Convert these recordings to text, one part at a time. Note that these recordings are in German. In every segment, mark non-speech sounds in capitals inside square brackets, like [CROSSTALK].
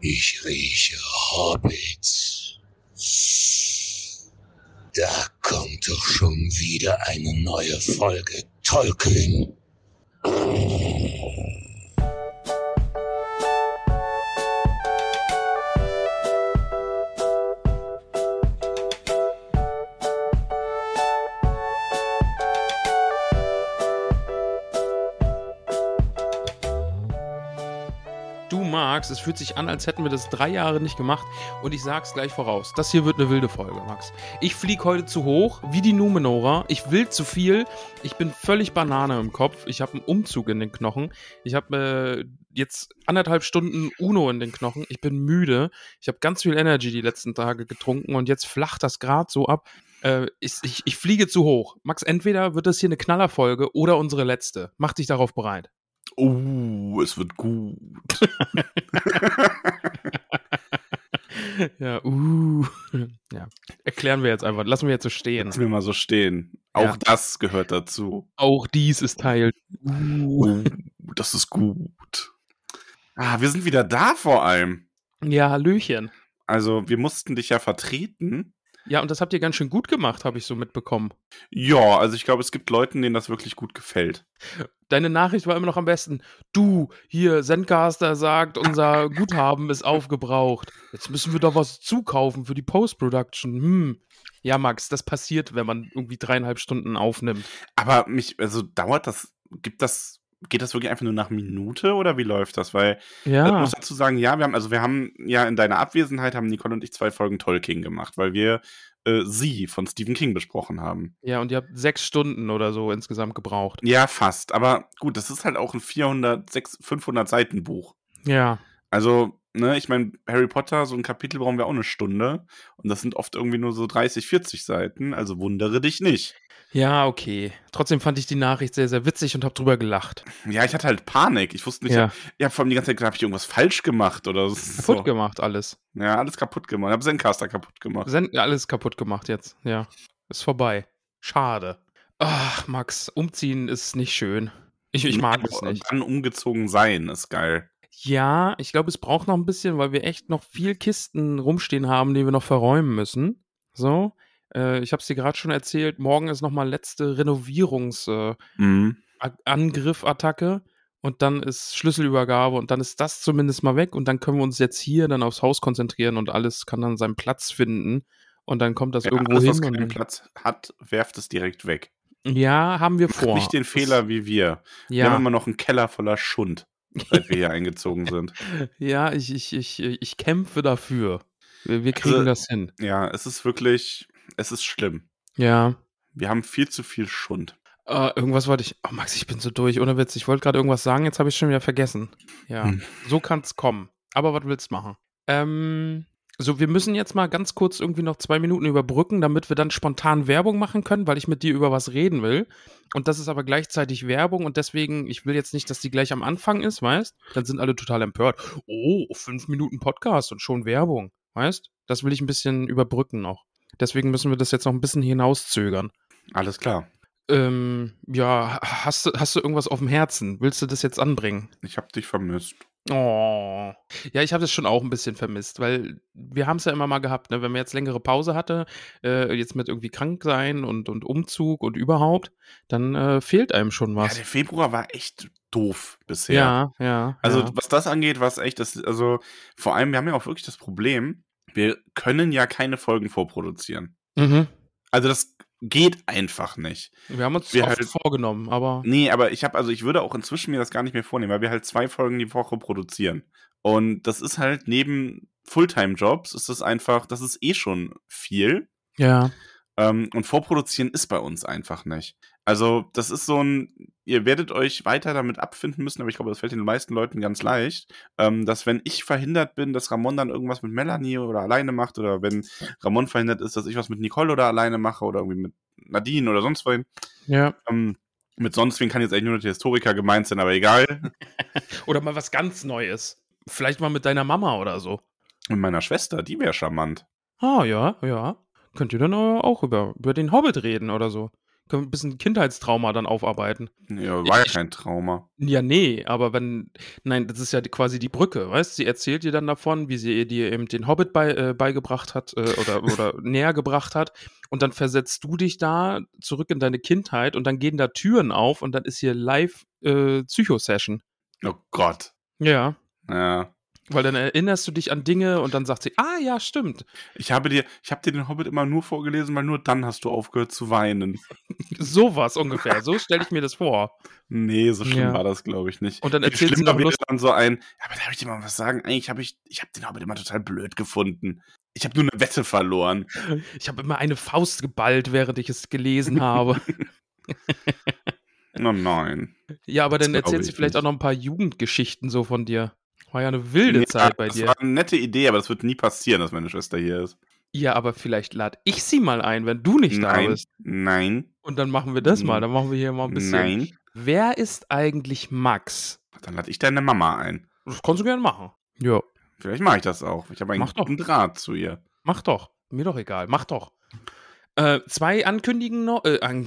Ich rieche Hobbits. Da kommt doch schon wieder eine neue Folge Tolkien. Du magst, es fühlt sich an, als hätten wir das drei Jahre nicht gemacht. Und ich sag's gleich voraus: Das hier wird eine wilde Folge, Max. Ich flieg heute zu hoch, wie die Numenora. Ich will zu viel. Ich bin völlig Banane im Kopf. Ich habe einen Umzug in den Knochen. Ich habe äh, jetzt anderthalb Stunden Uno in den Knochen. Ich bin müde. Ich habe ganz viel Energy die letzten Tage getrunken und jetzt flacht das gerade so ab. Äh, ich, ich, ich fliege zu hoch. Max, entweder wird das hier eine Knallerfolge oder unsere letzte. Mach dich darauf bereit. Oh, es wird gut. [LAUGHS] Ja, uh. Ja. Erklären wir jetzt einfach. Lassen wir jetzt so stehen. Lassen wir mal so stehen. Auch Ja. das gehört dazu. Auch dies ist Teil. Uh. Oh, das ist gut. Ah, wir sind wieder da vor allem. Ja, Hallöchen. Also, wir mussten dich ja vertreten. Ja, und das habt ihr ganz schön gut gemacht, habe ich so mitbekommen. Ja, also ich glaube, es gibt Leuten, denen das wirklich gut gefällt. Deine Nachricht war immer noch am besten. Du, hier, Zencaster sagt, unser Guthaben ist aufgebraucht. Jetzt müssen wir doch was zukaufen für die Post-Production. Hm. Ja, Max, das passiert, wenn man irgendwie dreieinhalb Stunden aufnimmt. Aber mich, also dauert das, gibt das, geht das wirklich einfach nur nach Minute oder wie läuft das? Weil ich Ja. muss dazu sagen, ja, wir haben, also wir haben ja in deiner Abwesenheit haben Nicole und ich zwei Folgen Tolkien gemacht, weil wir äh, sie von Stephen King besprochen haben. Ja, und ihr habt sechs Stunden oder so insgesamt gebraucht. Ja, fast. Aber gut, das ist halt auch ein 400, 600, 500 Seiten Buch. Ja. Also, ne, ich meine, Harry Potter, so ein Kapitel brauchen wir auch eine Stunde. Und das sind oft irgendwie nur so 30, 40 Seiten. Also wundere dich nicht. Ja, okay. Trotzdem fand ich die Nachricht sehr, sehr witzig und hab drüber gelacht. Ja, ich hatte halt Panik. Ich wusste nicht, Ja. ja, ja vor allem die ganze Zeit, habe ich irgendwas falsch gemacht oder so. Kaputt gemacht alles. Ja, alles kaputt gemacht. Ich habe Zencaster kaputt gemacht. Sen alles kaputt gemacht jetzt. Ja. Ist vorbei. Schade. Ach, Max, umziehen ist nicht schön. Ich, ich mag es nicht. Dann umgezogen sein ist geil. Ja, ich glaube, es braucht noch ein bisschen, weil wir echt noch viel Kisten rumstehen haben, die wir noch verräumen müssen. So. Äh, ich habe es dir gerade schon erzählt, morgen ist nochmal letzte Renovierungsangriff, Mhm. Angriff, Attacke. Und dann ist Schlüsselübergabe und dann ist das zumindest mal weg und dann können wir uns jetzt hier dann aufs Haus konzentrieren und alles kann dann seinen Platz finden und dann kommt das Ja, irgendwo alles, hin. was und keinen dann, Platz hat, werft es direkt weg. ja, haben wir [LAUGHS] vor. Nicht den Fehler wie wir. Wir Ja, haben immer noch einen Keller voller Schund, seit wir hier eingezogen sind. ja ich, ich, ich, ich kämpfe dafür. Wir, wir kriegen Also- das hin. Ja, es ist wirklich, es ist schlimm. Ja. Wir haben viel zu viel Schund. Äh, irgendwas wollte ich. Oh, Max, ich bin so durch. Ohne Witz. Ich wollte gerade irgendwas sagen, jetzt habe ich schon wieder vergessen. Ja, Hm. so kann es kommen. Aber was willst du machen? Ähm, so, wir müssen jetzt mal ganz kurz irgendwie noch zwei Minuten überbrücken, damit wir dann spontan Werbung machen können, weil ich mit dir über was reden will. Und das ist aber gleichzeitig Werbung und deswegen, ich will jetzt nicht, dass die gleich am Anfang ist, weißt? Dann sind alle total empört. Oh, fünf Minuten Podcast und schon Werbung, weißt? Das will ich ein bisschen überbrücken noch. Deswegen müssen wir das jetzt noch ein bisschen hinauszögern. Alles klar. Ähm, ja, hast du, hast du irgendwas auf dem Herzen? Willst du das jetzt anbringen? Ich habe dich vermisst. Oh. Ja, ich habe das schon auch ein bisschen vermisst, weil wir haben es ja immer mal gehabt, ne? wenn man jetzt längere Pause hatte, äh, jetzt mit irgendwie krank sein und, und Umzug und überhaupt, dann äh, fehlt einem schon Ja, was. der Februar war echt doof bisher. Ja, ja. Also, ja. was das angeht, was echt, das, also, vor allem, wir haben ja auch wirklich das Problem, wir können ja keine Folgen vorproduzieren. Mhm. Also, das geht einfach nicht. Wir haben uns Wir oft halt- vorgenommen, aber Nee, aber ich habe, also ich würde auch inzwischen mir das gar nicht mehr vornehmen, weil wir halt zwei Folgen die Woche produzieren. Und das ist halt neben Fulltime-Jobs ist das einfach, das ist eh schon viel. ja. Ähm, und vorproduzieren ist bei uns einfach nicht. Also, das ist so ein, ihr werdet euch weiter damit abfinden müssen, aber ich glaube, das fällt den meisten Leuten ganz leicht, ähm, dass wenn ich verhindert bin, dass Ramon dann irgendwas mit Melanie oder alleine macht oder wenn Ramon verhindert ist, dass ich was mit Nicole oder alleine mache oder irgendwie mit Nadine oder sonst wohin. Ja. Ähm, mit sonst wen kann jetzt eigentlich nur der Historiker gemeint sein, aber egal. [LAUGHS] Oder mal was ganz Neues. Vielleicht mal mit deiner Mama oder so. Mit meiner Schwester, die wäre charmant. Ah, ja, ja. Könnt ihr dann auch über, über den Hobbit reden oder so? Können wir ein bisschen Kindheitstrauma dann aufarbeiten. Ja, war ja Ich- kein Trauma. Ja, nee, aber wenn, nein, das ist ja die- quasi die Brücke, weißt Sie erzählt dir dann davon, wie sie dir eben den Hobbit bei, äh, beigebracht hat äh, oder, [LAUGHS] oder näher gebracht hat und dann versetzt du dich da zurück in deine Kindheit und dann gehen da Türen auf und dann ist hier live äh, Psycho-Session. Oh Gott. Ja, Ja. Weil dann erinnerst du dich an Dinge und dann sagt sie, ah ja, stimmt, Ich habe dir, ich habe dir den Hobbit immer nur vorgelesen, weil nur dann hast du aufgehört zu weinen. [LAUGHS] sowas ungefähr, so stelle ich mir das vor. Nee, so schlimm Ja. war das, glaube ich, nicht. Und dann erzählt sie noch dann so ein, aber darf ich dir mal was sagen? Eigentlich habe ich, ich habe den Hobbit immer total blöd gefunden. Ich habe nur eine Wette verloren. [LAUGHS] Ich habe immer eine Faust geballt, während ich es gelesen [LAUGHS] habe. Oh nein. Ja, aber dann Das glaub erzählt sie ich vielleicht nicht. auch noch ein paar Jugendgeschichten so von dir. War ja eine wilde Ja, Zeit bei das dir. war eine nette Idee, aber das wird nie passieren, dass meine Schwester hier ist. Ja, aber vielleicht lade ich sie mal ein, wenn du nicht da nein, bist. nein, Und dann machen wir das mal. Dann machen wir hier mal ein bisschen. nein. Wer ist eigentlich Max? Dann lade ich deine Mama ein. Das kannst du gerne machen. Ja, Vielleicht mache ich das auch. Ich habe einen Mach doch. guten Draht zu ihr. mach doch. Mir doch egal. Mach doch. Äh, zwei Ankündigungen noch. Äh, an,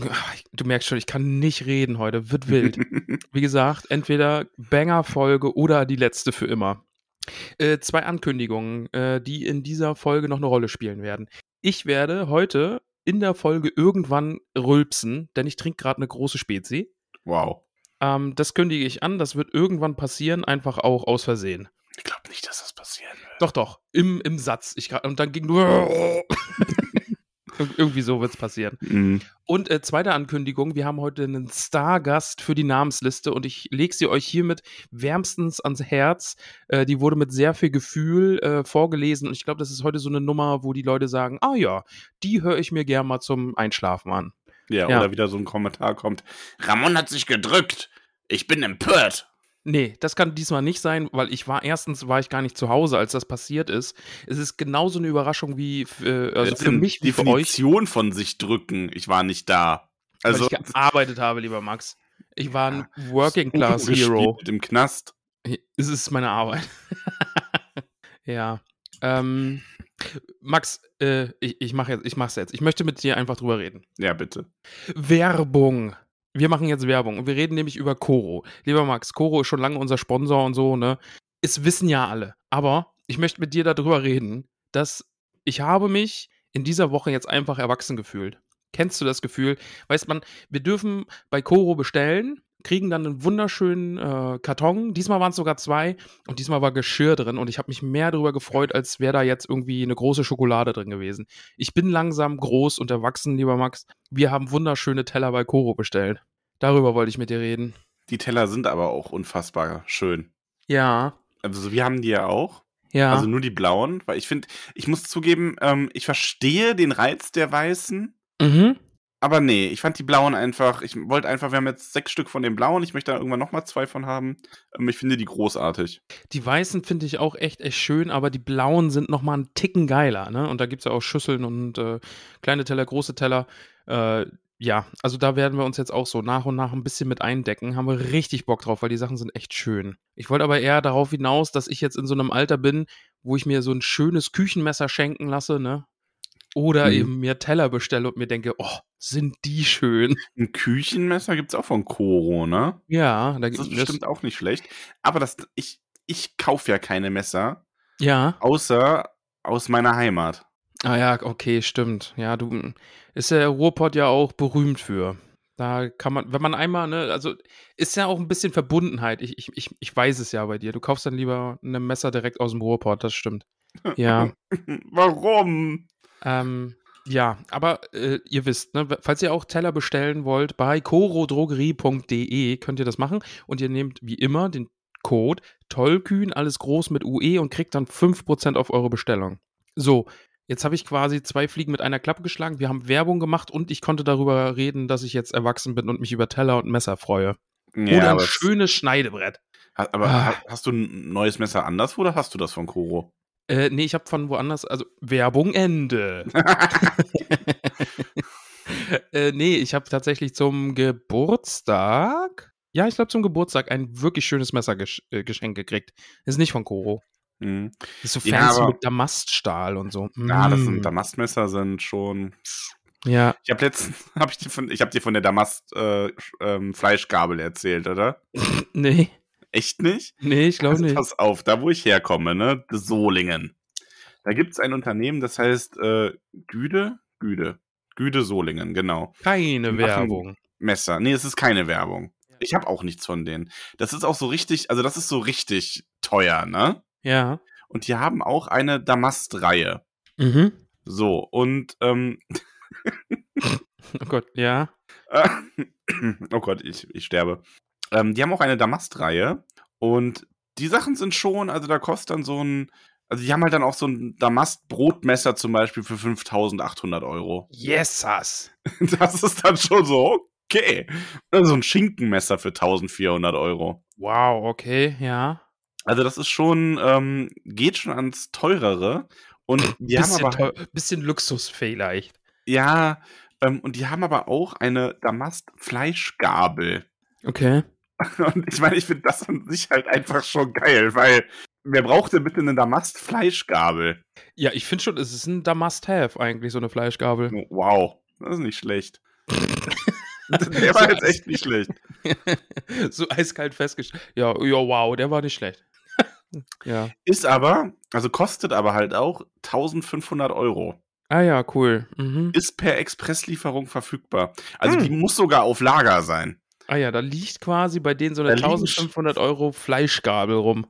du merkst schon, ich kann nicht reden heute. Wird wild. [LAUGHS] Wie gesagt, entweder Banger-Folge oder die letzte für immer. Äh, zwei Ankündigungen, äh, die in dieser Folge noch eine Rolle spielen werden. Ich werde heute in der Folge irgendwann rülpsen, denn ich trinke gerade eine große Spezi. wow. Ähm, das kündige ich an, das wird irgendwann passieren, einfach auch aus Versehen. Ich glaube nicht, dass das passieren wird. Doch, doch, im, im Satz. Ich, und dann ging nur. [LAUGHS] [LAUGHS] Ir- Irgendwie so wird es passieren. Mhm. Und äh, zweite Ankündigung: Wir haben heute einen Stargast für die Namensliste und ich lege sie euch hiermit wärmstens ans Herz. Äh, die wurde mit sehr viel Gefühl äh, vorgelesen und ich glaube, das ist heute so eine Nummer, wo die Leute sagen: Ah ja, die höre ich mir gern mal zum Einschlafen an. Ja, Ja. oder wieder so ein Kommentar kommt. Ramon hat sich gedrückt. Ich bin empört. Nee, das kann diesmal nicht sein, weil ich war erstens war ich gar nicht zu Hause, als das passiert ist. Es ist genauso eine Überraschung wie äh, also für Die mich wie für euch, Definition von sich drücken. Ich war nicht da. Also weil ich gearbeitet habe, lieber Max. Ich war ein Working Class Hero. Im Knast. Es ist meine Arbeit. [LAUGHS] ja. Ähm, Max, äh, ich, ich mache jetzt, ich mach's jetzt. Ich möchte mit dir einfach drüber reden. Ja, bitte. Werbung. Wir machen jetzt Werbung und wir reden nämlich über Koro. Lieber Max, Koro ist schon lange unser Sponsor und so, ne? Es wissen ja alle. Aber ich möchte mit dir darüber reden, dass ich habe mich in dieser Woche jetzt einfach erwachsen gefühlt. Kennst du das Gefühl? Weiß man, wir dürfen bei Koro bestellen, kriegen dann einen wunderschönen äh, Karton. Diesmal waren es sogar zwei und diesmal war Geschirr drin und ich habe mich mehr darüber gefreut, als wäre da jetzt irgendwie eine große Schokolade drin gewesen. Ich bin langsam groß und erwachsen, lieber Max. Wir haben wunderschöne Teller bei Koro bestellt. Darüber wollte ich mit dir reden. Die Teller sind aber auch unfassbar schön. Ja, Also wir haben die ja auch. ja. Also nur die blauen. Weil ich finde, ich muss zugeben, ähm, ich verstehe den Reiz der weißen. mhm. Aber nee, ich fand die blauen einfach, ich wollte einfach, wir haben jetzt sechs Stück von den blauen, ich möchte da irgendwann nochmal zwei von haben. Ähm, ich finde die großartig. Die weißen finde ich auch echt, echt schön, aber die blauen sind noch mal einen Ticken geiler, ne? Und da gibt es ja auch Schüsseln und äh, kleine Teller, große Teller. Äh, ja, also da werden wir uns jetzt auch so nach und nach ein bisschen mit eindecken. Haben wir richtig Bock drauf, weil die Sachen sind echt schön. Ich wollte aber eher darauf hinaus, dass ich jetzt in so einem Alter bin, wo ich mir so ein schönes Küchenmesser schenken lasse, ne? Oder Mhm. eben mir Teller bestelle und mir denke, oh, sind die schön. Ein Küchenmesser gibt's auch von Koro, ne? Ja, da Das gibt ist bestimmt auch nicht schlecht. Aber das, ich, ich kaufe ja keine Messer, Ja. außer aus meiner Heimat. Ah ja, okay, stimmt. Ja, du ist der Ruhrpott ja auch berühmt für. Da kann man, wenn man einmal, ne, also ist ja auch ein bisschen Verbundenheit. Ich, ich, ich, ich weiß es ja bei dir. Du kaufst dann lieber ein Messer direkt aus dem Ruhrpott, das stimmt. [LAUGHS] Ja. Warum? Ähm, ja, aber äh, ihr wisst, ne, falls ihr auch Teller bestellen wollt, bei corodrogerie.de könnt ihr das machen und ihr nehmt wie immer den Code Tollkühn, alles groß mit UE und kriegt dann 5% auf eure Bestellung. So, Jetzt habe ich quasi zwei Fliegen mit einer Klappe geschlagen. Wir haben Werbung gemacht und ich konnte darüber reden, dass ich jetzt erwachsen bin und mich über Teller und Messer freue. Ja, oder ein schönes Schneidebrett. aber Ah. ha- hast du ein neues Messer anderswo oder hast du das von Koro? Äh, nee, ich habe von woanders, also Werbung Ende. [LAUGHS] [LAUGHS] äh, nee, ich habe tatsächlich zum Geburtstag, ja, ich glaube zum Geburtstag ein wirklich schönes Messergeschenk äh, Geschenk gekriegt. Ist nicht von Koro. Mhm. Ist so Ja, fancy aber- mit Damaststahl und so. Ja, das Mm. sind Damastmesser sind schon. Ja, Ich habe letztens, [LAUGHS] ich dir von, ich habe dir von der Damast äh, ähm, Fleischgabel erzählt, oder? nee, Echt nicht? nee, ich glaube Also nicht. pass auf, da wo ich herkomme, ne, Solingen. Da gibt es ein Unternehmen, das heißt äh, Güde, Güde, Güde Solingen, genau. Keine Werbung. Messer. Nee, es ist keine Werbung. Ich habe auch nichts von denen. Das ist auch so richtig, also das ist so richtig teuer, ne? Ja. Und die haben auch eine Damast-Reihe. Mhm. So, und ähm, [LAUGHS] Oh Gott, ja. [LAUGHS] Oh Gott, ich, ich sterbe. Ähm, die haben auch eine Damast-Reihe und die Sachen sind schon, also da kostet dann so ein, also die haben halt dann auch so ein Damast-Brotmesser zum Beispiel für 5800 Euro. Yesas. [LAUGHS] Das ist dann schon so, okay. Also so ein Schinkenmesser für 1400 Euro. Wow, okay, ja. Also das ist schon, ähm, geht schon ans Teurere. Und [CLEARS THROAT] die haben bisschen, aber, teuer, bisschen Luxus vielleicht. ja, ähm, und die haben aber auch eine Damast-Fleischgabel. Okay. [LAUGHS] Und ich meine, ich finde das an sich halt einfach schon geil, weil wer braucht denn bitte eine Damast-Fleischgabel? Ja, ich finde schon, es ist ein Must-Have eigentlich, so eine Fleischgabel. Wow, das ist nicht schlecht. [LAUGHS] Der war jetzt echt nicht schlecht. [LAUGHS] so eiskalt festgestellt. Ja, ja, wow, der war nicht schlecht. ja. Ist aber, also kostet aber halt auch 1500 Euro. Ah ja, cool. Mhm. Ist per Expresslieferung verfügbar. Also Hm. die muss sogar auf Lager sein. Ah ja, da liegt quasi bei denen so eine Da liegen 1500 Euro Fleischgabel rum.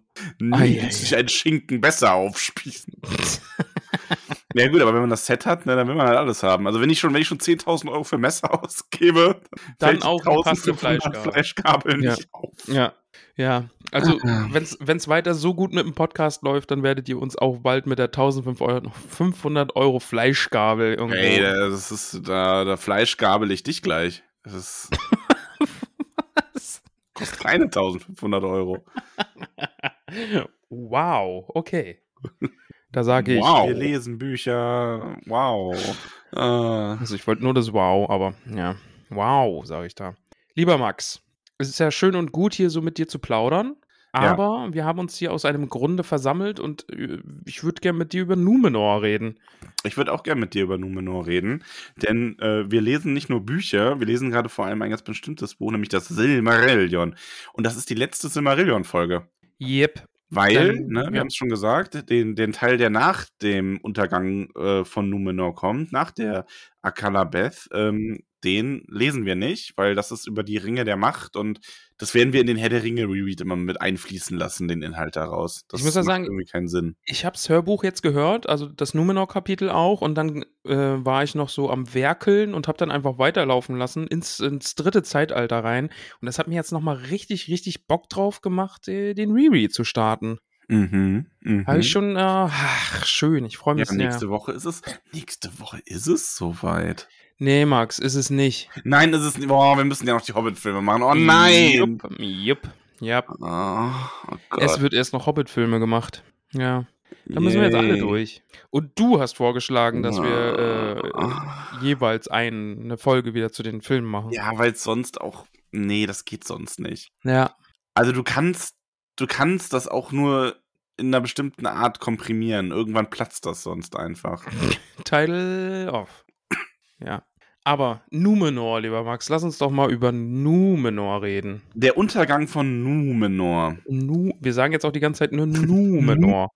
Ei, ließ sich ein Schinken besser aufspießen. [LAUGHS] ja gut, aber wenn man das Set hat, ne, dann will man halt alles haben. Also wenn ich schon, wenn ich schon 10.000 Euro für Messer [LAUGHS] ausgebe, Dann auch passende 1500 Fleischgabel. Fleischgabel Ja. nicht auf. Ja. Ja, also Ah. wenn es weiter so gut mit dem Podcast läuft, dann werdet ihr uns auch bald mit der 1500 Euro Fleischgabel irgendwo. Ey, das ist, da, da Fleischgabel ich dich gleich. Das ist, [LAUGHS] kostet keine 1500 Euro. [LAUGHS] wow, okay. Da sage ich, Wir lesen Bücher. Wow. Äh, also ich wollte nur das Wow, aber ja, wow, sage ich da. Lieber Max, es ist ja schön und gut, hier so mit dir zu plaudern, Ja. aber wir haben uns hier aus einem Grunde versammelt und äh, ich würde gerne mit dir über Numenor reden. ich würde auch gerne mit dir über Numenor reden, denn äh, wir lesen nicht nur Bücher, wir lesen gerade vor allem ein ganz bestimmtes Buch, nämlich das Silmarillion. Und das ist die letzte Silmarillion-Folge. Yep. Weil, Dann, ne, wir ja. haben es schon gesagt, den, den Teil, der nach dem Untergang äh, von Numenor kommt, nach der Akalabeth, ähm, den lesen wir nicht, weil das ist über die Ringe der Macht und das werden wir in den Herr der Ringe Reread immer mit einfließen lassen, den Inhalt daraus. Das Ich muss ja macht sagen- irgendwie keinen Sinn. Ich habe das Hörbuch jetzt gehört, also das Numenor-Kapitel auch, und dann äh, war ich noch so am Werkeln und habe dann einfach weiterlaufen lassen ins, ins dritte Zeitalter rein. Und das hat mir jetzt nochmal richtig, richtig Bock drauf gemacht, äh, den Reread zu starten. Mhm. mhm. Habe ich schon, äh, ach, schön, ich freue Ja, mich sehr. nächste Woche ist es. Nächste Woche ist es soweit. Nee, Max, ist es nicht. Nein, ist es nicht. Boah, wir müssen ja noch die Hobbit-Filme machen. Oh nein! Jupp, jupp, ja. Oh, oh Gott. Es wird erst noch Hobbit-Filme gemacht. Ja. Da müssen wir jetzt alle Yay. durch. Und du hast vorgeschlagen, dass wir äh, Ah. jeweils ein, eine Folge wieder zu den Filmen machen. Ja, weil es sonst auch. Nee, das geht sonst nicht. Ja. Also du kannst, du kannst das auch nur in einer bestimmten Art komprimieren. Irgendwann platzt das sonst einfach. [LAUGHS] Title off. Ja. Aber Numenor, lieber Max, lass uns doch mal über Numenor reden. Der Untergang von Numenor. Nu Wir sagen jetzt auch die ganze Zeit nur Numenor.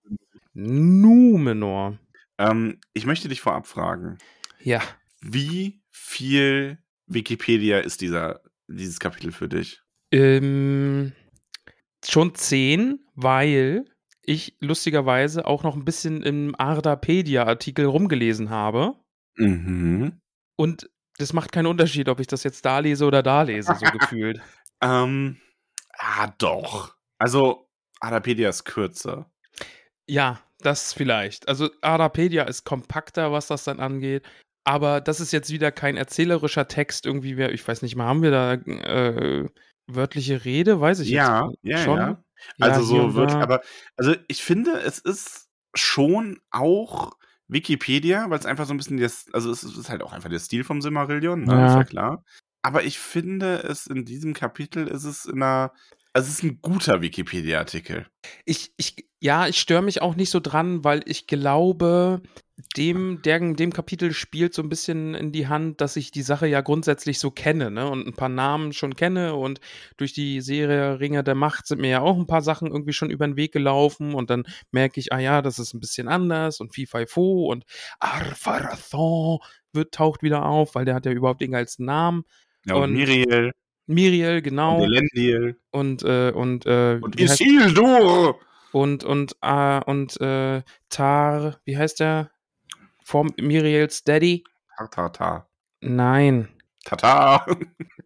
Numenor. Ähm, ich möchte dich vorab fragen, Ja. wie viel Wikipedia ist dieser, dieses Kapitel für dich? Ähm, schon zehn, weil ich lustigerweise auch noch ein bisschen im Ardapedia-Artikel rumgelesen habe. Mhm. Und das macht keinen Unterschied, ob ich das jetzt da lese oder da lese, so [LAUGHS] gefühlt. Ähm, ah, doch. Also, Adapedia ist kürzer. Ja, Das vielleicht. Also Arapedia ist kompakter, was das dann angeht. Aber das ist jetzt wieder kein erzählerischer Text. Irgendwie, wer- ich weiß nicht mal, haben wir da äh, wörtliche Rede? Weiß ich Ja, jetzt ja, schon. ja. Also hier so da. aber also ich finde, es ist schon auch Wikipedia, weil es einfach so ein bisschen das, also es ist halt auch einfach der Stil vom Silmarillion, ne? Ja. Ist ja klar. Aber ich finde, es in diesem Kapitel ist es in einer, also es ist ein guter Wikipedia-Artikel. Ich, ich, ja, ich störe mich auch nicht so dran, weil ich glaube, dem, der, dem Kapitel spielt so ein bisschen in die Hand, dass ich die Sache ja grundsätzlich so kenne, ne? Und ein paar Namen schon kenne und durch die Serie Ringer der Macht sind mir ja auch ein paar Sachen irgendwie schon über den Weg gelaufen und dann merke ich, ah ja, das ist ein bisschen anders und Fifo und Arfarathon wird, taucht wieder auf, weil der hat ja überhaupt den geilsten Namen. Ja, und, Und Miriel Miriel, genau. und Elendil Und, äh, und, äh, und Isildur. und und äh, und äh, Tar, wie heißt der? Vom Miriels Daddy? Tata. Nein. Tata.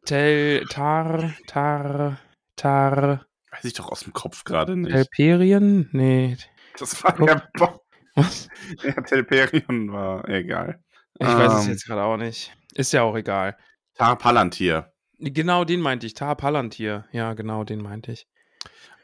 Tel Tar Tar Tar Weiß ich doch aus dem Kopf gerade nicht. Telperien? Nee. Das war ja, boah, Was? ja Telperion war egal. Ich weiß es Ähm, jetzt gerade auch nicht. Ist ja auch egal. Tar Palantir. Genau, den meinte ich. Tar Palantir. Ja, genau, den meinte ich.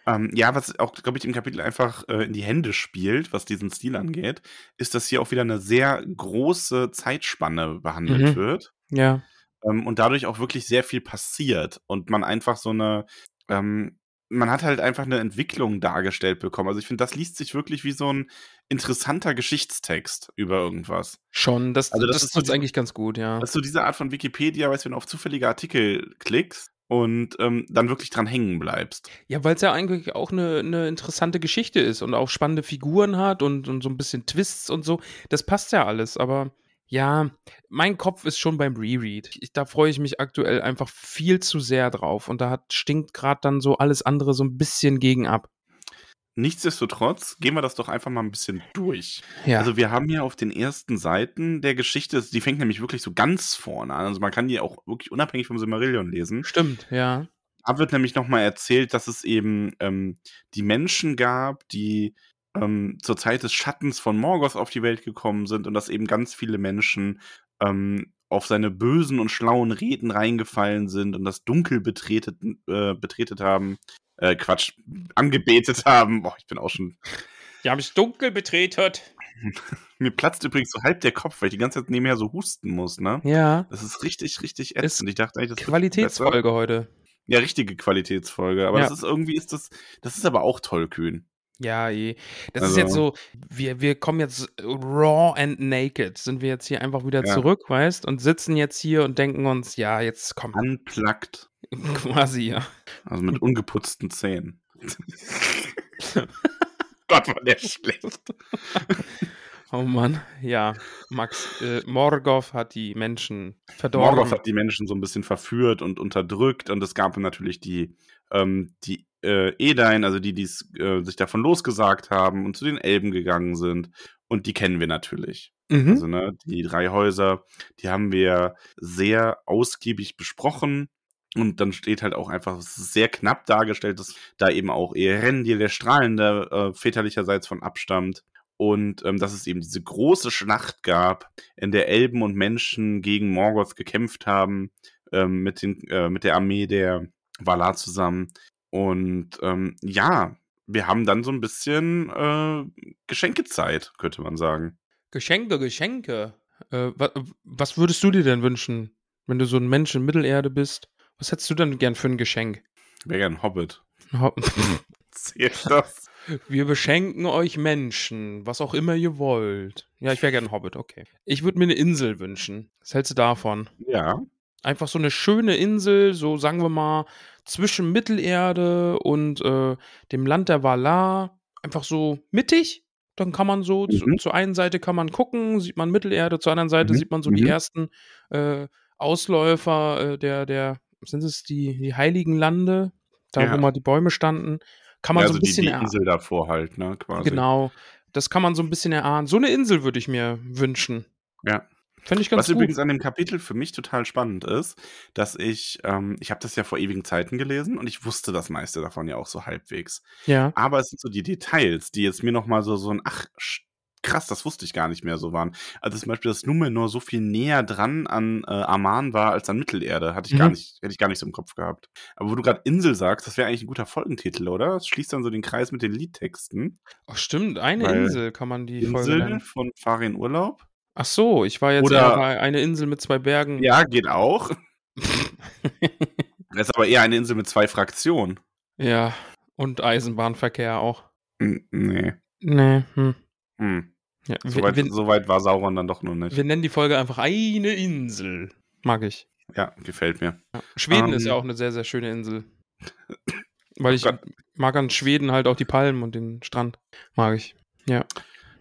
Ähm, ja, was auch, glaube ich, im Kapitel einfach äh, in die Hände spielt, was diesen Stil angeht, ist, dass hier auch wieder eine sehr große Zeitspanne behandelt Mhm. wird Ja. ähm, und dadurch auch wirklich sehr viel passiert und man einfach so eine, ähm, man hat halt einfach eine Entwicklung dargestellt bekommen. Also ich finde, das liest sich wirklich wie so ein interessanter Geschichtstext über irgendwas. Schon. Das, Also das das, ist so eigentlich ganz gut, ja. Das ist so diese Art von Wikipedia, weißt du, wenn du auf zufällige Artikel klickst und ähm, dann wirklich dran hängen bleibst. Ja, weil es ja eigentlich auch eine, eine interessante Geschichte ist und auch spannende Figuren hat und, und so ein bisschen Twists und so. Das passt ja alles, aber ja, mein Kopf ist schon beim Reread. Ich, da freue ich mich aktuell einfach viel zu sehr drauf und da hat, stinkt gerade dann so alles andere so ein bisschen gegen ab. Nichtsdestotrotz gehen wir das doch einfach mal ein bisschen durch. Ja, Also wir haben hier auf den ersten Seiten der Geschichte, die fängt nämlich wirklich so ganz vorne an. Also man kann die auch wirklich unabhängig vom Silmarillion lesen. stimmt, ja. Da wird nämlich nochmal erzählt, dass es eben ähm, die Menschen gab, die ähm, zur Zeit des Schattens von Morgoth auf die Welt gekommen sind und dass eben ganz viele Menschen ähm, auf seine bösen und schlauen Reden reingefallen sind und das Dunkel betretet, äh, betretet haben. Äh, Quatsch, angebetet haben. Boah, ich bin auch schon. Die haben es dunkel betretet. [LAUGHS] Mir platzt übrigens so halb der Kopf, weil ich die ganze Zeit nebenher so husten muss, ne? Ja, Das ist richtig, richtig Ist ätzend. Ich dachte eigentlich, das. Qualitätsfolge heute. Ja, richtige Qualitätsfolge. Aber Ja. das ist irgendwie, ist das, das ist aber auch tollkühn. Ja, eh. Das ist Also- jetzt so, wir, wir kommen jetzt raw and naked, sind wir jetzt hier einfach wieder Ja. zurück, weißt, und sitzen jetzt hier und denken uns, ja, jetzt komm, Unplugged. [LAUGHS] quasi, ja. Also mit ungeputzten Zähnen. [LAUGHS] Gott, war der schlecht. [LAUGHS] Oh Mann, ja. Max, äh, Morgoth hat die Menschen verdorben. Morgoth hat die Menschen so ein bisschen verführt und unterdrückt und es gab natürlich die, ähm, die äh, Edain, also die, die äh, sich davon losgesagt haben und zu den Elben gegangen sind. Und die kennen wir natürlich. Mhm. Also, ne, die drei Häuser, die haben wir sehr ausgiebig besprochen. Und dann steht halt auch einfach, sehr knapp dargestellt, dass da eben auch Erendil, der Strahlende, äh, väterlicherseits von abstammt. Und ähm, dass es eben diese große Schlacht gab, in der Elben und Menschen gegen Morgoth gekämpft haben, ähm, mit, den, äh, mit der Armee der Valar zusammen. Und ähm, ja, wir haben dann so ein bisschen äh, Geschenkezeit, könnte man sagen. Geschenke, Geschenke. Äh, wa, was würdest du dir denn wünschen, wenn du so ein Mensch in Mittelerde bist? Was hättest du denn gern für ein Geschenk? Wäre gern Hobbit. Ho- [LAUGHS] Zählt das? [LAUGHS] Wir beschenken euch Menschen, was auch immer ihr wollt. Ja, ich wäre gern ein Hobbit, okay. Ich würde mir eine Insel wünschen. Was hältst du davon? Ja. Einfach so eine schöne Insel, so sagen wir mal, zwischen Mittelerde und äh, dem Land der Valar. Einfach so mittig. Dann kann man so, zu, Mhm. zur einen Seite kann man gucken, sieht man Mittelerde, zur anderen Seite Mhm. sieht man so die Mhm. ersten äh, Ausläufer äh, der, der, sind es die, die Heiligen Lande, da Ja. wo mal die Bäume standen. Kann man ja, so also ein bisschen die, die. Insel davor halt, ne, quasi. Genau. Das kann man so ein bisschen erahnen. So eine Insel würde ich mir wünschen. Ja. Fände ich ganz Was gut. übrigens an dem Kapitel für mich total spannend ist, dass ich, ähm, ich habe das ja vor ewigen Zeiten gelesen und ich wusste das meiste davon ja auch so halbwegs. ja. Aber es sind so die Details, die jetzt mir nochmal so, so ein, ach, krass, das wusste ich gar nicht mehr so waren. Also zum Beispiel, dass Numenor so viel näher dran an äh, Aman war als an Mittelerde. Hatte ich gar Mhm. nicht, hätte ich gar nicht so im Kopf gehabt. Aber wo du gerade Insel sagst, das wäre eigentlich ein guter Folgentitel, oder? Das schließt dann so den Kreis mit den Liedtexten. Ach, stimmt, eine Weil Insel kann man die Folge Insel nennen. von Farin Urlaub. Ach so, ich war jetzt Oder- bei eine Insel mit zwei Bergen. Ja, geht auch. [LAUGHS] Das ist aber eher eine Insel mit zwei Fraktionen. ja. Und Eisenbahnverkehr auch. Nee. Nee, hm. Hm. Ja, So weit, wir, so weit war Sauron dann doch noch nicht. wir nennen die Folge einfach eine Insel. Mag ich. Ja, gefällt mir. Schweden ist Ähm. ja auch eine sehr, sehr schöne Insel. Weil ich Gott. mag an Schweden halt auch die Palmen und den Strand. Mag ich. Ja.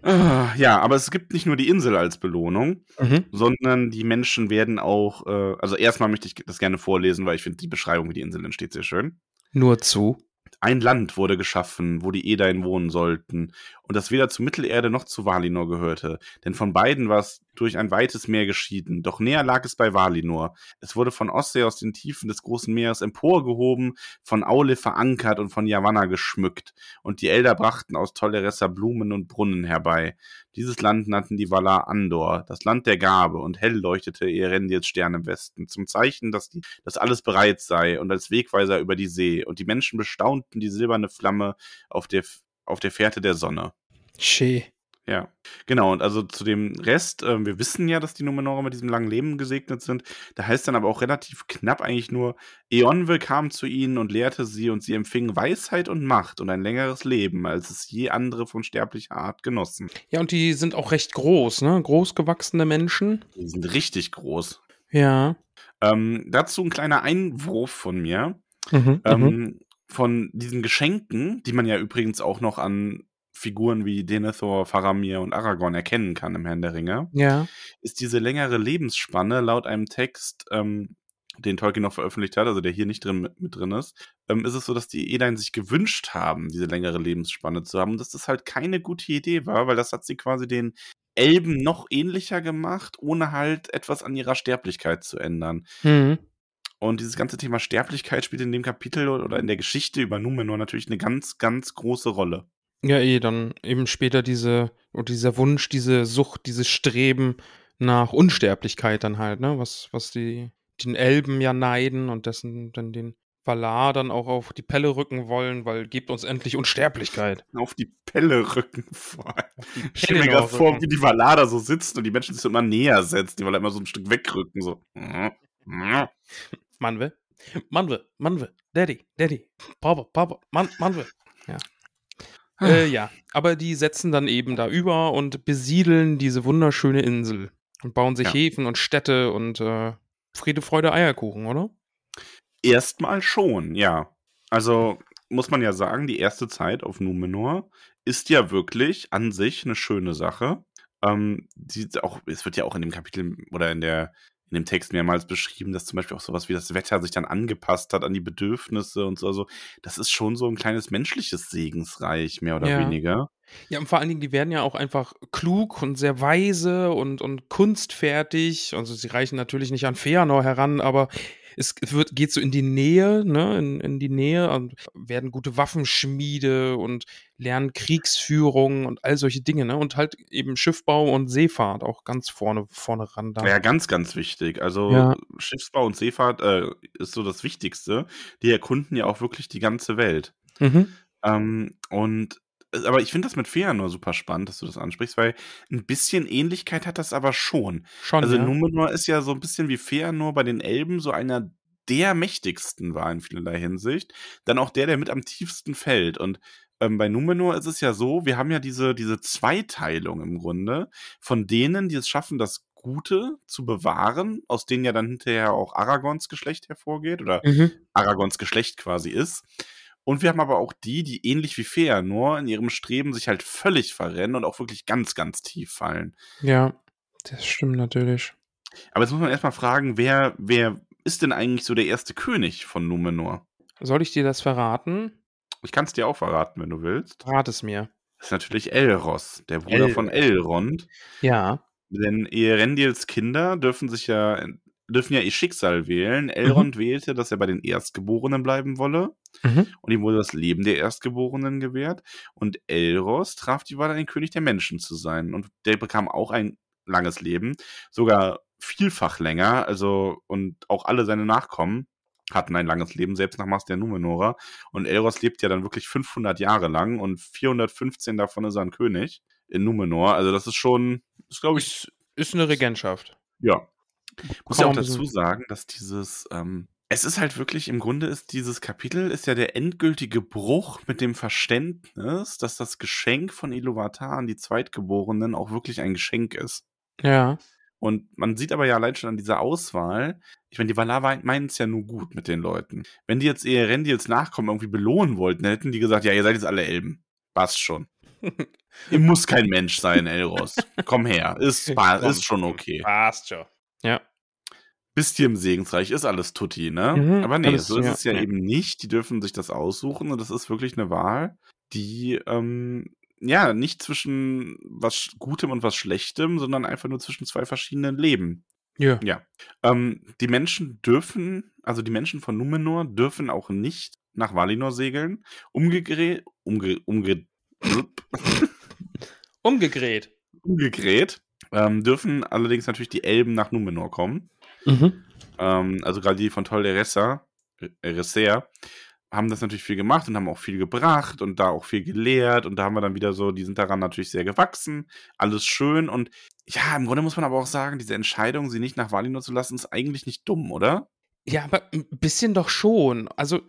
Ah, Ja, aber es gibt nicht nur die Insel als Belohnung, Mhm. sondern die Menschen werden auch, äh, also erstmal möchte ich das gerne vorlesen, weil ich finde die Beschreibung, wie die Insel entsteht, sehr schön. Nur zu. Ein Land wurde geschaffen, wo die Edain wohnen sollten, und das weder zu Mittelerde noch zu Valinor gehörte, denn von beiden war es durch ein weites Meer geschieden, doch näher lag es bei Valinor. Es wurde von Ostsee aus den Tiefen des großen Meeres emporgehoben, von Aule verankert und von Yavanna geschmückt, und die Elder brachten aus Tolleressa Blumen und Brunnen herbei. Dieses Land nannten die Valar Andor, das Land der Gabe, und hell leuchtete Erendiels Stern im Westen, zum Zeichen, dass, die, dass alles bereit sei und als Wegweiser über die See, und die Menschen bestaunten die silberne Flamme auf der, auf der Fährte der Sonne. Schee. Ja, genau. Und also zu dem Rest, ähm, wir wissen ja, dass die Numenorer mit diesem langen Leben gesegnet sind. Da heißt dann aber auch relativ knapp eigentlich nur, Eonwe kam zu ihnen und lehrte sie und sie empfingen Weisheit und Macht und ein längeres Leben, als es je andere von sterblicher Art genossen. Ja, und die sind auch recht groß, ne? Großgewachsene Menschen. Die sind richtig groß. Ja. Ähm, dazu ein kleiner Einwurf von mir. Mhm. Ähm, mhm. Von diesen Geschenken, die man ja übrigens auch noch an Figuren wie Denethor, Faramir und Aragorn erkennen kann im Herrn der Ringe. Ja. ist diese längere Lebensspanne laut einem Text, ähm, den Tolkien noch veröffentlicht hat, also der hier nicht drin mit, mit drin ist, ähm, ist es so, dass die Edain sich gewünscht haben, diese längere Lebensspanne zu haben und dass das halt keine gute Idee war, weil das hat sie quasi den Elben noch ähnlicher gemacht, ohne halt etwas an ihrer Sterblichkeit zu ändern. Mhm. Und dieses ganze Thema Sterblichkeit spielt in dem Kapitel oder in der Geschichte über Numenor natürlich eine ganz, ganz große Rolle. Ja, eh, dann eben später diese, oder dieser Wunsch, diese Sucht, dieses Streben nach Unsterblichkeit dann halt, ne? Was, was die, den Elben ja neiden und dessen dann den Valar dann auch auf die Pelle rücken wollen, weil gebt uns endlich Unsterblichkeit. Auf die Pelle rücken vor. Stelle mir gerade vor, wie die Valar da so sitzen und die Menschen sich so immer näher setzen, die wollen immer so ein Stück wegrücken, so. Manwe, Manwe, Manwe, Daddy, Daddy, Papa, Papa, Man, Manwe. Ja. Äh, ja, aber die setzen dann eben da über und besiedeln diese wunderschöne Insel und bauen sich Ja. Häfen und Städte und äh, Friede, Freude, Eierkuchen, oder? Erstmal schon, ja. Also muss man ja sagen, die erste Zeit auf Numenor ist ja wirklich an sich eine schöne Sache. Ähm, auch, es wird ja auch in dem Kapitel oder in der in dem Text mehrmals beschrieben, dass zum Beispiel auch sowas wie das Wetter sich dann angepasst hat an die Bedürfnisse und so. Also, das ist schon so ein kleines menschliches Segensreich, mehr oder Ja. weniger. Ja, und vor allen Dingen, die werden ja auch einfach klug und sehr weise und, und kunstfertig. Also sie reichen natürlich nicht an Feanor heran, aber es wird, geht so in die Nähe, ne, in, in die Nähe und werden gute Waffenschmiede und lernen Kriegsführung und all solche Dinge, ne? Und halt eben Schiffbau und Seefahrt auch ganz vorne, vorne ran da. Ja, ganz, ganz wichtig. Also Ja. Schiffsbau und Seefahrt äh, ist so das Wichtigste. Die erkunden ja auch wirklich die ganze Welt. Mhm. Ähm, und aber ich finde das mit Feanor super spannend, dass du das ansprichst, weil ein bisschen Ähnlichkeit hat das aber schon. Schon, Also ja. Numenor ist ja so ein bisschen wie Feanor bei den Elben so einer der mächtigsten war in vielerlei Hinsicht. Dann auch der, der mit am tiefsten fällt. Und ähm, bei Numenor ist es ja so, wir haben ja diese, diese Zweiteilung im Grunde von denen, die es schaffen, das Gute zu bewahren, aus denen ja dann hinterher auch Aragons Geschlecht hervorgeht oder Mhm. Aragons Geschlecht quasi ist. Und wir haben aber auch die, die ähnlich wie Feanor in ihrem Streben sich halt völlig verrennen und auch wirklich ganz, ganz tief fallen. Ja, das stimmt natürlich. Aber jetzt muss man erstmal fragen, wer, wer ist denn eigentlich so der erste König von Numenor? Soll ich dir das verraten? Ich kann es dir auch verraten, wenn du willst. Rat es mir. Das ist natürlich Elros, der Bruder von Elrond. Ja. Denn Eärendils Kinder dürfen sich ja dürfen ja ihr Schicksal wählen. Elrond wählte, dass er bei den Erstgeborenen bleiben wolle. Mhm. Und ihm wurde das Leben der Erstgeborenen gewährt. Und Elros traf die Wahl, ein König der Menschen zu sein. Und der bekam auch ein langes Leben, sogar vielfach länger. Also, und auch alle seine Nachkommen hatten ein langes Leben, selbst nach Maß der Numenora. Und Elros lebt ja dann wirklich 500 Jahre lang und 415 davon ist er ein König in Numenor. Also, das ist schon, ist glaube ich, ist eine Regentschaft. ja. Muss ja auch dazu sagen, dass dieses, ähm, es ist halt wirklich, im Grunde ist dieses Kapitel, ist ja der endgültige Bruch mit dem Verständnis, dass das Geschenk von Iluvatar an die Zweitgeborenen auch wirklich ein Geschenk ist. Ja. Und man sieht aber ja allein schon an dieser Auswahl, ich meine, die Valar meinen es ja nur gut mit den Leuten. Wenn die jetzt ihr Rendils Nachkommen irgendwie belohnen wollten, dann hätten die gesagt, ja, ihr seid jetzt alle Elben. Passt schon. [LAUGHS] ihr muss kein Mensch sein, Elros. Komm her. Ist, ist schon okay. Passt schon. Ja. Bist hier im Segensreich, ist alles Tutti, ne? Mhm, Aber nee, alles- so ist ja, es ja ja. eben nicht. Die dürfen sich das aussuchen und das ist wirklich eine Wahl, die, ähm, ja, nicht zwischen was Gutem und was Schlechtem, sondern einfach nur zwischen zwei verschiedenen Leben. Ja. Ja. Ähm, die Menschen dürfen, also die Menschen von Numenor dürfen auch nicht nach Valinor segeln. Umgedreht, umge, umge, [LAUGHS] Umgedreht. umgedreht ähm, dürfen allerdings natürlich die Elben nach Numenor kommen. Mhm. Ähm, also gerade die von Ressa, äh, Resser, haben das natürlich viel gemacht und haben auch viel gebracht und da auch viel gelehrt und da haben wir dann wieder so, die sind daran natürlich sehr gewachsen, alles schön und ja, im Grunde muss man aber auch sagen, diese Entscheidung, sie nicht nach Valinor zu lassen, ist eigentlich nicht dumm, oder? Ja, aber ein bisschen doch schon. Also,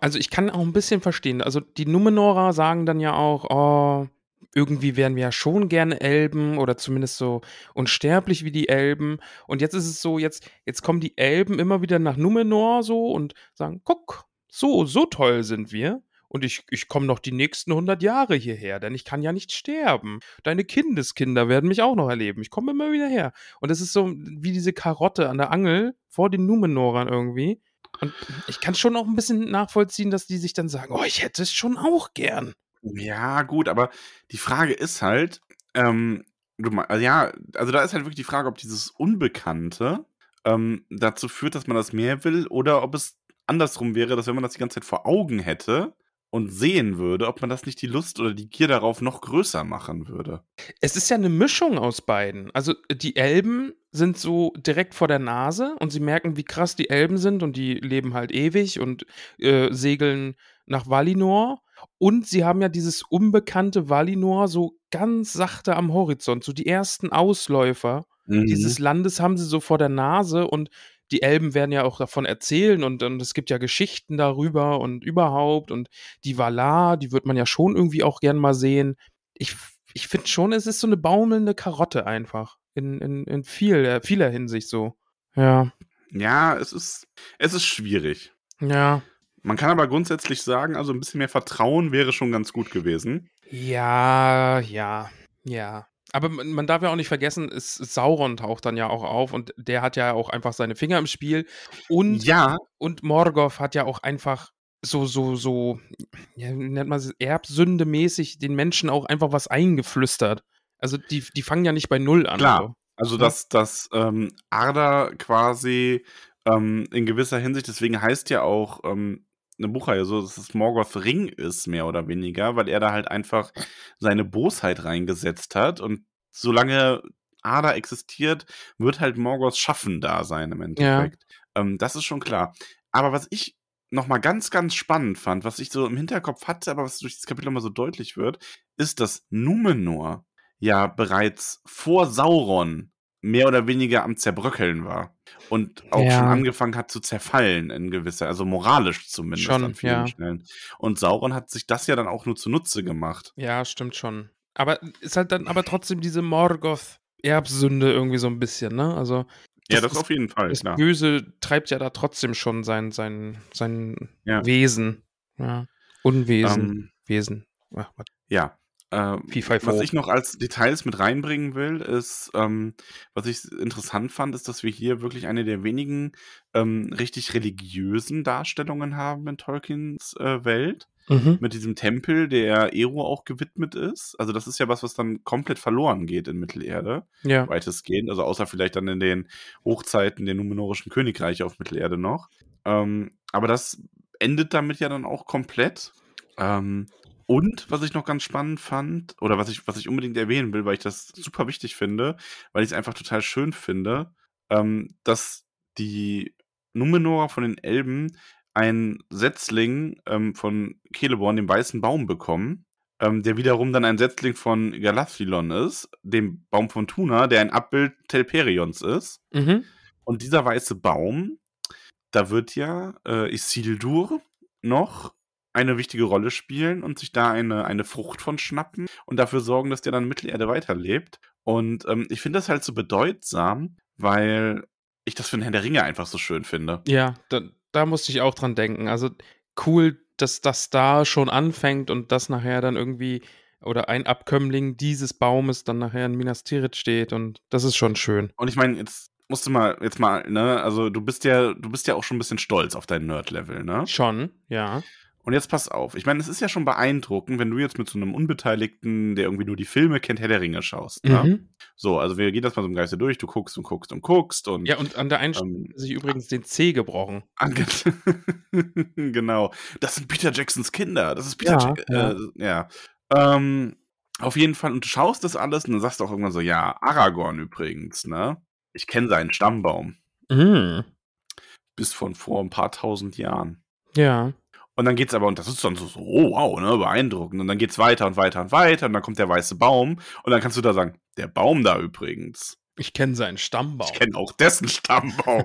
also ich kann auch ein bisschen verstehen. Also die Numenorer sagen dann ja auch, oh, irgendwie wären wir ja schon gerne Elben oder zumindest so unsterblich wie die Elben. Und jetzt ist es so, jetzt, jetzt kommen die Elben immer wieder nach Numenor so und sagen, guck, so, so toll sind wir. Und ich, ich komme noch die nächsten 100 Jahre hierher, denn ich kann ja nicht sterben. Deine Kindeskinder werden mich auch noch erleben. Ich komme immer wieder her. Und es ist so wie diese Karotte an der Angel vor den Numenorern irgendwie. Und ich kann schon auch ein bisschen nachvollziehen, dass die sich dann sagen, oh, ich hätte es schon auch gern. Ja, gut, aber die Frage ist halt, ähm, du, also ja, also da ist halt wirklich die Frage, ob dieses Unbekannte ähm, dazu führt, dass man das mehr will, oder ob es andersrum wäre, dass wenn man das die ganze Zeit vor Augen hätte und sehen würde, ob man das nicht die Lust oder die Gier darauf noch größer machen würde. Es ist ja eine Mischung aus beiden. Also die Elben sind so direkt vor der Nase und sie merken, wie krass die Elben sind und die leben halt ewig und äh, segeln nach Valinor. Und sie haben ja dieses unbekannte Valinor so ganz sachte am Horizont, so die ersten Ausläufer dieses Landes haben sie so vor der Nase und die Elben werden ja auch davon erzählen und, und es gibt ja Geschichten darüber und überhaupt und die Valar, die wird man ja schon irgendwie auch gern mal sehen. Ich, ich finde schon, es ist so eine baumelnde Karotte einfach. In, in, in viel, äh, vieler Hinsicht so. Ja. Ja, es ist, es ist schwierig. Ja. Man kann aber grundsätzlich sagen, also ein bisschen mehr Vertrauen wäre schon ganz gut gewesen. Ja, ja, ja. Aber man, darf ja auch nicht vergessen, es, Sauron taucht dann ja auch auf und der hat ja auch einfach seine Finger im Spiel. Und Ja, Und Morgoth hat ja auch einfach so, so, so, ja, nennt man es, erbsündemäßig den Menschen auch einfach was eingeflüstert. Also die, die fangen ja nicht bei Null an. Klar. So. Also, Ja. dass, dass ähm, Arda quasi ähm, in gewisser Hinsicht, deswegen heißt ja auch ähm, eine Buchreihe so, dass es Morgoth Ring ist, mehr oder weniger, weil er da halt einfach seine Bosheit reingesetzt hat und solange Arda existiert, wird halt Morgoth Schaffen da sein im Endeffekt. Ähm, das ist schon klar. Aber was ich nochmal ganz, ganz spannend fand, was ich so im Hinterkopf hatte, aber was durch das Kapitel immer so deutlich wird, ist, dass Numenor ja bereits vor Sauron mehr oder weniger am Zerbröckeln war und auch Ja. schon angefangen hat zu zerfallen in gewisser, also moralisch zumindest Schon, an vielen ja. Stellen. Und Sauron hat sich das ja dann auch nur zunutze gemacht. Ja, stimmt schon. Aber ist halt dann aber trotzdem diese Morgoth-Erbsünde irgendwie so ein bisschen, ne? Also ja, Das das auf jeden Fall, das klar. Böse treibt ja da trotzdem schon sein, sein, sein Ja. Wesen. Ja. Unwesen. Ähm, Wesen. Ach, Ja, Ähm, was ich noch als Details mit reinbringen will, ist, ähm, was ich interessant fand, ist, dass wir hier wirklich eine der wenigen ähm, richtig religiösen Darstellungen haben in Tolkiens äh, Welt. Mhm. Mit diesem Tempel, der Ero auch gewidmet ist. Also, das ist ja was, was dann komplett verloren geht in Mittelerde, Ja. weitestgehend. Also, außer vielleicht dann in den Hochzeiten der numenorischen Königreiche auf Mittelerde noch. Ähm, aber das endet damit ja dann auch komplett. Ähm, und was ich noch ganz spannend fand, oder was ich, was ich unbedingt erwähnen will, weil ich das super wichtig finde, weil ich es einfach total schön finde, ähm, dass die Numenora von den Elben ein Setzling ähm, von Celeborn, dem weißen Baum, bekommen, ähm, der wiederum dann ein Setzling von Galathilon ist, dem Baum von Tuna, der ein Abbild Telperions ist. Mhm. Und dieser weiße Baum, da wird ja äh, Isildur noch eine wichtige Rolle spielen und sich da eine, eine Frucht von schnappen und dafür sorgen, dass der dann Mittelerde weiterlebt. Und ähm, ich finde das halt so bedeutsam, weil ich das für den Herrn der Ringe einfach so schön finde. Ja, da, da musste ich auch dran denken. Also cool, dass das da schon anfängt und dass nachher dann irgendwie oder ein Abkömmling dieses Baumes dann nachher in Minas Tirith steht und das ist schon schön. Und ich meine, jetzt musst du mal, jetzt mal, ne, also du bist ja, du bist ja auch schon ein bisschen stolz auf dein Nerd-Level, ne? Schon, ja. Und jetzt pass auf. Ich meine, es ist ja schon beeindruckend, wenn du jetzt mit so einem Unbeteiligten, der irgendwie nur die Filme kennt, Herr der Ringe schaust. Ne? Mhm. So, also wir gehen das mal so im Geiste durch. Du guckst und guckst und guckst und. Ja, und an der einen Stelle ähm, hat sich übrigens den C gebrochen. ange- [LAUGHS] genau. Das sind Peter Jacksons Kinder. Das ist Peter Ja, Jack äh, ja. Ähm, auf jeden Fall. Und du schaust das alles und dann sagst du auch irgendwann so, ja, Aragorn übrigens, ne? Ich kenne seinen Stammbaum. Mhm. Bis von vor ein paar tausend Jahren. Ja. Und dann geht's aber, und das ist dann so, so oh, wow, ne, beeindruckend. Und dann geht's weiter und weiter und weiter und dann kommt der weiße Baum und dann kannst du da sagen, der Baum da übrigens. Ich kenne seinen Stammbaum. Ich kenne auch dessen Stammbaum.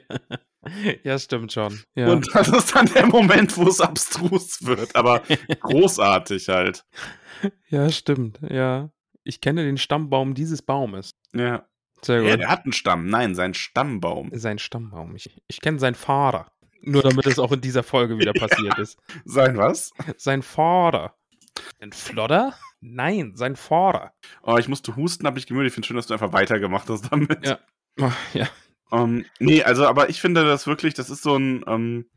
[LAUGHS] ja, stimmt schon. Ja. Und das ist dann der Moment, wo es abstrus wird, aber [LAUGHS] großartig halt. ja, stimmt. Ja. Ich kenne den Stammbaum dieses Baumes. Ja. Sehr gut. ja. Der hat einen Stamm. Nein, sein Stammbaum. Sein Stammbaum. Ich, ich kenne seinen Vater. Nur damit es auch in dieser Folge wieder [LAUGHS] passiert ist. Sein was? Sein Vater. Ein Flodder? Nein, sein Vater. Oh, ich musste husten, hab ich gemüht. Ich finde schön, dass du einfach weitergemacht hast damit. Ja. Oh, ja. Ähm, nee, also, aber ich finde das wirklich, das ist so ein, ähm,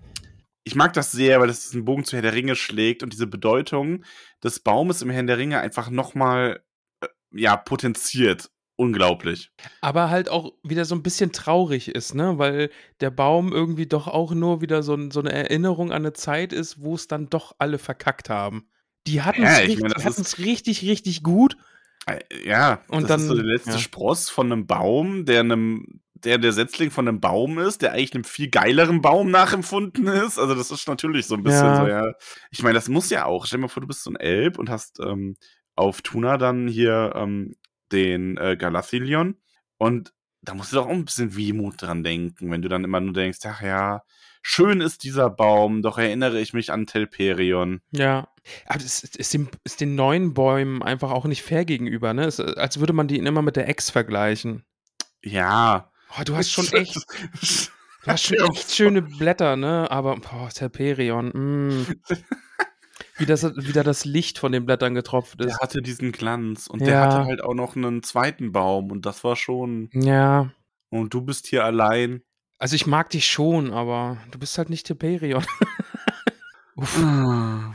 ich mag das sehr, weil das diesen Bogen zu Herr der Ringe schlägt und diese Bedeutung des Baumes im Herrn der Ringe einfach nochmal, äh, ja, potenziert. Unglaublich. Aber halt auch wieder so ein bisschen traurig ist, ne? Weil der Baum irgendwie doch auch nur wieder so, so eine Erinnerung an eine Zeit ist, wo es dann doch alle verkackt haben. Die hatten es Ja, ich richtig, hatten's richtig, richtig gut. Äh, Ja, Und das ist so dann- der letzte ja. Spross von einem Baum, der einem, der der Setzling von einem Baum ist, der eigentlich einem viel geileren Baum nachempfunden ist. Also das ist natürlich so ein bisschen Ja. so, ja. Ich meine, das muss ja auch. Stell dir mal vor, du bist so ein Elb und hast ähm, auf Tuna dann hier ähm, den äh, Galathilion und da musst du doch auch ein bisschen Wehmut dran denken, wenn du dann immer nur denkst, ach ja, schön ist dieser Baum, doch erinnere ich mich an Telperion. Ja. Aber das ist, ist, den neuen Bäumen einfach auch nicht fair gegenüber, ne? Es, als würde man die immer mit der Ex vergleichen. Ja. Oh, du hast schon [LAUGHS] echt, du hast schon echt schöne Blätter, ne? Aber, boah, Telperion, mm. [LAUGHS] wie, das, wie da das Licht von den Blättern getropft Der ist. hatte diesen Glanz und der Ja. hatte halt auch noch einen zweiten Baum und das war schon. Ja. Und du bist hier allein. Also ich mag dich schon, aber du bist halt nicht Telperion. [LAUGHS] Uff.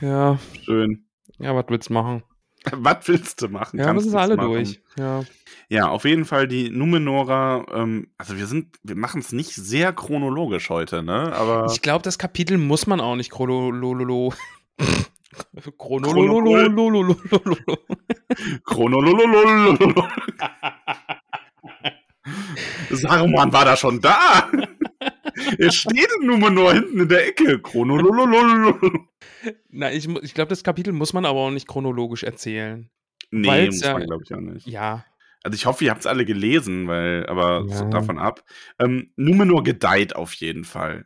Ja, Schön. ja, was willst du machen? [LAUGHS] Was willst du machen? Ja, Kannst müssen nichts alle machen. durch. Ja. Ja, auf jeden Fall die Numenora. Ähm, also wir sind, wir machen es nicht sehr chronologisch heute, ne? Aber Ich glaube, das Kapitel muss man auch nicht chronololo. [LAUGHS] Chronololo. Chronolololololol. Saruman war da schon da. er steht in Numenor hinten in der Ecke. Chronololololol. Na, ich, glaube, das Kapitel muss man aber auch nicht chronologisch erzählen. Nee, Weil's glaube ich, auch nicht. Also ich hoffe, ihr habt es alle gelesen, weil, aber Ja. davon ab. Numenor gedeiht auf jeden Fall.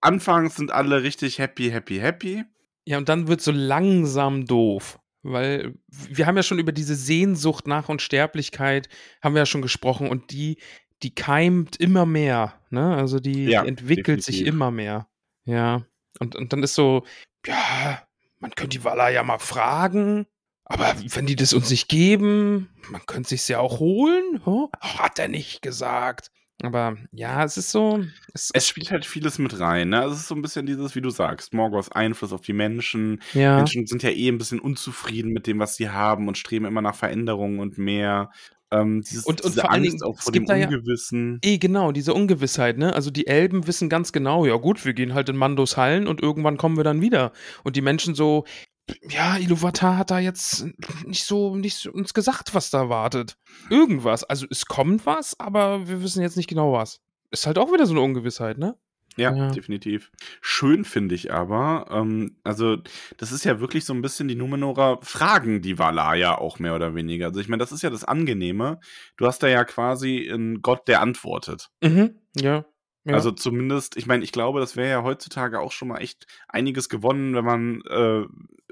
Anfangs sind alle richtig happy, happy, happy. Ja, und dann wird so langsam doof. Weil wir haben ja schon über diese Sehnsucht nach Unsterblichkeit, haben wir ja schon gesprochen und die, die keimt immer mehr. Ne? Also die, Ja, die entwickelt sich definitiv. immer mehr. Ja. Und, und dann ist so, ja, man könnte die Walla ja mal fragen. Aber wenn die das uns nicht geben, man könnte sich's ja auch holen. Huh? Hat er nicht gesagt. Aber ja, es ist so. Es, Es spielt halt vieles mit rein. Ne? Also es ist so ein bisschen dieses, wie du sagst, Morgoths Einfluss auf die Menschen. ja. Menschen sind ja eh ein bisschen unzufrieden mit dem, was sie haben und streben immer nach Veränderungen und mehr. Ähm, dieses, Und- und diese vor allen Angst Dingen, auch vor dem da ja- Ungewissen. Eh, genau, diese Ungewissheit, ne? Also die Elben wissen ganz genau, ja gut, wir gehen halt in Mandos Hallen und irgendwann kommen wir dann wieder. Und die Menschen so, ja, Iluvatar hat da jetzt nicht so, nicht so uns gesagt, was da wartet. Irgendwas. Also es kommt was, aber wir wissen jetzt nicht genau was. Ist halt auch wieder so eine Ungewissheit, ne? Ja, Ja. definitiv. Schön finde ich aber, ähm, also das ist ja wirklich so ein bisschen die Numenora fragen die Valar ja auch mehr oder weniger. Also ich meine, das ist ja das Angenehme. Du hast da ja quasi einen Gott, der antwortet. Mhm. Ja. ja. Also zumindest, ich meine, ich glaube, das wäre ja heutzutage auch schon mal echt einiges gewonnen, wenn man äh,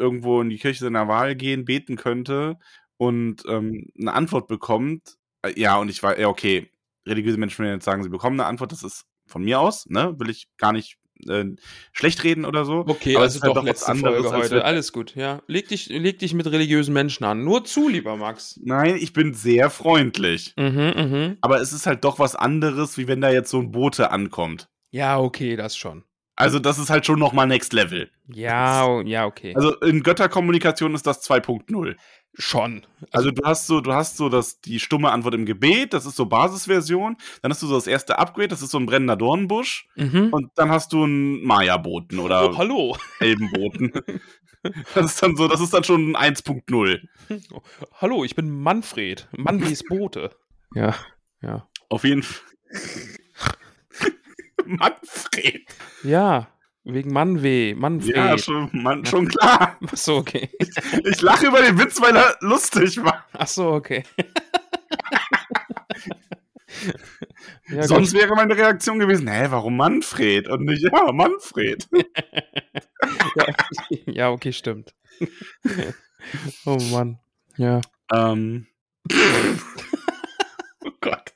irgendwo in die Kirche seiner Wahl gehen, beten könnte und ähm, eine Antwort bekommt. Äh, ja, und ich war, ja, okay, religiöse Menschen werden jetzt sagen, sie bekommen eine Antwort, das ist von mir aus, ne? Will ich gar nicht äh, schlecht reden oder so. Okay, aber also es ist halt doch doch was anderes, Folge heute. Alles gut, ja. Leg dich, leg dich mit religiösen Menschen an. Nur zu, lieber Max. Nein, ich bin sehr freundlich. Mhm, mhm. Aber es ist halt doch was anderes, wie wenn da jetzt so ein Bote ankommt. Ja, okay, das schon. Also das ist halt schon noch mal Next Level. Ja, ja, okay. Also in Götterkommunikation ist das 2.0. schon. Also du hast so, du hast so das, die stumme Antwort im Gebet, das ist so Basisversion. Dann hast du so das erste Upgrade, das ist so ein brennender Dornbusch. Mhm. Und dann hast du einen Maya-Boten oder Oh, hallo. Elbenboten. [LAUGHS] Das ist dann so, das ist dann schon 1.0. Hallo, ich bin Manfred. Manwes Bote. Ja, ja. Auf jeden Fall. [LAUGHS] Manfred. Ja, wegen Manweh. Manfred. Ja, schon, man, schon klar. [LAUGHS] Ach so, okay. Ich lache über den Witz, weil er lustig war. Ach so, okay. [LAUGHS] ja, Sonst wäre meine Reaktion gewesen, hä, warum Manfred? Und nicht, ja, Manfred. gut. ja, ja, okay, stimmt. oh Mann. Ja. ähm. oh Gott.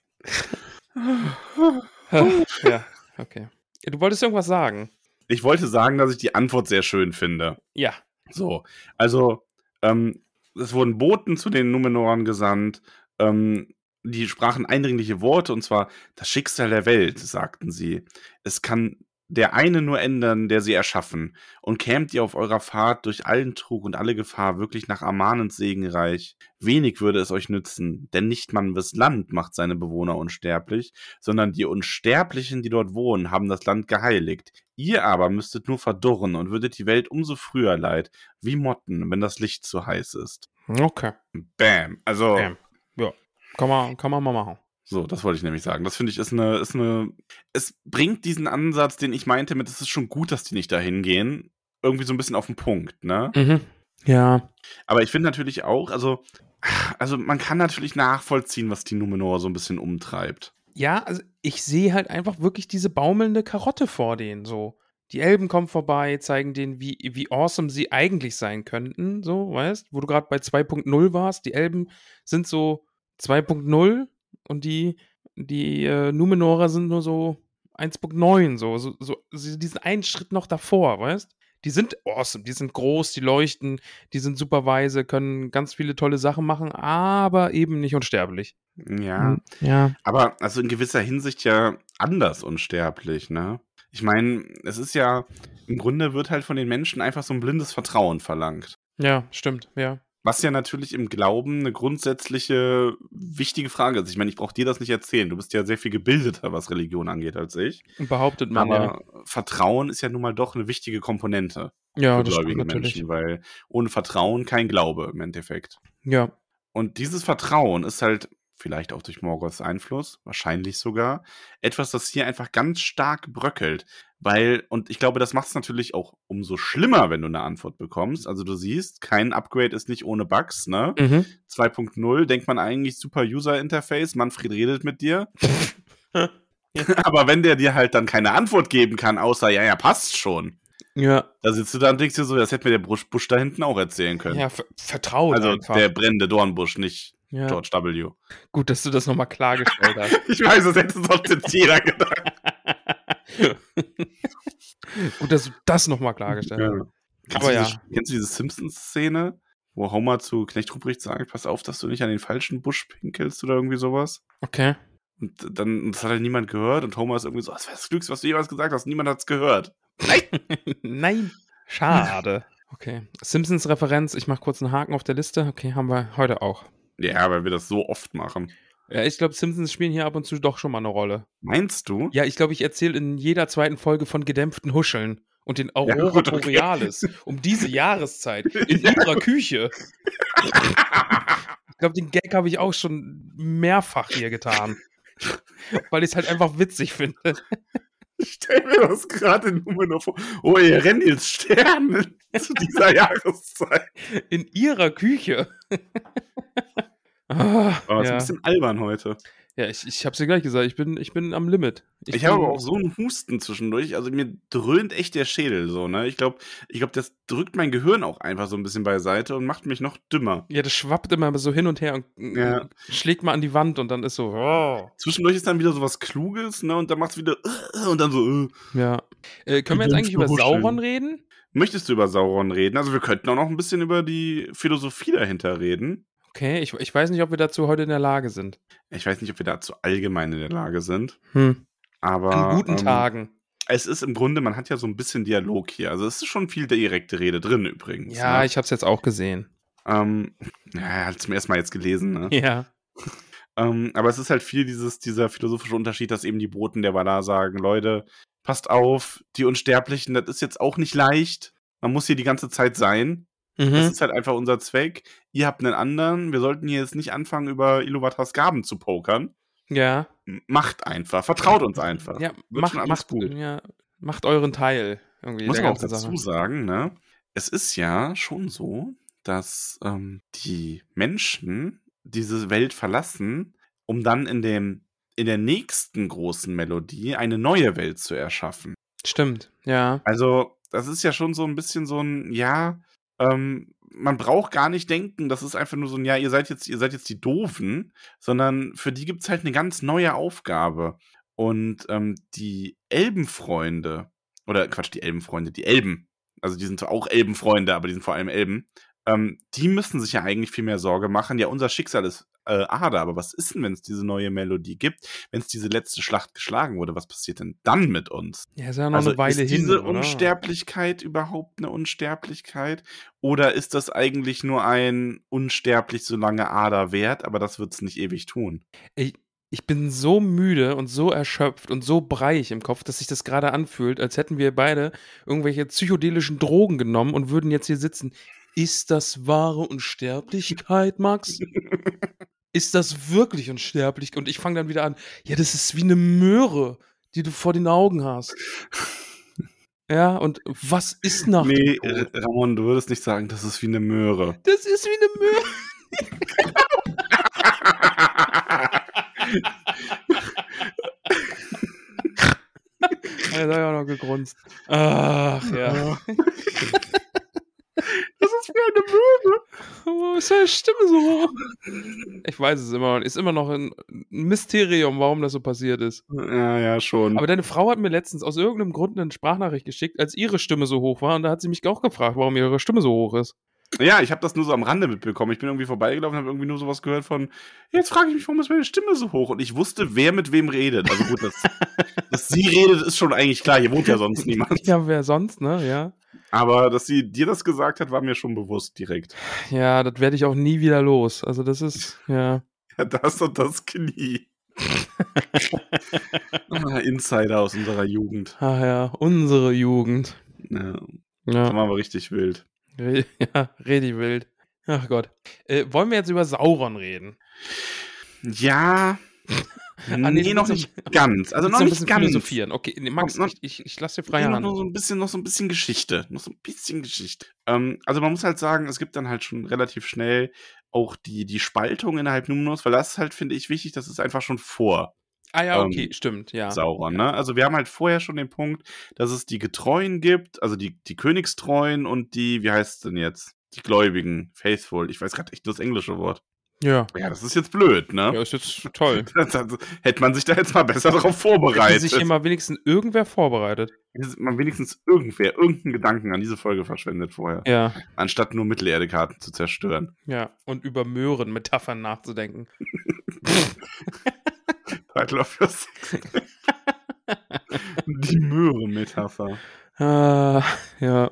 ja, okay. Du wolltest irgendwas sagen? Ich wollte sagen, dass ich die Antwort sehr schön finde. Ja. So, also, ähm, es wurden Boten zu den Numenoren gesandt, ähm, die sprachen eindringliche Worte, und zwar das Schicksal der Welt, sagten sie. Es kann der eine nur ändern, der sie erschaffen. Und kämt ihr auf eurer Fahrt durch allen Trug und alle Gefahr wirklich nach Amanens Segenreich, wenig würde es euch nützen, denn nicht Manwes Land macht seine Bewohner unsterblich, sondern die Unsterblichen, die dort wohnen, haben das Land geheiligt. Ihr aber müsstet nur verdurren und würdet die Welt umso früher leid, wie Motten, wenn das Licht zu heiß ist. Okay. Bam. Also, Bam. Ja. Kann man, kann man mal machen. So, das wollte ich nämlich sagen. Das finde ich ist eine, ist eine. Es bringt diesen Ansatz, den ich meinte, mit es ist schon gut, dass die nicht dahin gehen, irgendwie so ein bisschen auf den Punkt, ne? Mhm. Ja. Aber ich finde natürlich auch, also, also man kann natürlich nachvollziehen, was die Numenor so ein bisschen umtreibt. Ja, also ich sehe halt einfach wirklich diese baumelnde Karotte vor denen so. Die Elben kommen vorbei, zeigen denen, wie, wie awesome sie eigentlich sein könnten, so, weißt, wo du gerade bei 2.0 warst. Die Elben sind so 2.0 und die, die äh, Numenorer sind nur so 1.9, so, so, so, sie- die sind einen Schritt noch davor, weißt? Die sind awesome, die sind groß, die leuchten, die sind super weise, können ganz viele tolle Sachen machen, aber eben nicht unsterblich. Ja. Ja. Aber also in gewisser Hinsicht ja anders unsterblich, ne? Ich meine, es ist ja, im Grunde wird halt von den Menschen einfach so ein blindes Vertrauen verlangt. Ja, stimmt, ja. Was ja natürlich im Glauben eine grundsätzliche wichtige Frage ist. Ich meine, ich brauche dir das nicht erzählen. Du bist ja sehr viel gebildeter, was Religion angeht, als ich. Behauptet man, ja. Aber Vertrauen ist ja nun mal doch eine wichtige Komponente Ja, für gläubige natürlich. Menschen, weil ohne Vertrauen kein Glaube im Endeffekt. Ja. Und dieses Vertrauen ist halt, vielleicht auch durch Morgoths Einfluss, wahrscheinlich sogar, etwas, das hier einfach ganz stark bröckelt. Weil, und ich glaube, das macht es natürlich auch umso schlimmer, wenn du eine Antwort bekommst. Also du siehst, kein Upgrade ist nicht ohne Bugs, ne? Mhm. 2.0 denkt man eigentlich super User-Interface, Manfred redet mit dir. [LAUGHS] [LAUGHS] Aber wenn der dir halt dann keine Antwort geben kann, außer, ja, ja, passt schon. Ja, Da sitzt du da und denkst dir so, das hätte mir der Busch, Busch da hinten auch erzählen können. ja ver Vertrauen also einfach. der brennende Dornbusch, nicht ja. George W. Gut, dass du das nochmal klargestellt hast. [LAUGHS] Ich weiß, das hätte sonst jetzt jeder gedacht. [LAUGHS] Gut, dass du das nochmal klargestellt hast. Kennst, Aber du ja. diese, kennst du diese Simpsons-Szene, wo Homer zu Knecht Ruprecht sagt, pass auf, dass du nicht an den falschen Busch pinkelst oder irgendwie sowas. Okay. Und dann, das hat halt niemand gehört und Homer ist irgendwie so, das wäre das Glücks, was du jemals gesagt hast, niemand hat's gehört. Nein. [LAUGHS] Schade. Okay. Simpsons-Referenz, ich mache kurz einen Haken auf der Liste. Okay, haben wir heute auch. Ja, weil wir das so oft machen. Ja, ich glaube, Simpsons spielen hier ab und zu doch schon mal eine Rolle. Meinst du? Ja, ich glaube, ich erzähle in jeder zweiten Folge von gedämpften Huscheln und den Aurora gut, okay. Borealis um diese Jahreszeit [LAUGHS] in ihrer Küche. Ich glaube, den Gag habe ich auch schon mehrfach hier getan. Weil ich es halt einfach witzig finde. Stell mir das gerade nur noch vor. Oh, ihr rennt jetzt Sterne [LAUGHS] zu dieser Jahreszeit. In ihrer Küche. ah, es ist ja. ein bisschen albern heute. Ja, ich, ich habe es dir gleich gesagt, ich bin, ich bin am Limit. Ich, habe bin- aber auch so einen Husten zwischendurch. Also mir dröhnt echt der Schädel so, ne? Ich glaube, ich glaub, das drückt mein Gehirn auch einfach so ein bisschen beiseite und macht mich noch dümmer. Ja, das schwappt immer so hin und her und Ja. schlägt mal an die Wand und dann ist so. Oh. Zwischendurch ist dann wieder so was Kluges, ne? Und dann macht's wieder äh, und dann so. Äh. Ja. Äh, können wir jetzt eigentlich über. Sauron reden? Möchtest du über Sauron reden? Also wir könnten auch noch ein bisschen über die Philosophie dahinter reden. Okay, ich, ich weiß nicht, ob wir dazu heute in der Lage sind. Ich weiß nicht, ob wir dazu allgemein in der Lage sind. Hm. Aber An guten ähm, Tagen. Es ist im Grunde, man hat ja so ein bisschen Dialog hier. Also es ist schon viel direkte Rede drin übrigens. Ja, ne? ich habe es jetzt auch gesehen. Ähm, [LAUGHS] ja, zum ersten Mal jetzt gelesen, ne? Ja. [LAUGHS] Ähm, aber es ist halt viel dieses, dieser philosophische Unterschied, dass eben die Boten der Valar sagen, Leute, passt auf, die Unsterblichen, das ist jetzt auch nicht leicht. Man muss hier die ganze Zeit sein. Das Mhm. ist halt einfach unser Zweck. Ihr habt einen anderen. Wir sollten hier jetzt nicht anfangen, über Iluvatars Gaben zu pokern. Ja. Macht einfach. Vertraut uns einfach. Ja, Wird macht, macht, gut. ja, macht euren Teil irgendwie Muss man auch dazu Sache. sagen, ne? Es ist ja schon so, dass ähm, die Menschen diese Welt verlassen, um dann in dem in der nächsten großen Melodie eine neue Welt zu erschaffen. Stimmt, ja. Also, das ist ja schon so ein bisschen so ein, ja, ähm, man braucht gar nicht denken, das ist einfach nur so ein, ja, ihr seid jetzt, ihr seid jetzt die Doofen, sondern für die gibt es halt eine ganz neue Aufgabe. Und ähm, die Elbenfreunde, oder Quatsch, die Elbenfreunde, die Elben, also die sind zwar auch Elbenfreunde, aber die sind vor allem Elben, ähm, die müssen sich ja eigentlich viel mehr Sorge machen. Ja, unser Schicksal ist äh, Ader, aber was ist denn, wenn es diese neue Melodie gibt, wenn es diese letzte Schlacht geschlagen wurde, was passiert denn dann mit uns? Ja, ist ja noch Also eine Weile ist hin. diese oder? Unsterblichkeit überhaupt eine Unsterblichkeit? Oder ist das eigentlich nur ein unsterblich solange Ader wert, aber das wird es nicht ewig tun? Ich, ich bin so müde und so erschöpft und so breich im Kopf, dass sich das gerade anfühlt, als hätten wir beide irgendwelche psychedelischen Drogen genommen und würden jetzt hier sitzen. Ist das wahre Unsterblichkeit, Max? [LAUGHS] ist das wirklich unsterblich? Und ich fange dann wieder an, ja, das ist wie eine Möhre, die du vor den Augen hast. Ja, und was ist nach nee, dem äh? Ramon, du würdest nicht sagen, das ist wie eine Möhre. Das ist wie eine Möhre. [LAUGHS] [LAUGHS] Ja, da hab ich auch noch gegrunzt. Ach ja. Das ist wie eine Möhre. Warum ist deine Stimme so hoch? Ich weiß es immer noch. Ist immer noch ein Mysterium, warum das so passiert ist. Ja, ja, schon. Aber deine Frau hat mir letztens aus irgendeinem Grund eine Sprachnachricht geschickt, als ihre Stimme so hoch war. Und da hat sie mich auch gefragt, warum ihre Stimme so hoch ist. ja, ich habe das nur so am Rande mitbekommen. Ich bin irgendwie vorbeigelaufen und habe irgendwie nur sowas gehört von, jetzt frage ich mich, warum ist meine Stimme so hoch? Und ich wusste, wer mit wem redet. Also gut, dass, [LAUGHS] dass sie redet, ist schon eigentlich klar. Hier wohnt ja sonst niemand. Ja, wer sonst, ne? Ja. Aber dass sie dir das gesagt hat, war mir schon bewusst direkt. Ja, das werde ich auch nie wieder los. Also, das ist, [LAUGHS] ja. Ja, das und das Knie. [LAUGHS] ah, Insider aus unserer Jugend. Ach ja, unsere Jugend. Ja, Ja. das war aber richtig wild. [LAUGHS] Ja, richtig wild. Ach Gott. Äh, wollen wir jetzt über Sauron reden? Ja. Ah, nee, nee, noch nicht ganz. Also noch nicht ganz. philosophieren. Okay, nee, Max, Noch- ich, ich, ich lasse dir freie noch, Hand. noch so ein bisschen, noch so ein bisschen Geschichte. Noch so ein bisschen Geschichte. Ähm, also man muss halt sagen, es gibt dann halt schon relativ schnell auch die, die Spaltung innerhalb Numenors, weil das ist halt, finde ich, wichtig, das ist einfach schon vor Ah ja, okay, ähm, stimmt, ja. Sauron, ne? Also wir haben halt vorher schon den Punkt, dass es die Getreuen gibt, also die, die Königstreuen und die, wie heißt es denn jetzt? Die Gläubigen, Faithful. Ich weiß gerade echt nur das englische Wort. Ja. Ja, das ist jetzt blöd, ne? Ja, ist jetzt toll. [LAUGHS] Das, das, hätte man sich da jetzt mal besser darauf Hätte vorbereitet. sich immer wenigstens irgendwer vorbereitet. Hätte man wenigstens irgendwer, irgendeinen Gedanken an diese Folge verschwendet vorher. Ja, Anstatt nur Mittelerde-Karten zu zerstören. ja. Und über Möhren-Metaphern nachzudenken. [LAUGHS] Title of your. Die Möhre-Metapher. Ah, ja.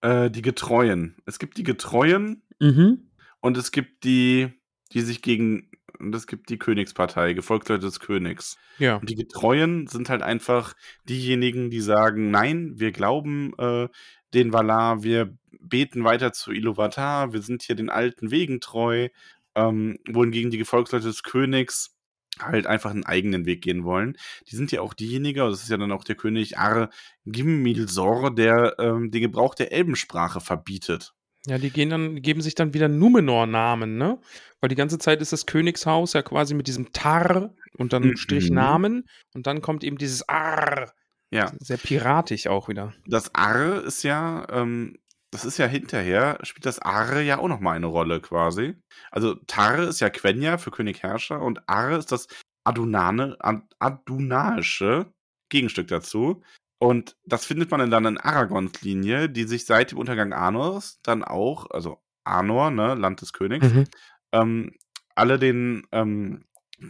Äh, die Getreuen. Es gibt die Getreuen Mhm. Und es gibt die, die sich gegen, und es gibt die Königspartei, Gefolgsleute des Königs. Ja. Und die Getreuen sind halt einfach diejenigen, die sagen, nein, wir glauben äh, den Valar, wir beten weiter zu Iluvatar, wir sind hier den alten Wegen treu, ähm, wohingegen die Gefolgsleute des Königs halt einfach einen eigenen Weg gehen wollen. Die sind ja auch diejenigen, das ist ja dann auch der König Ar Gimmilsor, der ähm, den Gebrauch der Elbensprache verbietet. Ja, die gehen dann, geben sich dann wieder Numenor-Namen, ne? Weil die ganze Zeit ist das Königshaus ja quasi mit diesem Tar und dann Mhm. Strich Namen und dann kommt eben dieses Ar. Ja, Sehr piratisch auch wieder. das Ar ist ja, ähm, das ist ja hinterher, spielt das Ar ja auch nochmal eine Rolle quasi. Also Tar ist ja Quenya für König Herrscher und Ar ist das Adunane, Ad, Adunaische Gegenstück dazu. Und das findet man dann in Aragons Linie, die sich seit dem Untergang Arnors dann auch, also Arnor, ne, Land des Königs, Mhm. ähm, alle den ähm,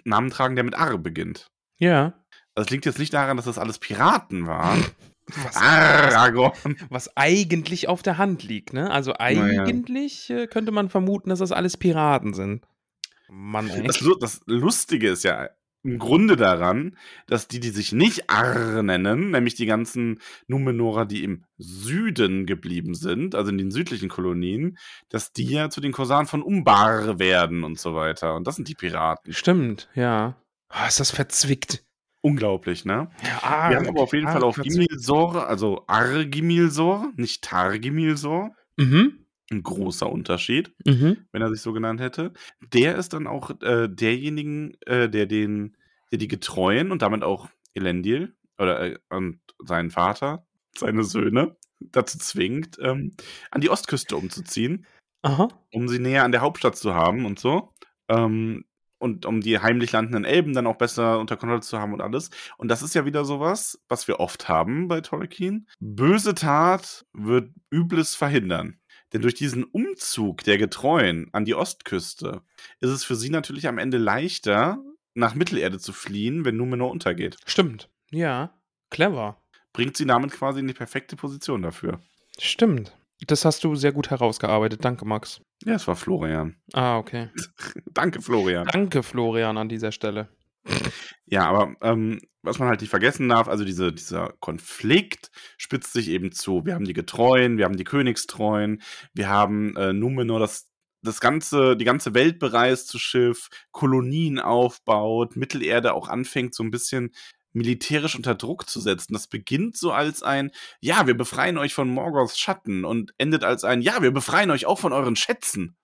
Namen tragen, der mit Ar beginnt. Ja. Das liegt jetzt nicht daran, dass das alles Piraten waren. [LAUGHS] Was, [LAUGHS] Aragorn. was eigentlich auf der Hand liegt, ne? Also Naja. eigentlich äh, könnte man vermuten, dass das alles Piraten sind. Mann, ey. Das, das Lustige ist ja Grunde daran, dass die, die sich nicht Ar nennen, nämlich die ganzen Numenorer, die im Süden geblieben sind, also in den südlichen Kolonien, dass die ja zu den Korsaren von Umbar werden und so weiter. Und das sind die Piraten. Stimmt, ja. Ah, ist das verzwickt. Unglaublich, ne? Ja, ah, Wir haben aber auf jeden Fall auf. Gimilsor, also Argimilsor, nicht Targimilsor. Mhm. Ein großer Unterschied. Mhm. wenn er sich so genannt hätte. Der ist dann auch äh, derjenigen, äh, der den, der die Getreuen und damit auch Elendil oder äh, und seinen Vater, seine Söhne dazu zwingt, ähm, an die Ostküste umzuziehen, Aha. um sie näher an der Hauptstadt zu haben und so. Ähm, und um die heimlich landenden Elben dann auch besser unter Kontrolle zu haben und alles. Und das ist ja wieder sowas, was wir oft haben bei Tolkien. Böse Tat wird Übles verhindern. Denn durch diesen Umzug der Getreuen an die Ostküste ist es für sie natürlich am Ende leichter, nach Mittelerde zu fliehen, wenn Numenor untergeht. Stimmt. Ja. Clever. Bringt sie damit quasi in die perfekte Position dafür. Stimmt. Das hast du sehr gut herausgearbeitet. Danke, Max. Ja, es war Florian. Ah, okay. [LAUGHS] Danke, Florian. Danke, Florian, an dieser Stelle. Ja, aber ähm, was man halt nicht vergessen darf, also diese, dieser Konflikt spitzt sich eben zu. Wir haben die Getreuen, wir haben die Königstreuen, wir haben äh, Numenor, das das ganze, die ganze Welt bereist zu Schiff, Kolonien aufbaut, Mittelerde auch anfängt, so ein bisschen militärisch unter Druck zu setzen. Das beginnt so als ein, ja, wir befreien euch von Morgoths Schatten und endet als ein, ja, wir befreien euch auch von euren Schätzen.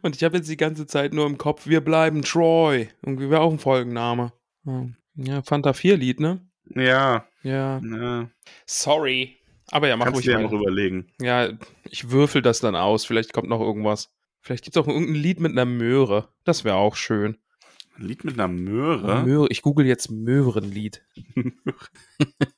Und ich habe jetzt die ganze Zeit nur im Kopf, wir bleiben Troy. Irgendwie wäre auch ein Folgenname. Ja, Ja, Fanta 4 Lied, ne? Ja, Ja. ne, Sorry. Aber ja, mach kannst ruhig dir ja weiter. noch überlegen. Ja, ich würfel das dann aus. Vielleicht kommt noch irgendwas. Vielleicht gibt es auch irgendein Lied mit einer Möhre. Das wäre auch schön. Ein Lied mit einer Möhre. Möhre. Ich google jetzt Möhrenlied. [LAUGHS]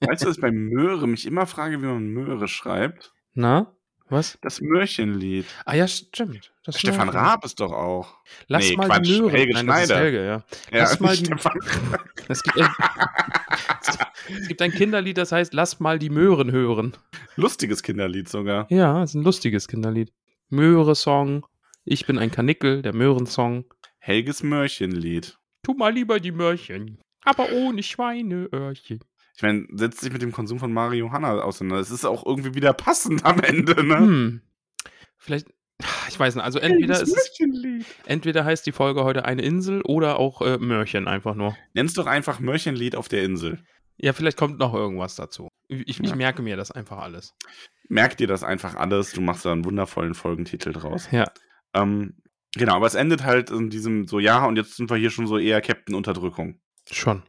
Weißt du, dass ich bei Möhre mich immer frage, wie man Möhre schreibt? Na? Was? Das Möhrchenlied. Ah ja, stimmt. Das Stefan Möhren. Raab ist doch auch. Lass Nee, mal Quatsch, die Möhre. Helge Nein, das ist Schneider. Helge, ja. Ja, Lass [LAUGHS] mal die- Stefan [LAUGHS] Es gibt, ein, [LAUGHS] es gibt ein Kinderlied, das heißt Lass mal die Möhren hören. Lustiges Kinderlied sogar. Ja, ist ein lustiges Kinderlied. Möhre-Song. Ich bin ein Kanickel, der Möhrensong. Helges Möhrchenlied. Tu mal lieber die Möhrchen. Aber ohne Schweineöhrchen. Ich meine, setzt sich mit dem Konsum von Marihuana auseinander. Es ist auch irgendwie wieder passend am Ende, ne? Hm. Vielleicht. [SIGHS] Ich weiß nicht, also entweder, Helges ist entweder heißt die Folge heute eine Insel oder auch äh, Möhrchen einfach nur. Nenn's doch einfach Möhrchenlied auf der Insel. Ja, vielleicht kommt noch irgendwas dazu. Ich, ich Ja. merke mir das einfach alles. Merk dir das einfach alles. Du machst da einen wundervollen Folgentitel draus. Ja. Ähm, genau, aber es endet halt in diesem so, ja, und jetzt sind wir hier schon so eher Captain Unterdrückung. Schon.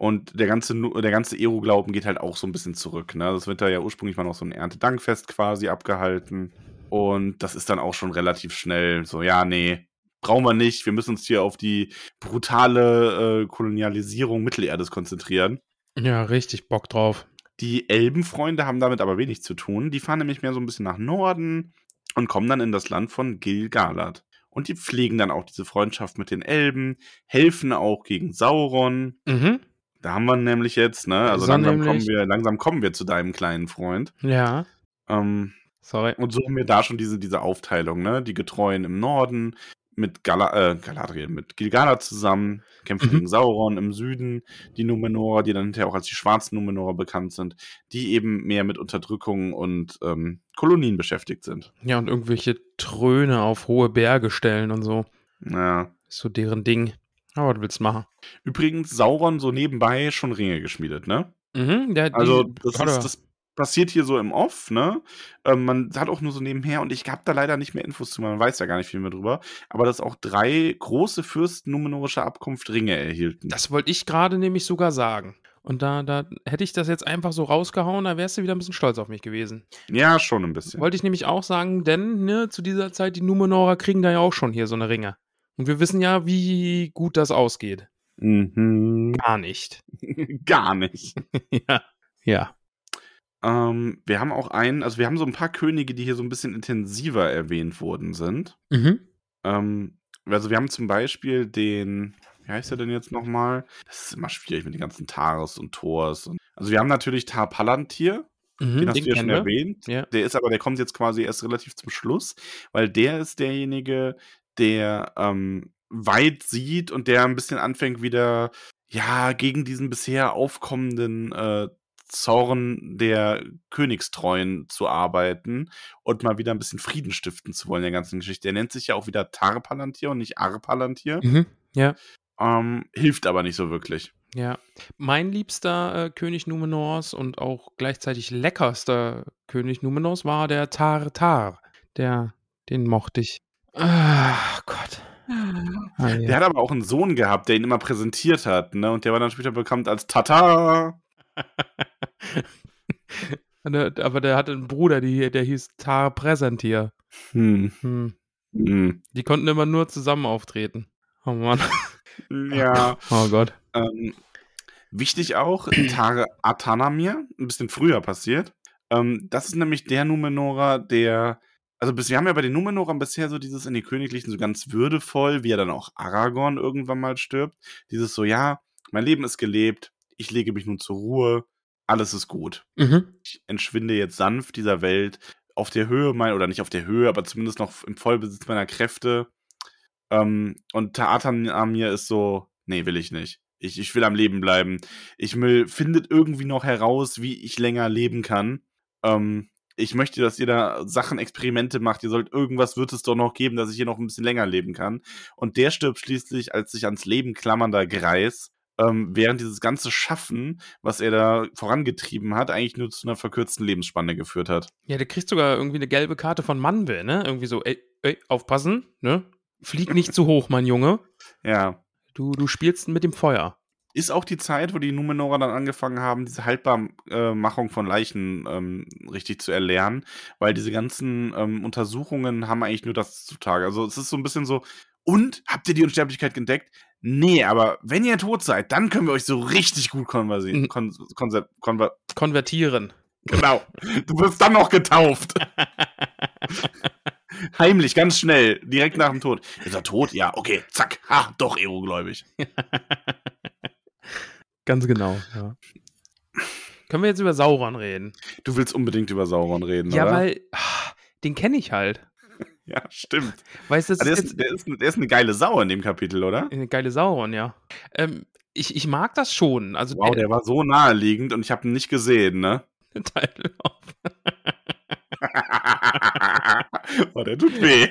Und der ganze, der ganze Ero-Glauben geht halt auch so ein bisschen zurück. Ne? Das wird da ja ursprünglich mal noch so ein Erntedankfest quasi abgehalten. Und das ist dann auch schon relativ schnell so, ja, nee, brauchen wir nicht. Wir müssen uns hier auf die brutale äh, Kolonialisierung Mittelerdes konzentrieren. Ja, richtig Bock drauf. Die Elbenfreunde haben damit aber wenig zu tun. Die fahren nämlich mehr so ein bisschen nach Norden und kommen dann in das Land von Gil-galad. Und die pflegen dann auch diese Freundschaft mit den Elben, helfen auch gegen Sauron. Mhm. Da haben wir nämlich jetzt, ne? Also So langsam nämlich. kommen, wir, langsam kommen wir zu deinem kleinen Freund. Ja. Ähm, Sorry. und haben wir da schon diese, diese Aufteilung, ne? Die Getreuen im Norden mit Gala, äh, Galadriel, mit Gilgalad zusammen, kämpfen Mhm. gegen Sauron im Süden, die Numenorer, die dann hinterher auch als die schwarzen Numenorer bekannt sind, die eben mehr mit Unterdrückung und ähm, Kolonien beschäftigt sind. Ja, und irgendwelche Tröne auf hohe Berge stellen und so. Ja. Ist so deren Ding. Aber was willst du machen? Übrigens, Sauron so nebenbei schon Ringe geschmiedet, ne? Mhm, der, Also, das, ist, das passiert hier so im Off, ne? Ähm, man hat auch nur so nebenher und ich habe da leider nicht mehr Infos zu, man weiß ja gar nicht viel mehr drüber, aber dass auch drei große Fürsten numenorischer Abkunft Ringe erhielten. Das wollte ich gerade nämlich sogar sagen. Und da, da hätte ich das jetzt einfach so rausgehauen, da wärst du wieder ein bisschen stolz auf mich gewesen. ja, schon ein bisschen. Wollte ich nämlich auch sagen, denn ne, zu dieser Zeit, die Numenorer kriegen da ja auch schon hier so eine Ringe. Und wir wissen ja, wie gut das ausgeht. Mhm. Gar nicht. [LAUGHS] Gar nicht. [LAUGHS] ja. Ja. Ähm, wir haben auch einen, also wir haben so ein paar Könige, die hier so ein bisschen intensiver erwähnt worden sind. Mhm. Ähm, also wir haben zum Beispiel den, wie heißt er denn jetzt nochmal? Das ist immer schwierig mit den ganzen Tares und Tors. Und, also wir haben natürlich Tar Palantir, Mhm, den hast du ja schon wir. erwähnt. Ja. Der ist aber, der kommt jetzt quasi erst relativ zum Schluss, weil der ist derjenige, der ähm, weit sieht und der ein bisschen anfängt wieder, ja, gegen diesen bisher aufkommenden äh, Zorn der Königstreuen zu arbeiten und mal wieder ein bisschen Frieden stiften zu wollen in der ganzen Geschichte. Der nennt sich ja auch wieder Tar-Palantir und nicht Ar-Palantir. Mhm. Ja. Ähm, hilft aber nicht so wirklich. Ja. Mein liebster äh, König Numenors und auch gleichzeitig leckerster König Numenors war der Tar-Tar. Der, den mochte ich. Ach Gott. Ah, ja. Der hat aber auch einen Sohn gehabt, der ihn immer präsentiert hat, ne? Und der war dann später bekannt als Tata. [LAUGHS] Aber der hatte einen Bruder, die, der hieß Tar Präsentier. Hm. Hm. Hm. Die konnten immer nur zusammen auftreten. Oh Mann. [LAUGHS] Ja. Oh Gott. Ähm, wichtig auch, Tare Atanamir, ein bisschen früher passiert. Ähm, das ist nämlich der Numenorer, der. Also bis, wir haben ja bei den Numenorern bisher so dieses in die Königlichen so ganz würdevoll, wie er dann auch Aragorn irgendwann mal stirbt. Dieses so, ja, mein Leben ist gelebt, ich lege mich nun zur Ruhe, alles ist gut. Mhm. Ich entschwinde jetzt sanft dieser Welt auf der Höhe mein, oder nicht auf der Höhe, aber zumindest noch im Vollbesitz meiner Kräfte. Ähm, und Taatan Amir ist so, nee, will ich nicht. Ich, ich will am Leben bleiben. Ich will, findet irgendwie noch heraus, wie ich länger leben kann. Ähm, ich möchte, dass ihr da Sachen, Experimente macht. Ihr sollt irgendwas wird es doch noch geben, dass ich hier noch ein bisschen länger leben kann. Und der stirbt schließlich als sich ans Leben klammernder Greis, ähm, während dieses ganze Schaffen, was er da vorangetrieben hat, eigentlich nur zu einer verkürzten Lebensspanne geführt hat. Ja, der kriegt sogar irgendwie eine gelbe Karte von Manwe, ne? Irgendwie so, ey, ey, aufpassen, ne? Flieg nicht zu hoch, mein Junge. Ja. Du, du spielst mit dem Feuer. Ist auch die Zeit, wo die Numenorer dann angefangen haben, diese Haltbarmachung von Leichen ähm, richtig zu erlernen, weil diese ganzen ähm, Untersuchungen haben eigentlich nur das zutage. Also es ist so ein bisschen so, und habt ihr die Unsterblichkeit entdeckt? Nee, aber wenn ihr tot seid, dann können wir euch so richtig gut konversieren. Mhm. Kon konver Konvertieren. genau. Du wirst dann noch getauft. [LAUGHS] Heimlich, ganz schnell, direkt nach dem Tod. Ist er tot? Ja, okay, zack. Ha, doch Ero-gläubig. [LAUGHS] Ganz genau, ja. Können wir jetzt über Sauron reden? Du willst unbedingt über Sauron reden, Ja, oder? weil ah, den kenne ich halt. [LAUGHS] Ja, stimmt. Weißt du, das Ah, der, ist jetzt der, ist, der ist eine geile Sau in dem Kapitel, oder? eine geile Sauron, ja. Ähm, ich, ich mag das schon. Also Wow, der war so naheliegend und ich habe ihn nicht gesehen, ne? [LAUGHS] der Teil auf. [LAUGHS] oh, der tut weh.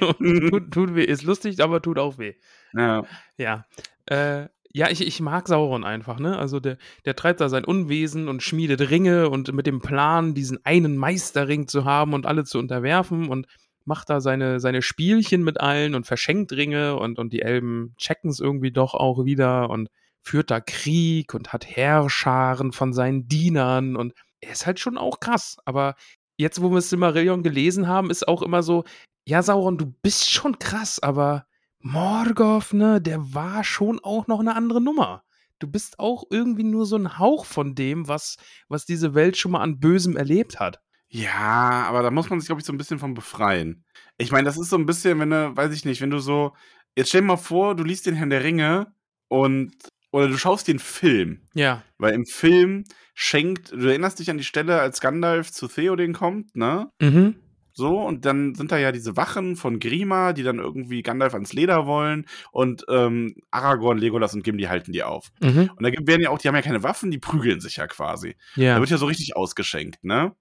tut, tut weh. Ist lustig, aber tut auch weh. ja. Ja. Äh, ja, ich, ich mag Sauron einfach, ne? Also der, der treibt da sein Unwesen und schmiedet Ringe und mit dem Plan, diesen einen Meisterring zu haben und alle zu unterwerfen und macht da seine, seine Spielchen mit allen und verschenkt Ringe und, und die Elben checken es irgendwie doch auch wieder und führt da Krieg und hat Heerscharen von seinen Dienern und er ist halt schon auch krass. Aber jetzt, wo wir Silmarillion gelesen haben, ist auch immer so, ja, Sauron, du bist schon krass, aber Morgoth, ne, der war schon auch noch eine andere Nummer. Du bist auch irgendwie nur so ein Hauch von dem, was, was diese Welt schon mal an Bösem erlebt hat. Ja, aber da muss man sich, glaube ich, so ein bisschen von befreien. Ich meine, das ist so ein bisschen, wenn du, weiß ich nicht, wenn du so, jetzt stell dir mal vor, du liest den Herrn der Ringe und, oder du schaust den Film. Ja. Weil im Film schenkt, du erinnerst dich an die Stelle, als Gandalf zu Theoden kommt, ne? Mhm. So, und dann sind da ja diese Wachen von Grima, die dann irgendwie Gandalf ans Leder wollen und ähm, Aragorn, Legolas und Gimli halten die auf. Mhm. Und da werden ja auch, die haben ja keine Waffen, die prügeln sich ja quasi. Ja. Da wird ja so richtig ausgeschenkt, ne?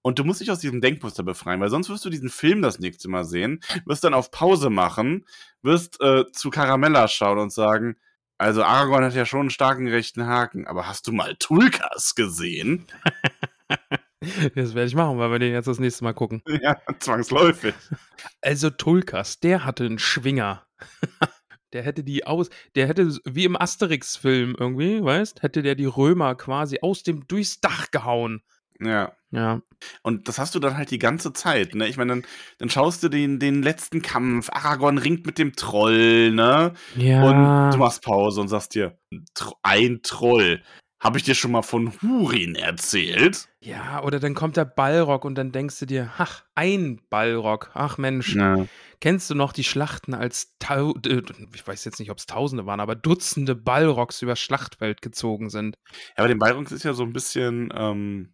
Und du musst dich aus diesem Denkmuster befreien, weil sonst wirst du diesen Film das nächste Mal sehen, wirst dann auf Pause machen, wirst äh, zu Caramella schauen und sagen, also Aragorn hat ja schon einen starken rechten Haken, aber hast du mal Tulkas gesehen? [LAUGHS] Das werde ich machen, weil wir den jetzt das nächste Mal gucken. [LAUGHS] ja, zwangsläufig. Also Tulkas, der hatte einen Schwinger. [LAUGHS] der hätte die aus, der hätte wie im Asterix-Film irgendwie, weißt, hätte der die Römer quasi aus dem durchs Dach gehauen. Ja. Ja. Und das hast du dann halt die ganze Zeit, ne? Ich meine, dann, dann schaust du den, den letzten Kampf, Aragorn ringt mit dem Troll, ne? Ja. Und du machst Pause und sagst dir, "Tro- ein Troll. Habe ich dir schon mal von Hurin erzählt? ja, oder dann kommt der Ballrock und dann denkst du dir, ach, ein Ballrock. Ach Mensch, Ja. kennst du noch die Schlachten als tau äh, ich weiß jetzt nicht, ob es Tausende waren, aber Dutzende Ballrocks über Schlachtfeld gezogen sind. Ja, aber den Bayronx ist ja so ein bisschen ähm,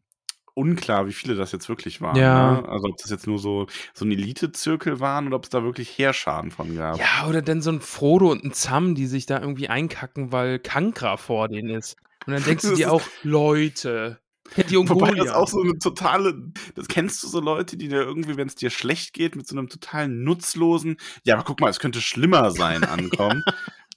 unklar, wie viele das jetzt wirklich waren. Ja. Ne? Also ob das jetzt nur so, so ein Elite-Zirkel waren oder ob es da wirklich Heerscharen von gab. Ja, oder dann so ein Frodo und ein Sam, die sich da irgendwie einkacken, weil Kankra vor denen ist. Und dann denkst du dir auch, Leute, die Wobei das auch so eine totale, das kennst du so Leute, die dir irgendwie, wenn es dir schlecht geht, mit so einem totalen nutzlosen, ja, aber guck mal, es könnte schlimmer sein, [LAUGHS] ankommen.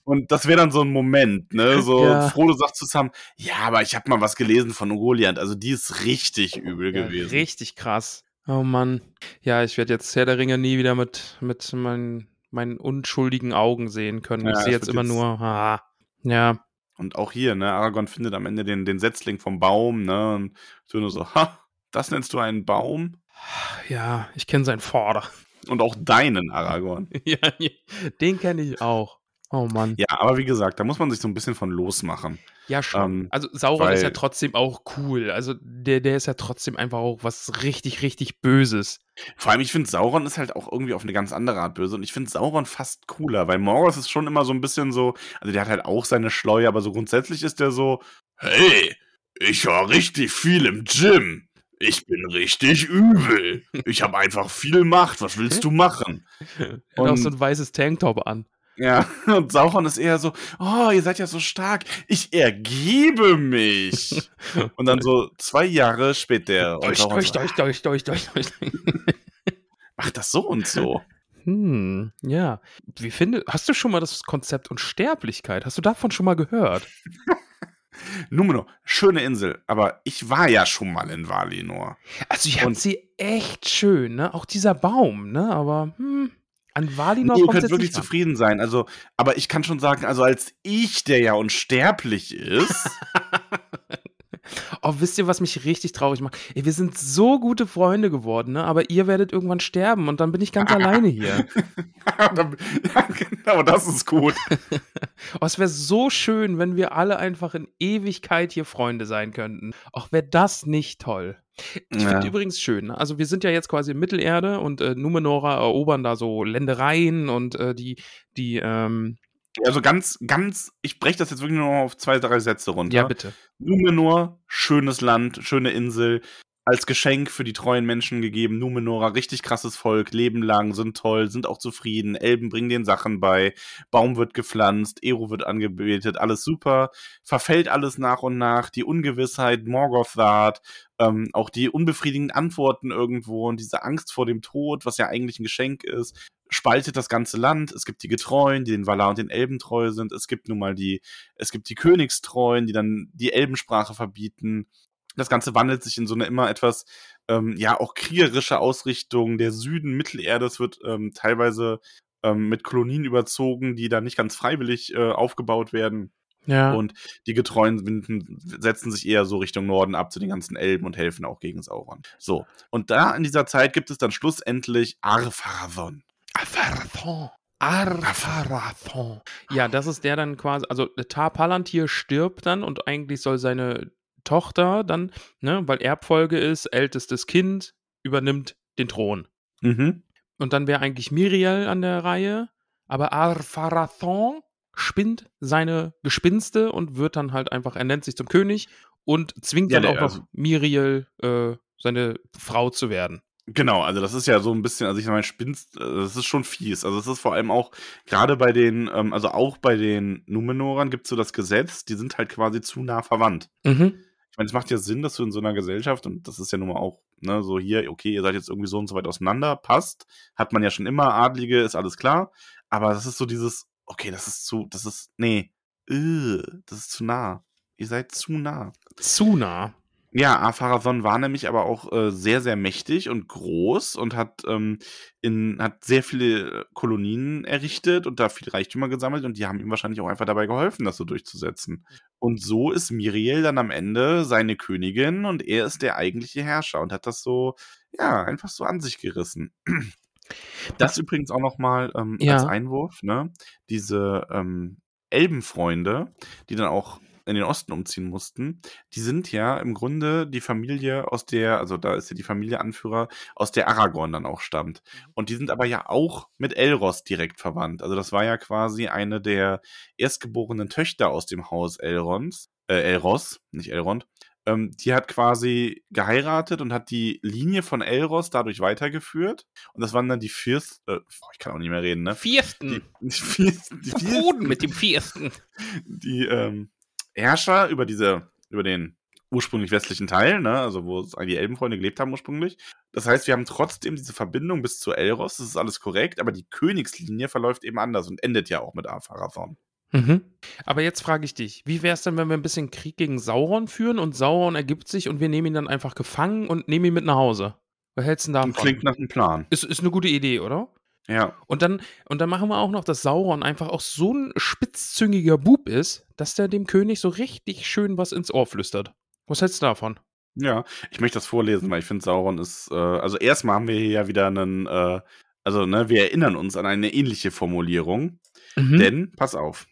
Und das wäre dann so ein Moment, ne? So, Ja. Frodo sagt zusammen, ja, aber ich habe mal was gelesen von Ungoliant, also die ist richtig übel Ja, gewesen. Richtig krass. Oh Mann. Ja, ich werde jetzt Herr der Ringe nie wieder mit, mit meinen, meinen unschuldigen Augen sehen können. Ja, ich sehe jetzt immer jetzt- nur, ah, ja, Und auch hier, ne, Aragorn findet am Ende den, den Setzling vom Baum, ne? Und so nur so, ha, das nennst du einen Baum? ja, ich kenne seinen Vorder. Und auch deinen Aragorn. [LAUGHS] ja, den kenne ich auch. Oh Mann. Ja, aber wie gesagt, da muss man sich so ein bisschen von losmachen. Ja, schon. Ähm, also Sauron ist ja trotzdem auch cool. Also der, der ist ja trotzdem einfach auch was richtig, richtig Böses. Vor allem, ich finde, Sauron ist halt auch irgendwie auf eine ganz andere Art böse. Und ich finde Sauron fast cooler, weil Morgoth ist schon immer so ein bisschen so, also der hat halt auch seine Schleue, aber so grundsätzlich ist der so, hey, ich war richtig viel im Gym. Ich bin richtig übel. Ich habe einfach viel Macht. Was willst [LAUGHS] du machen? Er hat auch Und- so ein weißes Tanktop an. Ja, [LAUGHS] und Sauron ist eher so, oh, ihr seid ja so stark. Ich ergebe mich. [LAUGHS] Und dann so zwei Jahre später. Und Durch, durch, so, durch, durch, durch, durch, durch. [LAUGHS] Ach, das so und so. Hm, ja. Wie finde, hast du schon mal das Konzept Unsterblichkeit? Hast du davon schon mal gehört? Numenor, schöne Insel, aber ich war ja schon mal in Valinor. Also ich Und- sie echt schön, ne? Auch dieser Baum, ne? Aber hm, an Valinor Nee, ihr könnt wirklich zufrieden sein. Also, aber ich kann schon sagen, also als ich, der ja unsterblich ist, [LAUGHS] Oh, wisst ihr, was mich richtig traurig macht? Ey, wir sind so gute Freunde geworden, ne? Aber ihr werdet irgendwann sterben und dann bin ich ganz [LAUGHS] alleine hier. [LAUGHS] ja, genau, das ist gut. Oh, es wäre so schön, wenn wir alle einfach in Ewigkeit hier Freunde sein könnten. Auch wäre das nicht toll. Ich Ja. finde übrigens schön, ne? also wir sind ja jetzt quasi in Mittelerde und äh, Numenora erobern da so Ländereien und äh, die, die, ähm, Also ganz, ganz, ich breche das jetzt wirklich nur auf zwei, drei Sätze runter. ja bitte. Numenor, schönes Land, schöne Insel, als Geschenk für die treuen Menschen gegeben. Numenora, richtig krasses Volk, leben lang, sind toll, sind auch zufrieden. Elben bringen den Sachen bei, Baum wird gepflanzt, Ero wird angebetet, alles super. Verfällt alles nach und nach, die Ungewissheit, Morgothard, ähm, auch die unbefriedigenden Antworten irgendwo und diese Angst vor dem Tod, was ja eigentlich ein Geschenk ist, spaltet das ganze Land. Es gibt die Getreuen, die den Valar und den Elben treu sind. Es gibt nun mal die, es gibt die Königstreuen, die dann die Elbensprache verbieten. Das Ganze wandelt sich in so eine immer etwas, ähm, ja, auch kriegerische Ausrichtung. Der Süden Mittelerdes wird ähm, teilweise ähm, mit Kolonien überzogen, die dann nicht ganz freiwillig äh, aufgebaut werden. Ja. Und die getreuen Winden setzen sich eher so Richtung Norden ab zu den ganzen Elben und helfen auch gegen Sauron. So. Und da in dieser Zeit gibt es dann schlussendlich Arpharazon. Averthon. Arpharathon. Ja, das ist der dann quasi, also Tar Palantir stirbt dann und eigentlich soll seine Tochter dann, ne, weil Erbfolge ist, ältestes Kind, übernimmt den Thron. Mhm. Und dann wäre eigentlich Miriel an der Reihe, aber Arpharathon spinnt seine Gespinste und wird dann halt einfach, er nennt sich zum König und zwingt Ja, dann auch noch also- Miriel, äh, seine Frau zu werden. Genau, also das ist ja so ein bisschen, also ich meine, Spinst, äh, das ist schon fies. Also es ist vor allem auch, gerade bei den, ähm, also auch bei den Numenorern gibt es so das Gesetz, die sind halt quasi zu nah verwandt. Mhm. Ich meine, es macht ja Sinn, dass du in so einer Gesellschaft, und das ist ja nun mal auch, ne, so hier, okay, ihr seid jetzt irgendwie so und so weit auseinander, passt, hat man ja schon immer, Adlige, ist alles klar, aber das ist so dieses, okay, das ist zu, das ist, nee, äh, das ist zu nah. Ihr seid zu nah. Zu nah. Ja, Apharathon war nämlich aber auch äh, sehr, sehr mächtig und groß und hat, ähm, in, hat sehr viele äh, Kolonien errichtet und da viel Reichtümer gesammelt und die haben ihm wahrscheinlich auch einfach dabei geholfen, das so durchzusetzen. Und so ist Miriel dann am Ende seine Königin und er ist der eigentliche Herrscher und hat das so, ja, einfach so an sich gerissen. Das übrigens auch nochmal ähm, Ja. als Einwurf, ne? Diese ähm, Elbenfreunde, die dann auch in den Osten umziehen mussten, die sind ja im Grunde die Familie aus der, also da ist ja die Familie Anführer, aus der Aragorn dann auch stammt. Und die sind aber ja auch mit Elros direkt verwandt. Also das war ja quasi eine der erstgeborenen Töchter aus dem Haus Elrons, äh, Elros, nicht Elrond. Ähm, die hat quasi geheiratet und hat die Linie von Elros dadurch weitergeführt. Und das waren dann die Fürst, äh, ich kann auch nicht mehr reden, ne? Die, Vierten. die, Fürsten, die, Fürsten, Boden mit dem Vierten. [LAUGHS] die ähm, Herrscher über diese, über den ursprünglich westlichen Teil, ne, also wo die Elbenfreunde gelebt haben ursprünglich. Das heißt, wir haben trotzdem diese Verbindung bis zu Elros, das ist alles korrekt, aber die Königslinie verläuft eben anders und endet ja auch mit Apharathon. Mhm. Aber jetzt frage ich dich, wie wäre es denn, wenn wir ein bisschen Krieg gegen Sauron führen und Sauron ergibt sich und wir nehmen ihn dann einfach gefangen und nehmen ihn mit nach Hause? Was hältst du denn davon? Klingt nach einem Plan. ist, ist eine gute Idee, oder? Ja. Und dann, und dann machen wir auch noch, dass Sauron einfach auch so ein spitzzüngiger Bub ist, dass der dem König so richtig schön was ins Ohr flüstert. Was hältst du davon? Ja, ich möchte das vorlesen, weil ich finde, Sauron ist, äh, also erstmal haben wir hier ja wieder einen, äh, also, ne, wir erinnern uns an eine ähnliche Formulierung, Mhm. denn, pass auf,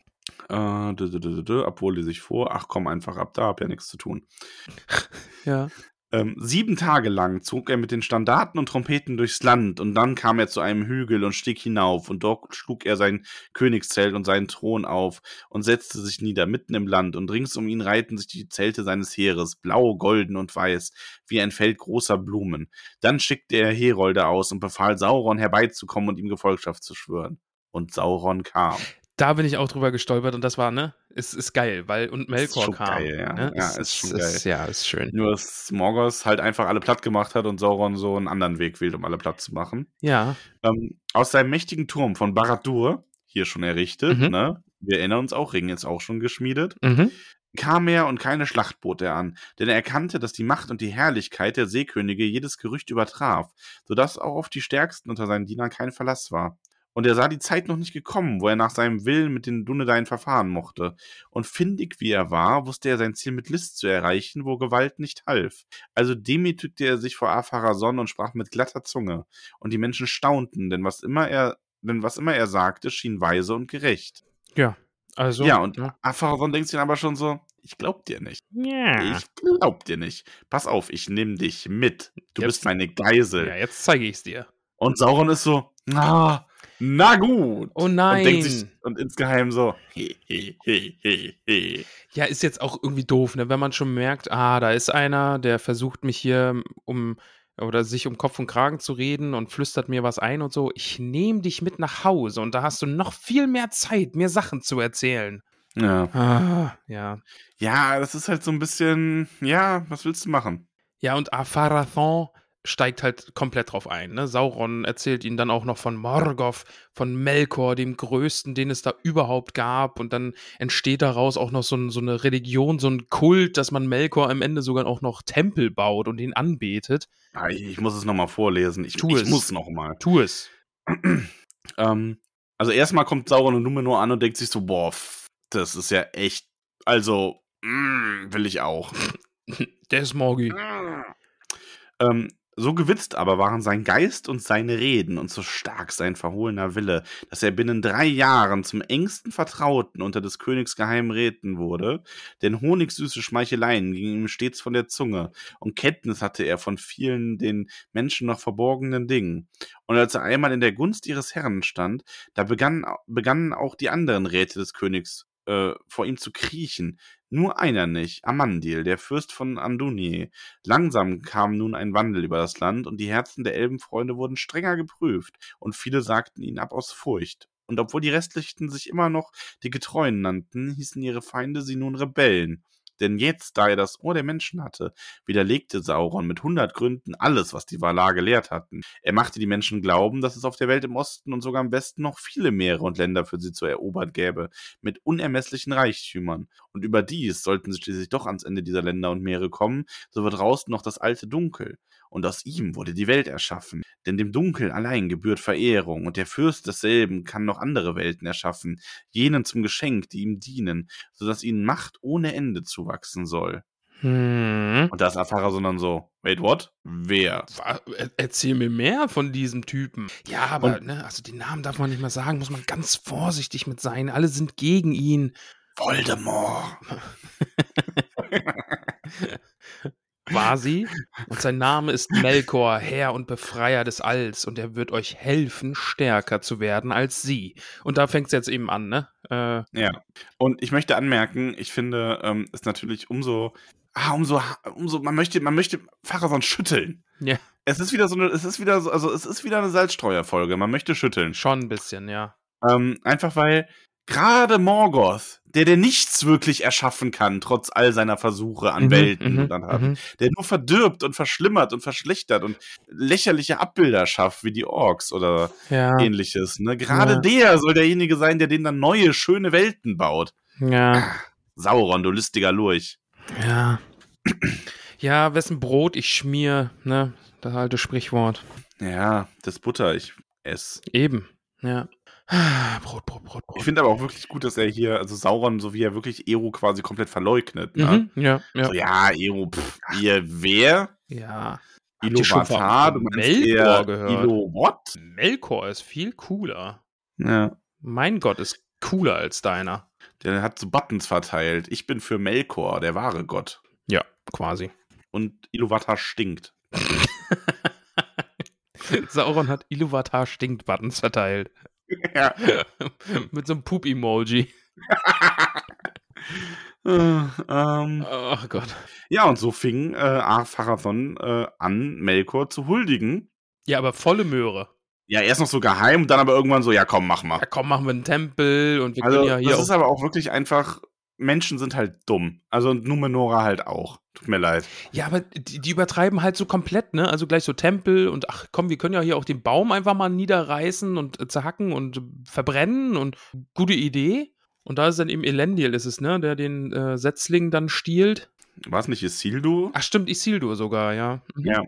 äh, dü- dü- dü- dü- dü, abwohl lese ich vor, ach komm einfach ab, da hab ja nichts zu tun. [LAUGHS] ja. Ähm, sieben Tage lang zog er mit den Standarten und Trompeten durchs Land und dann kam er zu einem Hügel und stieg hinauf und dort schlug er sein Königszelt und seinen Thron auf und setzte sich nieder mitten im Land und rings um ihn reihten sich die Zelte seines Heeres, blau, golden und weiß, wie ein Feld großer Blumen. Dann schickte er Herolde aus und befahl Sauron herbeizukommen und ihm Gefolgschaft zu schwören. Und Sauron kam. Da bin ich auch drüber gestolpert und das war, ne? Ist, ist geil, weil und Melkor kam. geil, ja. Ne? Ja, ist schon geil. ja, ist schön. Nur, dass Morgoth halt einfach alle platt gemacht hat und Sauron so einen anderen Weg wählt, um alle platt zu machen. Ja. Ähm, aus seinem mächtigen Turm von Barad-dûr, hier schon errichtet, Mhm. ne? Wir erinnern uns auch, Ring ist auch schon geschmiedet. Mhm. Kam er und keine Schlacht bot er an, denn er erkannte, dass die Macht und die Herrlichkeit der Seekönige jedes Gerücht übertraf, sodass auch auf die Stärksten unter seinen Dienern kein Verlass war. Und er sah die Zeit noch nicht gekommen, wo er nach seinem Willen mit den Dunedain verfahren mochte. Und findig wie er war, wusste er sein Ziel mit List zu erreichen, wo Gewalt nicht half. Also demütigte er sich vor Apharason und sprach mit glatter Zunge. Und die Menschen staunten, denn was immer er, denn was immer er sagte, schien weise und gerecht. Ja. Also. ja, und Ja. Apharason denkt sich dann aber schon so, ich glaub dir nicht. ja. Ich glaub dir nicht. Pass auf, ich nehm dich mit. Du Jetzt- bist meine Geisel. ja, jetzt zeige ich es dir. Und Sauron ist so, na, na gut. Oh Und denkt sich nein. und insgeheim so, he, he, he, he. Ja, ist jetzt auch irgendwie doof, ne? Wenn man schon merkt, ah, da ist einer, der versucht mich hier um oder sich um Kopf und Kragen zu reden und flüstert mir was ein und so. Ich nehme dich mit nach Hause und da hast du noch viel mehr Zeit, mir Sachen zu erzählen. Ja. Ah, ja. ja, das ist halt so ein bisschen, ja, was willst du machen? Ja, und Apharathon steigt halt komplett drauf ein. Ne? Sauron erzählt ihnen dann auch noch von Morgoth, von Melkor, dem größten, den es da überhaupt gab. Und dann entsteht daraus auch noch so, ein, so eine Religion, so ein Kult, dass man Melkor am Ende sogar auch noch Tempel baut und ihn anbetet. Ah, Ich, ich muss es nochmal vorlesen. Ich, Tu ich es. muss nochmal. Tu es. [CLEARS THROAT] Ähm, also erstmal kommt Sauron und Numenor an und denkt sich so, boah, das ist ja echt, also, mm, will ich auch. [LAUGHS] Der ist Morgi. Ähm, So gewitzt aber waren sein Geist und seine Reden und so stark sein verhohlener Wille, dass er binnen drei Jahren zum engsten Vertrauten unter des Königs Geheimräten wurde, denn honigsüße Schmeicheleien gingen ihm stets von der Zunge, und Kenntnis hatte er von vielen den Menschen noch verborgenen Dingen. Und als er einmal in der Gunst ihres Herrn stand, da begann, begannen auch die anderen Räte des Königs äh, vor ihm zu kriechen, nur einer nicht, Amandil, der Fürst von Andunier. Langsam kam nun ein Wandel über das Land, und die Herzen der Elbenfreunde wurden strenger geprüft, und viele sagten ihn ab aus Furcht. Und obwohl die Restlichen sich immer noch die Getreuen nannten, hießen ihre Feinde sie nun Rebellen. Denn jetzt, da er das Ohr der Menschen hatte, widerlegte Sauron mit hundert Gründen alles, was die Valar gelehrt hatten. Er machte die Menschen glauben, dass es auf der Welt im Osten und sogar im Westen noch viele Meere und Länder für sie zu erobern gäbe, mit unermesslichen Reichtümern. Und überdies sollten sie schließlich doch ans Ende dieser Länder und Meere kommen, so wird draußen noch das alte Dunkel und aus ihm wurde die Welt erschaffen. Denn dem Dunkel allein gebührt Verehrung, und der Fürst desselben kann noch andere Welten erschaffen, jenen zum Geschenk, die ihm dienen, so dass ihnen Macht ohne Ende zuwachsen soll. Hm. Und da ist Afara sondern so, wait, what? Wer? Er- Erzähl mir mehr von diesem Typen. Ja, aber ne, also den Namen darf man nicht mehr sagen, muss man ganz vorsichtig mit sein. Alle sind gegen ihn. Voldemort. [LAUGHS] [LAUGHS] Quasi. Und sein Name ist Melkor, Herr und Befreier des Alls. Und er wird euch helfen, stärker zu werden als sie. Und da fängt es jetzt eben an, ne? Äh, Ja. Und ich möchte anmerken, ich finde, ähm, ist natürlich umso, ah, umso, umso, man möchte, man möchte Pharason schütteln. ja, Es ist wieder so eine, es ist wieder so, also es ist wieder eine Salzstreuerfolge. Man möchte schütteln. schon ein bisschen, ja. Ähm, einfach weil gerade Morgoth, der der nichts wirklich erschaffen kann, trotz all seiner Versuche an Mhm, Welten mhm, und an haben, mhm. der nur verdirbt und verschlimmert und verschlechtert und lächerliche Abbilder schafft, wie die Orks oder Ja, ähnliches. Ne? Gerade Ja. der soll derjenige sein, der denen dann neue, schöne Welten baut. ja, Sauron, du listiger Lurch. ja. Ja, wessen Brot ich schmier, ne? Das alte Sprichwort. Ja, das Butter, ich ess. Eben, ja. Ah, Brot, Brot, Brot, Brot. Ich finde aber auch wirklich gut, dass er hier, also Sauron, so wie er wirklich Eru quasi komplett verleugnet. Ne? Mhm, ja, ja. So, ja, Eru, pff, ihr wer? ja. Iluvatar, von du meinst Melkor eher gehört? Ilo what? Melkor ist viel cooler. Ja, Mein Gott ist cooler als deiner. der hat so Buttons verteilt. Ich bin für Melkor, der wahre Gott. Ja, quasi. Und Iluvatar stinkt. [LAUGHS] Sauron hat Iluvatar stinkt Buttons verteilt. Ja. [LAUGHS] Mit so einem Poop-Emoji. [LAUGHS] Äh, ähm, Oh Gott. ja, und so fing äh, Ar-Pharathon äh, an, Melkor zu huldigen. Ja, aber volle Möhre. Ja, erst noch so geheim dann aber irgendwann so, ja komm, mach mal. Ja, komm, machen wir einen Tempel und wir Also, können ja hier das ist aber auch wirklich einfach, Menschen sind halt dumm. Also und Numenora halt auch. Tut mir leid. Ja, aber die, die übertreiben halt so komplett, ne? Also gleich so Tempel und ach komm, wir können ja hier auch den Baum einfach mal niederreißen und äh, zerhacken und äh, verbrennen und gute Idee. Und da ist dann eben Elendil, ist es, ne? Der den äh, Setzling dann stiehlt. War es nicht Isildur? Ach stimmt, Isildur sogar, ja. Mhm. Ja.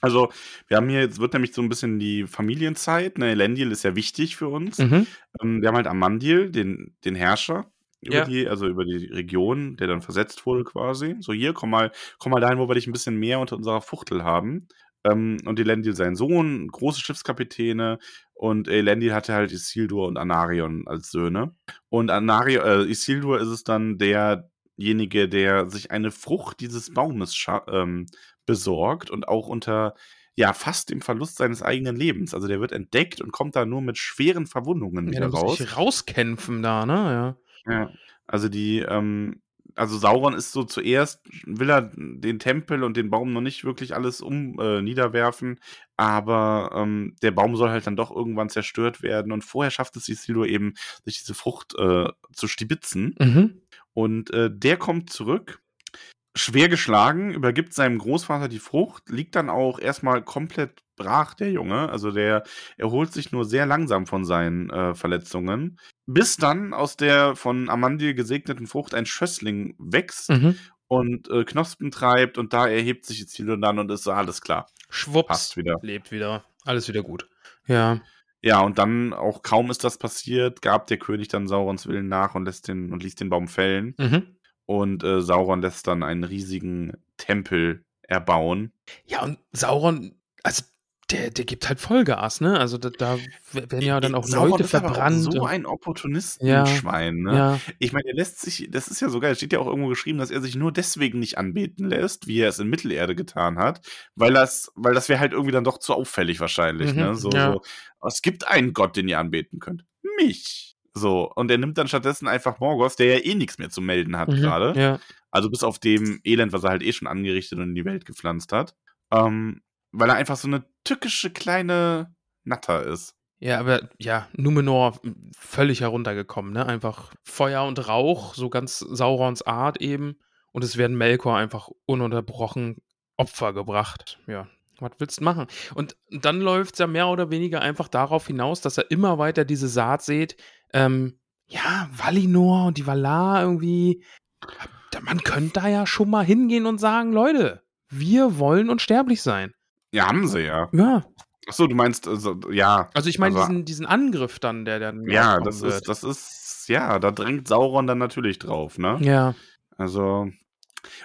Also, wir haben hier, jetzt wird nämlich so ein bisschen die Familienzeit. Ne, Elendil ist ja wichtig für uns. Mhm. Ähm, wir haben halt Amandil, den, den Herrscher. Über Ja. die, also über die Region, der dann versetzt wurde quasi. So, hier, komm mal, komm mal dahin, wo wir dich ein bisschen mehr unter unserer Fuchtel haben. Ähm, und Elendil sein Sohn, große Schiffskapitäne. Und Elendil hatte halt Isildur und Anarion als Söhne. Und Anarion, äh, Isildur ist es dann derjenige, der sich eine Frucht dieses Baumes ähm, besorgt und auch unter ja fast dem Verlust seines eigenen Lebens. Also der wird entdeckt und kommt da nur mit schweren Verwundungen Ja, wieder raus. sich rauskämpfen da, ne? Ja. Ja. Also die, ähm, also Sauron ist so zuerst, will er den Tempel und den Baum noch nicht wirklich alles um äh, niederwerfen, aber ähm, der Baum soll halt dann doch irgendwann zerstört werden und vorher schafft es Isildur eben, sich diese Frucht äh, zu stibitzen. Mhm. Und äh, der kommt zurück, schwer geschlagen, übergibt seinem Großvater die Frucht, liegt dann auch erstmal komplett brach, der Junge. Also der erholt sich nur sehr langsam von seinen äh, Verletzungen, bis dann aus der von Amandil gesegneten Frucht ein Schössling wächst Mhm. und äh, Knospen treibt und da erhebt sich Isildur dann und ist so, alles klar. Schwupps. Passt wieder. Lebt wieder. Alles wieder gut. Ja. Ja, und dann, auch kaum ist das passiert, gab der König dann Saurons Willen nach und lässt den und ließ den Baum fällen. Mhm. Und äh, Sauron lässt dann einen riesigen Tempel erbauen. Ja, und Sauron also der, der gibt halt Vollgas, ne? Also da, da werden ja dann auch Sauron Leute aber auch verbrannt. So ein Opportunistenschwein, ne? ja. Ich meine, er lässt sich, das ist ja sogar, es steht ja auch irgendwo geschrieben, dass er sich nur deswegen nicht anbeten lässt, wie er es in Mittelerde getan hat, weil das, weil das wäre halt irgendwie dann doch zu auffällig wahrscheinlich, Mhm, ne? So, ja. so, es gibt einen Gott, den ihr anbeten könnt. Mich. So, und er nimmt dann stattdessen einfach Morgoth, der ja eh nichts mehr zu melden hat Mhm, gerade. Ja. Also bis auf dem Elend, was er halt eh schon angerichtet und in die Welt gepflanzt hat. Ähm, weil er einfach so eine tückische kleine Natter ist. Ja, aber ja, Numenor m, völlig heruntergekommen, ne? Einfach Feuer und Rauch, so ganz Saurons Art eben. Und es werden Melkor einfach ununterbrochen Opfer gebracht. Ja, was willst du machen? Und dann läuft es ja mehr oder weniger einfach darauf hinaus, dass er immer weiter diese Saat sät. Ähm, ja, Valinor und die Valar irgendwie. Man könnte da ja schon mal hingehen und sagen, Leute, wir wollen unsterblich sein. Ja, haben sie ja. Ja. Achso, du meinst, also, ja. Also ich meine Also- diesen, diesen Angriff dann, der dann Ja, das wird. ist, das ist, ja, da drängt Sauron dann natürlich drauf, ne? Ja. Also,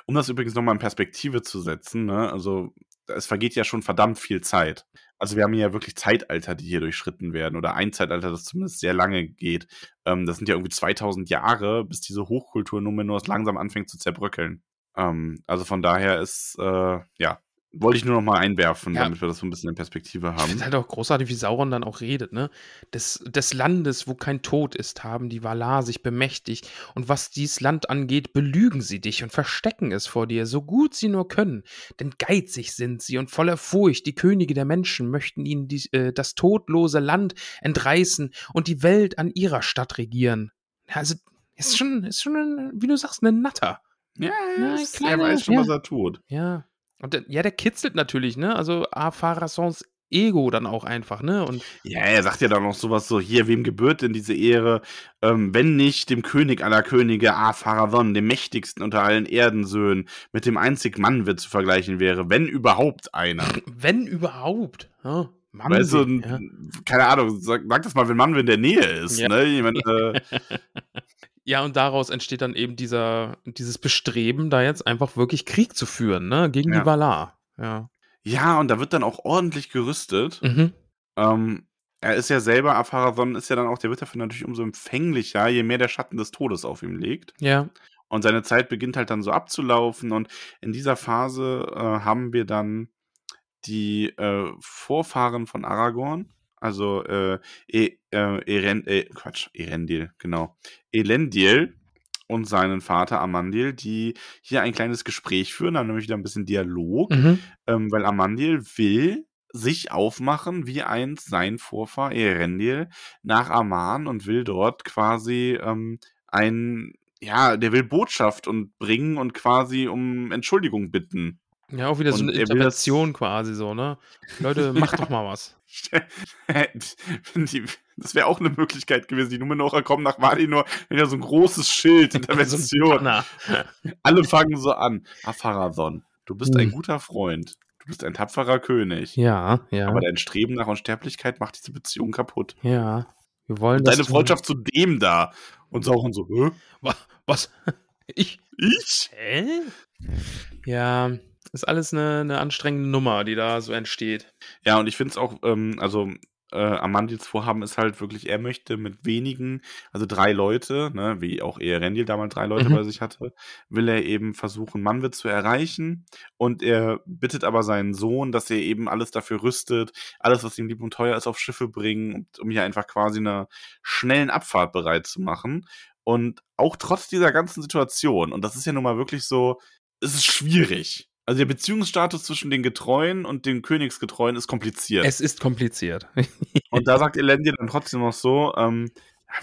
um das übrigens nochmal in Perspektive zu setzen, ne, also es vergeht ja schon verdammt viel Zeit. Also wir haben ja wirklich Zeitalter, die hier durchschritten werden oder ein Zeitalter, das zumindest sehr lange geht. Ähm, das sind ja irgendwie 2000 Jahre, bis diese Hochkultur Numenors langsam anfängt zu zerbröckeln. Ähm, also von daher ist, äh, ja, wollte ich nur noch mal einwerfen, Ja. damit wir das so ein bisschen in Perspektive haben. finde halt auch großartig, wie Sauron dann auch redet, ne? Des, des Landes, wo kein Tod ist, haben die Valar sich bemächtigt. Und was dies Land angeht, belügen sie dich und verstecken es vor dir, so gut sie nur können. Denn geizig sind sie und voller Furcht. Die Könige der Menschen möchten ihnen die, äh, das todlose Land entreißen und die Welt an ihrer Stadt regieren. Also, ist schon, ist schon, ein, wie du sagst, ein Natter. Ja, Ja, es- er weiß schon, ja. was er tut. Ja. Und der, ja, der kitzelt natürlich, ne? Also Afarasons Ego dann auch einfach, ne? Und Ja, er sagt ja dann noch sowas so, hier, wem gebührt denn diese Ehre, ähm, wenn nicht dem König aller Könige, Afaradon, dem mächtigsten unter allen Erdensöhnen, mit dem einzig Mann wird zu vergleichen wäre, wenn überhaupt einer. wenn überhaupt. Ja, Mann, Weißt du, ja. keine Ahnung, sag, sag das mal, wenn Mann in der Nähe ist, Ja. ne? Meine, äh, [LAUGHS] ja, und daraus entsteht dann eben dieser, dieses Bestreben, da jetzt einfach wirklich Krieg zu führen, ne? Gegen Ja. die Valar. Ja. ja, und da wird dann auch ordentlich gerüstet. Mhm. Ähm, er ist ja selber, Afaradon ist ja dann auch, der wird dafür natürlich umso empfänglicher, je mehr der Schatten des Todes auf ihm liegt. Ja. Und seine Zeit beginnt halt dann so abzulaufen. Und in dieser Phase äh, haben wir dann die äh, Vorfahren von Aragorn, also äh, e, äh, Eren, äh, Quatsch, Erendil, genau. Elendil und seinen Vater Amandil, die hier ein kleines Gespräch führen, dann nämlich wieder ein bisschen Dialog, Mhm. ähm, weil Amandil will sich aufmachen, wie einst sein Vorfahr Erendil, nach Aman und will dort quasi ähm, ein, ja, der will Botschaft und bringen und quasi um Entschuldigung bitten. Ja, auch wieder so Und eine will das- Intervention quasi so, ne? Leute, macht doch mal was. [LAUGHS] Das wäre auch eine Möglichkeit gewesen. Die Numenorer kommen nach Valinor, wenn ja so ein großes Schild, [LAUGHS] Intervention. Na, [LAUGHS] Alle fangen so an. Afaradon, du bist ein Hm. guter Freund. Du bist ein tapferer König. ja, ja. Aber dein Streben nach Unsterblichkeit macht diese Beziehung kaputt. ja. Wir wollen Und deine Freundschaft zu dem da. Und so, Hä? Wa- Was? Ich? Ich? Hä? Ja, ist alles eine, eine anstrengende Nummer, die da so entsteht. Ja, und ich finde es auch, ähm, also äh, Amandils Vorhaben ist halt wirklich, er möchte mit wenigen, also drei Leute, ne, wie auch Eärendil damals drei Leute Mhm. bei sich hatte, will er eben versuchen, Manwit zu erreichen. Und er bittet aber seinen Sohn, dass er eben alles dafür rüstet, alles, was ihm lieb und teuer ist, auf Schiffe bringen, um hier einfach quasi eine schnellen Abfahrt bereit zu machen. Und auch trotz dieser ganzen Situation, und das ist ja nun mal wirklich so, es ist schwierig. Also der Beziehungsstatus zwischen den Getreuen und den Königsgetreuen ist kompliziert. Es ist kompliziert. [LAUGHS] und da sagt Elendil dann trotzdem noch so, ähm,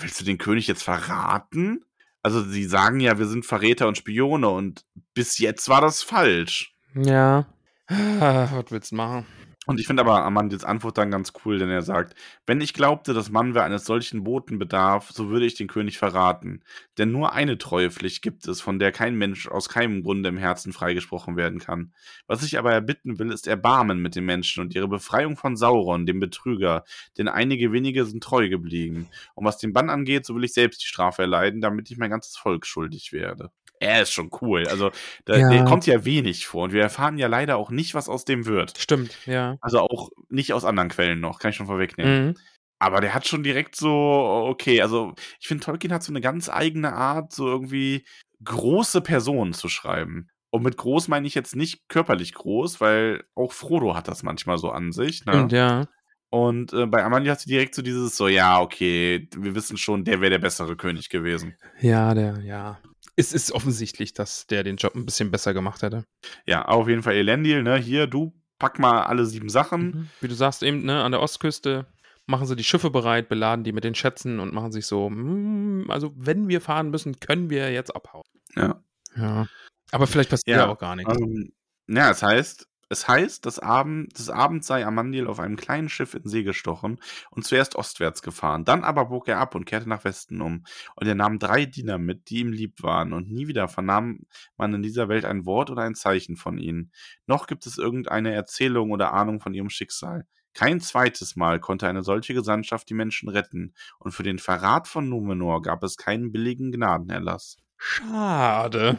willst du den König jetzt verraten? Also sie sagen ja, wir sind Verräter und Spione und bis jetzt war das falsch. ja. Ah, Was willst du machen? Und ich finde aber Amandils Antwort dann ganz cool, denn er sagt, wenn ich glaubte, dass Manwe eines solchen Boten bedarf, so würde ich den König verraten. Denn nur eine Treuepflicht gibt es, von der kein Mensch aus keinem Grunde im Herzen freigesprochen werden kann. Was ich aber erbitten will, ist Erbarmen mit den Menschen und ihre Befreiung von Sauron, dem Betrüger, denn einige wenige sind treu geblieben. Und was den Bann angeht, so will ich selbst die Strafe erleiden, damit ich mein ganzes Volk schuldig werde. Er ist schon cool. Also da, Ja. der kommt ja wenig vor und wir erfahren ja leider auch nicht, was aus dem wird. Stimmt, ja. Also auch nicht aus anderen Quellen noch, kann ich schon vorwegnehmen. Mhm. Aber der hat schon direkt so, okay, also ich finde, Tolkien hat so eine ganz eigene Art, so irgendwie große Personen zu schreiben. Und mit groß meine ich jetzt nicht körperlich groß, weil auch Frodo hat das manchmal so an sich. Ne? Stimmt, ja. Und äh, bei Amalia hast du direkt so dieses so, ja, okay, wir wissen schon, der wäre der bessere König gewesen. Ja, der, ja. Es ist offensichtlich, dass der den Job ein bisschen besser gemacht hätte. Ja, auf jeden Fall Elendil, ne, hier, du pack mal alle sieben Sachen. Mhm. Wie du sagst, eben, ne, an der Ostküste machen sie die Schiffe bereit, beladen die mit den Schätzen und machen sich so, mm, also wenn wir fahren müssen, können wir jetzt abhauen. Ja. Ja. Aber vielleicht passiert Ja, ja auch gar nichts. Ähm, ja, es heißt, es heißt, dass Abend, des Abends sei Amandil auf einem kleinen Schiff in See gestochen und zuerst ostwärts gefahren. Dann aber bog er ab und kehrte nach Westen um. Und er nahm drei Diener mit, die ihm lieb waren. Und nie wieder vernahm man in dieser Welt ein Wort oder ein Zeichen von ihnen. Noch gibt es irgendeine Erzählung oder Ahnung von ihrem Schicksal. Kein zweites Mal konnte eine solche Gesandtschaft die Menschen retten. Und für den Verrat von Numenor gab es keinen billigen Gnadenerlass. Schade.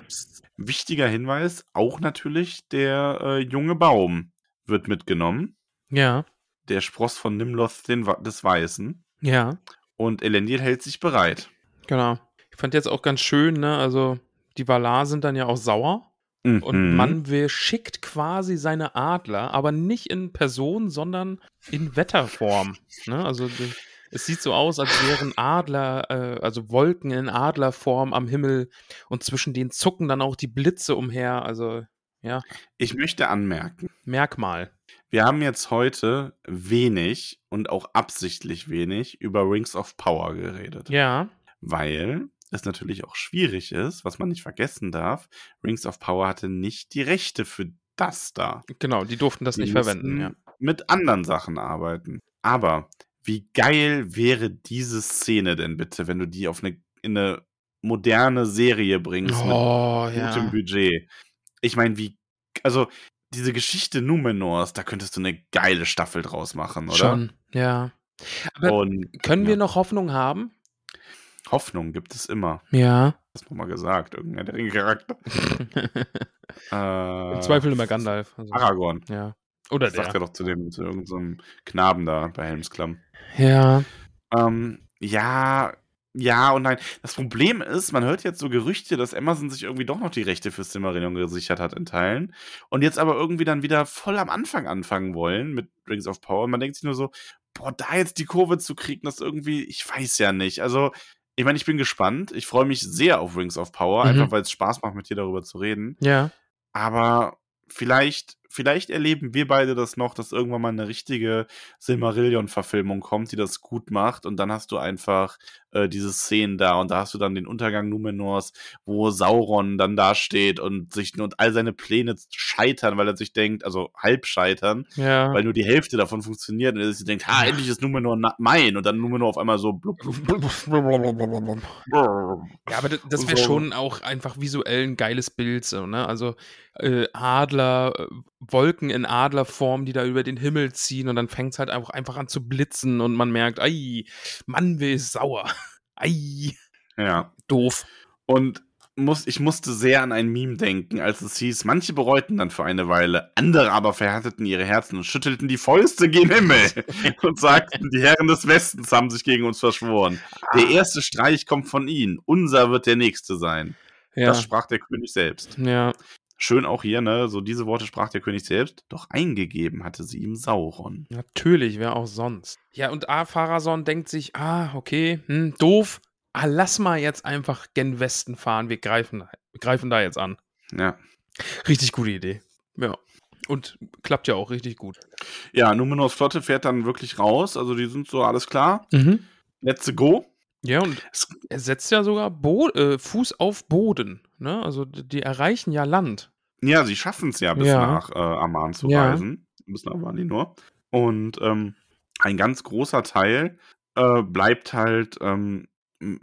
Wichtiger Hinweis, auch natürlich der äh, junge Baum wird mitgenommen. Ja, Der Spross von Nimloth des Weißen. ja, Und Elendil hält sich bereit. genau. Ich fand jetzt auch ganz schön, ne, also die Valar sind dann ja auch sauer. Und Mhm. Manwe schickt quasi seine Adler, aber nicht in Person, sondern in Wetterform. Ne? Also die- es sieht so aus, als wären Adler, äh, also Wolken in Adlerform am Himmel und zwischen denen zucken dann auch die Blitze umher. Also ja, Ich möchte anmerken, Merkmal. wir haben jetzt heute wenig und auch absichtlich wenig über Rings of Power geredet. Ja, Weil es natürlich auch schwierig ist, was man nicht vergessen darf. Rings of Power hatte nicht die Rechte für das da. genau, die durften das Die nicht verwenden. Ja. mit anderen Sachen arbeiten. Aber wie geil wäre diese Szene denn bitte, wenn du die auf eine, in eine moderne Serie bringst Oh, mit gutem ja. Budget? Ich meine, wie, also diese Geschichte Numenors, da könntest du eine geile Staffel draus machen, oder? Schon, ja. Aber Und können ja, wir noch Hoffnung haben? Hoffnung gibt es immer. Ja. Das nochmal gesagt, irgendein der Ringcharakter. [LAUGHS] Äh, Im Zweifel immer Gandalf. Also, Aragorn. ja. Oder Das sagt der. er doch zu dem, zu irgendeinem Knaben da bei Helmsklamm. Ja. Ähm, ja, ja und nein. Das Problem ist, man hört jetzt so Gerüchte, dass Amazon sich irgendwie doch noch die Rechte für Silmarillion gesichert hat in Teilen und jetzt aber irgendwie dann wieder voll am Anfang anfangen wollen mit Rings of Power. Und man denkt sich nur so, boah, da jetzt die Kurve zu kriegen, das irgendwie, ich weiß ja nicht. Also, ich meine, ich bin gespannt. Ich freue mich sehr auf Rings of Power, Mhm. einfach weil es Spaß macht, mit dir darüber zu reden. Ja. Aber vielleicht, vielleicht erleben wir beide das noch, dass irgendwann mal eine richtige Silmarillion-Verfilmung kommt, die das gut macht. Und dann hast du einfach äh, diese Szenen da und da hast du dann den Untergang Numenors, wo Sauron dann da steht und sich und all seine Pläne scheitern, weil er sich denkt, also halb scheitern, Ja. weil nur die Hälfte davon funktioniert und er sich denkt, ha, endlich ist Numenor mein und dann Numenor auf einmal so blub, blub, blub, Ja, aber das, wäre so. schon auch einfach visuell ein geiles Bild, so, ne? Also äh, Adler, äh, Wolken in Adlerform, die da über den Himmel ziehen und dann fängt es halt einfach, einfach an zu blitzen und man merkt, ei, Mann, wer ist sauer. [LAUGHS] Ei, Ja. doof. Und muss, ich musste sehr an ein Meme denken, als es hieß, manche bereuten dann für eine Weile, andere aber verhärteten ihre Herzen und schüttelten die Fäuste gen Himmel [LAUGHS] und sagten, die Herren des Westens haben sich gegen uns verschworen. Der erste Streich kommt von ihnen, unser wird der nächste sein. Ja. Das sprach der König selbst. ja. Schön auch hier, ne, so diese Worte sprach der König selbst, doch eingegeben hatte sie ihm Sauron. Natürlich, wer auch sonst. Ja, und A. Pharason denkt sich, ah, okay, hm, doof. Ah, lass mal jetzt einfach gen Westen fahren. Wir greifen, wir greifen da jetzt an. Ja. Richtig gute Idee. Ja. Und klappt ja auch richtig gut. Ja, Numenors Flotte fährt dann wirklich raus, also die sind so, alles klar, Mhm. let's go. Ja, und Es- er setzt ja sogar Bo äh, Fuß auf Boden. Ne? Also die erreichen ja Land. Ja, sie schaffen es ja, bis Ja. nach äh, Amman zu Ja. reisen. Bis nach Valinor. Und ähm, ein ganz großer Teil äh, bleibt halt, ähm,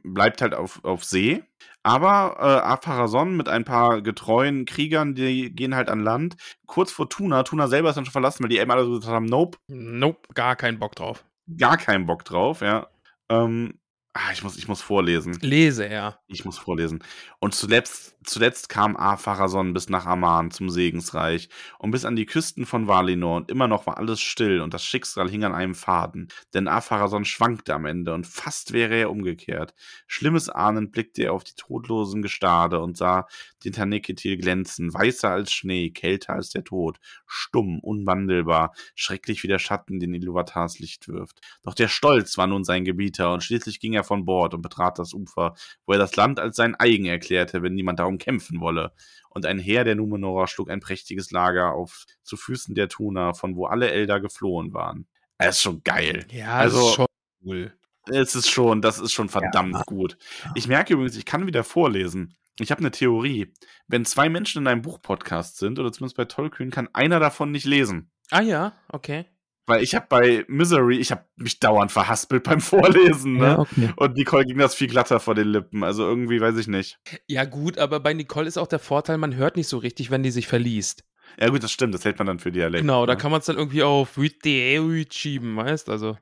bleibt halt auf, auf See. Aber äh, Apharazon mit ein paar getreuen Kriegern, die gehen halt an Land. Kurz vor Tuna, Tuna selber ist dann schon verlassen, weil die eben alle so gesagt haben, nope, Nope, gar keinen Bock drauf. gar keinen Bock drauf, ja. Ähm, Ah, ich muss, ich muss vorlesen. Lese er. Ich muss vorlesen. Und zuletzt, zuletzt kam Apharason bis nach Aman zum Segensreich und bis an die Küsten von Valinor und immer noch war alles still und das Schicksal hing an einem Faden. Denn Apharason schwankte am Ende und fast wäre er umgekehrt. Schlimmes ahnend blickte er auf die todlosen Gestade und sah den Taneketil glänzen, weißer als Schnee, kälter als der Tod, stumm, unwandelbar, schrecklich wie der Schatten, den Iluvatars Licht wirft. Doch der Stolz war nun sein Gebieter und schließlich ging er von Bord und betrat das Ufer, wo er das Land als sein eigen erklärte, wenn niemand darum kämpfen wolle. Und ein Heer der Numenorer schlug ein prächtiges Lager auf zu Füßen der Tuna, von wo alle Elder geflohen waren. Er ist schon geil. Ja, Also- das ist schon cool. Es ist schon, das ist schon verdammt gut. Ich merke übrigens, ich kann wieder vorlesen. Ich habe eine Theorie. Wenn zwei Menschen in einem Buchpodcast sind, oder zumindest bei Tollkühn, kann einer davon nicht lesen. Ah ja, okay. Weil ich habe bei Misery, ich habe mich dauernd verhaspelt [LAUGHS] beim Vorlesen, ne? okay. Und Nicole ging das viel glatter vor den Lippen. Also irgendwie weiß ich nicht. Ja, gut, aber bei Nicole ist auch der Vorteil, man hört nicht so richtig, wenn die sich verliest. Ja, gut, das stimmt. Das hält man dann für Dialekt. Genau, da ne? kann man es dann irgendwie auf Witteut schieben, weißt Also.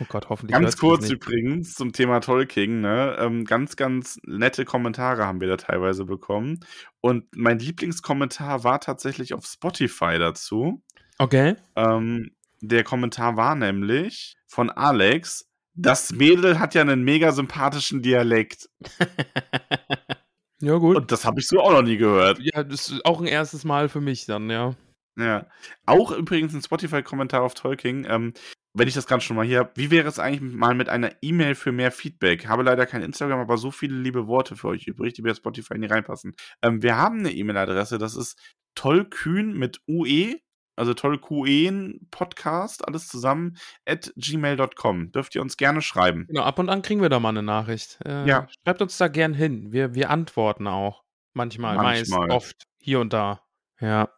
Oh Gott, hoffentlich. Ganz kurz übrigens zum Thema Tolkien, ne? Ähm, ganz, ganz nette Kommentare haben wir da teilweise bekommen. Und mein Lieblingskommentar war tatsächlich auf Spotify dazu. Okay. Ähm, der Kommentar war nämlich von Alex. Das Mädel hat ja einen mega sympathischen Dialekt. [LAUGHS] ja, gut. Und das habe ich so auch noch nie gehört. ja, das ist auch ein erstes Mal für mich dann, ja. Ja. Auch übrigens ein Spotify-Kommentar auf Tolkien. Ähm, wenn ich das gerade schon mal hier habe, wie wäre es eigentlich mal mit einer E-Mail für mehr Feedback? Habe leider kein Instagram, aber so viele liebe Worte für euch übrig, die bei Spotify nie reinpassen. Ähm, wir haben eine E-Mail-Adresse, das ist tollkühn mit UE, also tollkuen Podcast, alles zusammen, at gmail.com. Dürft ihr uns gerne schreiben. Genau, ab und an kriegen wir da mal eine Nachricht. Äh, Ja. Schreibt uns da gern hin. Wir, wir antworten auch. Manchmal, Manchmal. meist, oft, hier und da. Ja.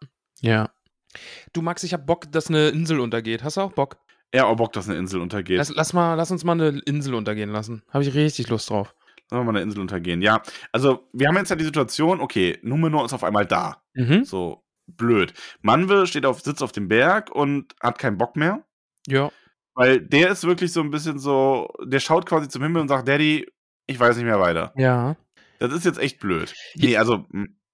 Ja. Du Max, ich hab Bock, dass eine Insel untergeht. Hast du auch Bock? Ja, auch Bock, dass eine Insel untergeht. Lass, lass, mal, lass uns mal eine Insel untergehen lassen. Habe ich richtig Lust drauf. Wir mal eine Insel untergehen. Ja, also wir haben jetzt ja die Situation, okay, Numenor ist auf einmal da. Mhm. So, blöd. Manwe steht auf, sitzt auf dem Berg und hat keinen Bock mehr. Ja. Weil der ist wirklich so ein bisschen so, der schaut quasi zum Himmel und sagt, Daddy, ich weiß nicht mehr weiter. Ja. Das ist jetzt echt blöd. Nee, also,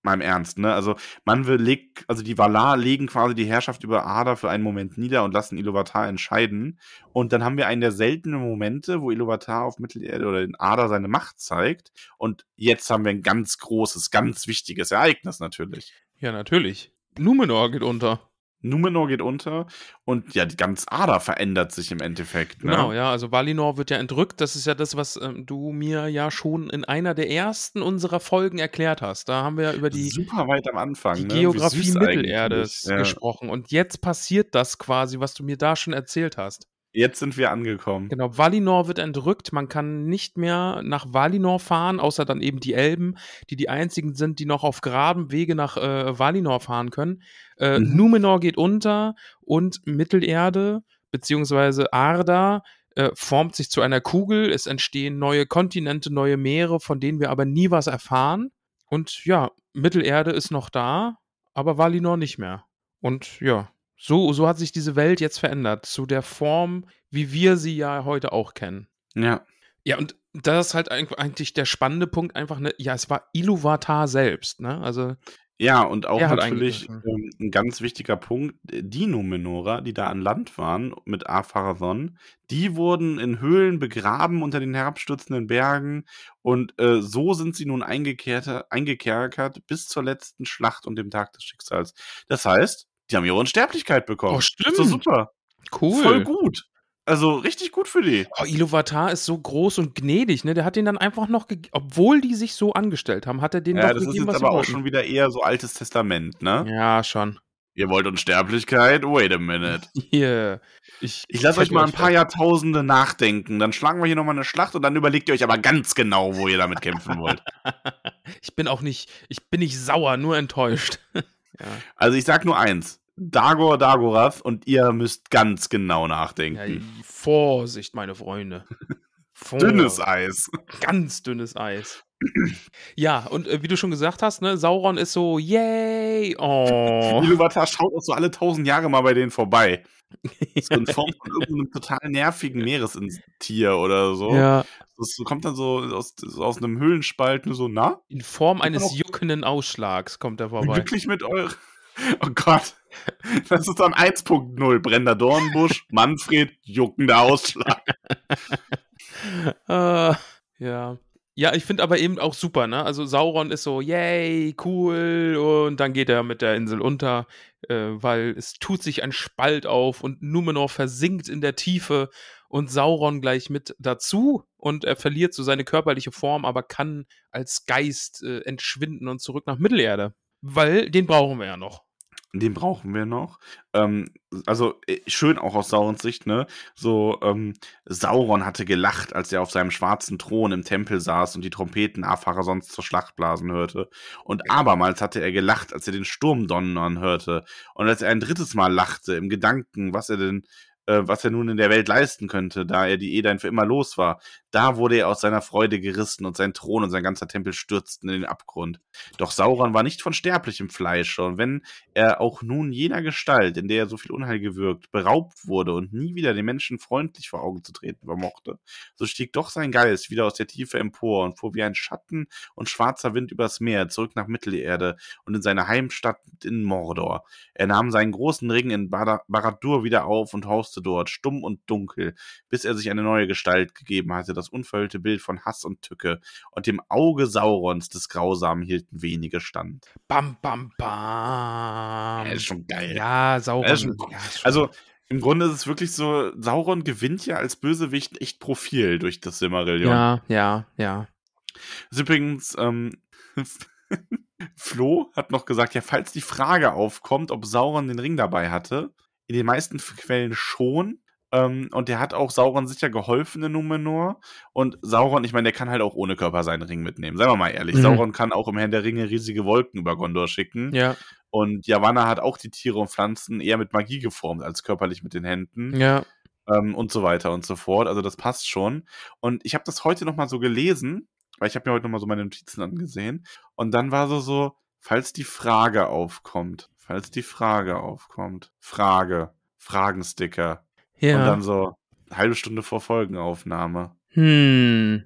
mal im Ernst, ne? Also, Manwe legt, also die Valar legen quasi die Herrschaft über Ada für einen Moment nieder und lassen Iluvatar entscheiden. Und dann haben wir einen der seltenen Momente, wo Iluvatar auf Mittelerde oder in Ada seine Macht zeigt. Und jetzt haben wir ein ganz großes, ganz wichtiges Ereignis natürlich. Ja, natürlich. Numenor geht unter. Numenor geht unter und ja, die ganze Ada verändert sich im Endeffekt. Ne? Genau, ja. Also Valinor wird ja entrückt. Das ist ja das, was ähm, du mir ja schon in einer der ersten unserer Folgen erklärt hast. Da haben wir ja über die, Super weit am Anfang. die ne? Geografie Mittelerdes. Ja. gesprochen. Und jetzt passiert das quasi, was du mir da schon erzählt hast. Jetzt sind wir angekommen. Genau, Valinor wird entrückt. Man kann nicht mehr nach Valinor fahren, außer dann eben die Elben, die die einzigen sind, die noch auf geradem Wege nach äh, Valinor fahren können. Äh, Mhm. Numenor geht unter und Mittelerde beziehungsweise Arda äh, formt sich zu einer Kugel. Es entstehen neue Kontinente, neue Meere, von denen wir aber nie was erfahren. Und ja, Mittelerde ist noch da, aber Valinor nicht mehr. Und ja, so, so hat sich diese Welt jetzt verändert, zu der Form, wie wir sie ja heute auch kennen. Ja. Ja, und das ist halt eig- eigentlich der spannende Punkt, einfach, ne, ja, es war Iluvatar selbst, ne? Also, Ja, und auch natürlich ähm, ein ganz wichtiger Punkt, die Numenorer, die da an Land waren mit Apharathon, die wurden in Höhlen begraben unter den herabstürzenden Bergen und äh, so sind sie nun eingekerkert bis zur letzten Schlacht und dem Tag des Schicksals. Das heißt, die haben ihre Unsterblichkeit bekommen. Oh, Ist stimmt. super. cool. Voll gut. Also richtig gut für die. Oh, Iluvatar ist so groß und gnädig, ne? Der hat den dann einfach noch, obwohl die sich so angestellt haben, hat er denen Ja, doch das ist gegeben, jetzt was sie aber auch schon wieder eher so altes Testament, ne? Ja, schon. Ihr wollt Unsterblichkeit? Wait a minute. [LAUGHS] Hier. Ich, Ich lasse euch mal ein paar. Jahrtausende nachdenken. Dann schlagen wir hier nochmal eine Schlacht und dann überlegt ihr euch aber ganz genau, wo ihr damit kämpfen wollt. [LAUGHS] ich bin auch nicht, ich bin nicht sauer, nur enttäuscht. [LAUGHS] ja. Also ich sag nur eins. Dagor Dagorath und ihr müsst ganz genau ja, nachdenken. Vorsicht, meine Freunde. [LAUGHS] Dünnes Vorsicht. Eis. Ganz dünnes Eis. Ja, und äh, wie du schon gesagt hast, ne, Sauron ist so, yay, oh. Iluvatar schaut auch so alle tausend Jahre mal bei denen vorbei. So in Form von [LAUGHS] irgendeinem total nervigen Meerestier oder so. Ja, Das kommt dann so aus, so aus einem Höhlenspalt nur so, na? in Form eines juckenden Ausschlags kommt er vorbei. Wirklich mit euch? Oh Gott. Das ist dann 1.0. Brennender Dornbusch, [LAUGHS] Manfred, juckender Ausschlag. Äh, [LAUGHS] ja. Ja, ich finde aber eben auch super, ne? Also Sauron ist so, yay, cool, und dann geht er mit der Insel unter, äh, weil es tut sich ein Spalt auf und Numenor versinkt in der Tiefe und Sauron gleich mit dazu und er verliert so seine körperliche Form, aber kann als Geist äh, entschwinden und zurück nach Mittelerde. Weil den brauchen wir ja noch. Den brauchen wir noch. Ähm, also äh, schön auch aus Saurons Sicht, ne? So, ähm, Sauron hatte gelacht, als er auf seinem schwarzen Thron im Tempel saß und die Trompeten sonst zur Schlacht blasen hörte. Und abermals hatte er gelacht, als er den Sturm donnern hörte. Und als er ein drittes Mal lachte, im Gedanken, was er denn, äh, was er nun in der Welt leisten könnte, da er die Edain für immer los war, da wurde er aus seiner Freude gerissen und sein Thron und sein ganzer Tempel stürzten in den Abgrund. Doch Sauron war nicht von sterblichem Fleische, und wenn er auch nun jener Gestalt, in der er so viel Unheil gewirkt, beraubt wurde und nie wieder den Menschen freundlich vor Augen zu treten vermochte, so stieg doch sein Geist wieder aus der Tiefe empor und fuhr wie ein Schatten und schwarzer Wind übers Meer zurück nach Mittelerde und in seine Heimstatt in Mordor. Er nahm seinen großen Ring in Barad-dûr wieder auf und hauste dort, stumm und dunkel, bis er sich eine neue Gestalt gegeben hatte, das unverhüllte Bild von Hass und Tücke, und dem Auge Saurons des Grausamen hielten wenige stand. Bam, bam, bam. Ja, ist schon geil. Ja, Sauron. Schon- ja, Also, im Grunde ist es wirklich so, Sauron gewinnt ja als Bösewicht echt Profil durch das Silmarillion. ja, ja, ja. Das ist übrigens, ähm, [LAUGHS] Flo hat noch gesagt, ja, falls die Frage aufkommt, ob Sauron den Ring dabei hatte, in den meisten Quellen schon. Ähm, und der hat auch Sauron sicher geholfen in Numenor. Und Sauron, ich meine, der kann halt auch ohne Körper seinen Ring mitnehmen. Seien wir mal ehrlich. Mhm. Sauron kann auch im Herrn der Ringe riesige Wolken über Gondor schicken. Ja, Und Yavanna hat auch die Tiere und Pflanzen eher mit Magie geformt als körperlich mit den Händen ja. ähm, und so weiter und so fort. Also das passt schon. Und ich habe das heute noch mal so gelesen, weil ich habe mir heute noch mal so meine Notizen angesehen. Und dann war so so, falls die Frage aufkommt, falls die Frage aufkommt, Frage, Fragensticker. Ja. Und dann so halbe Stunde vor Folgenaufnahme. hm.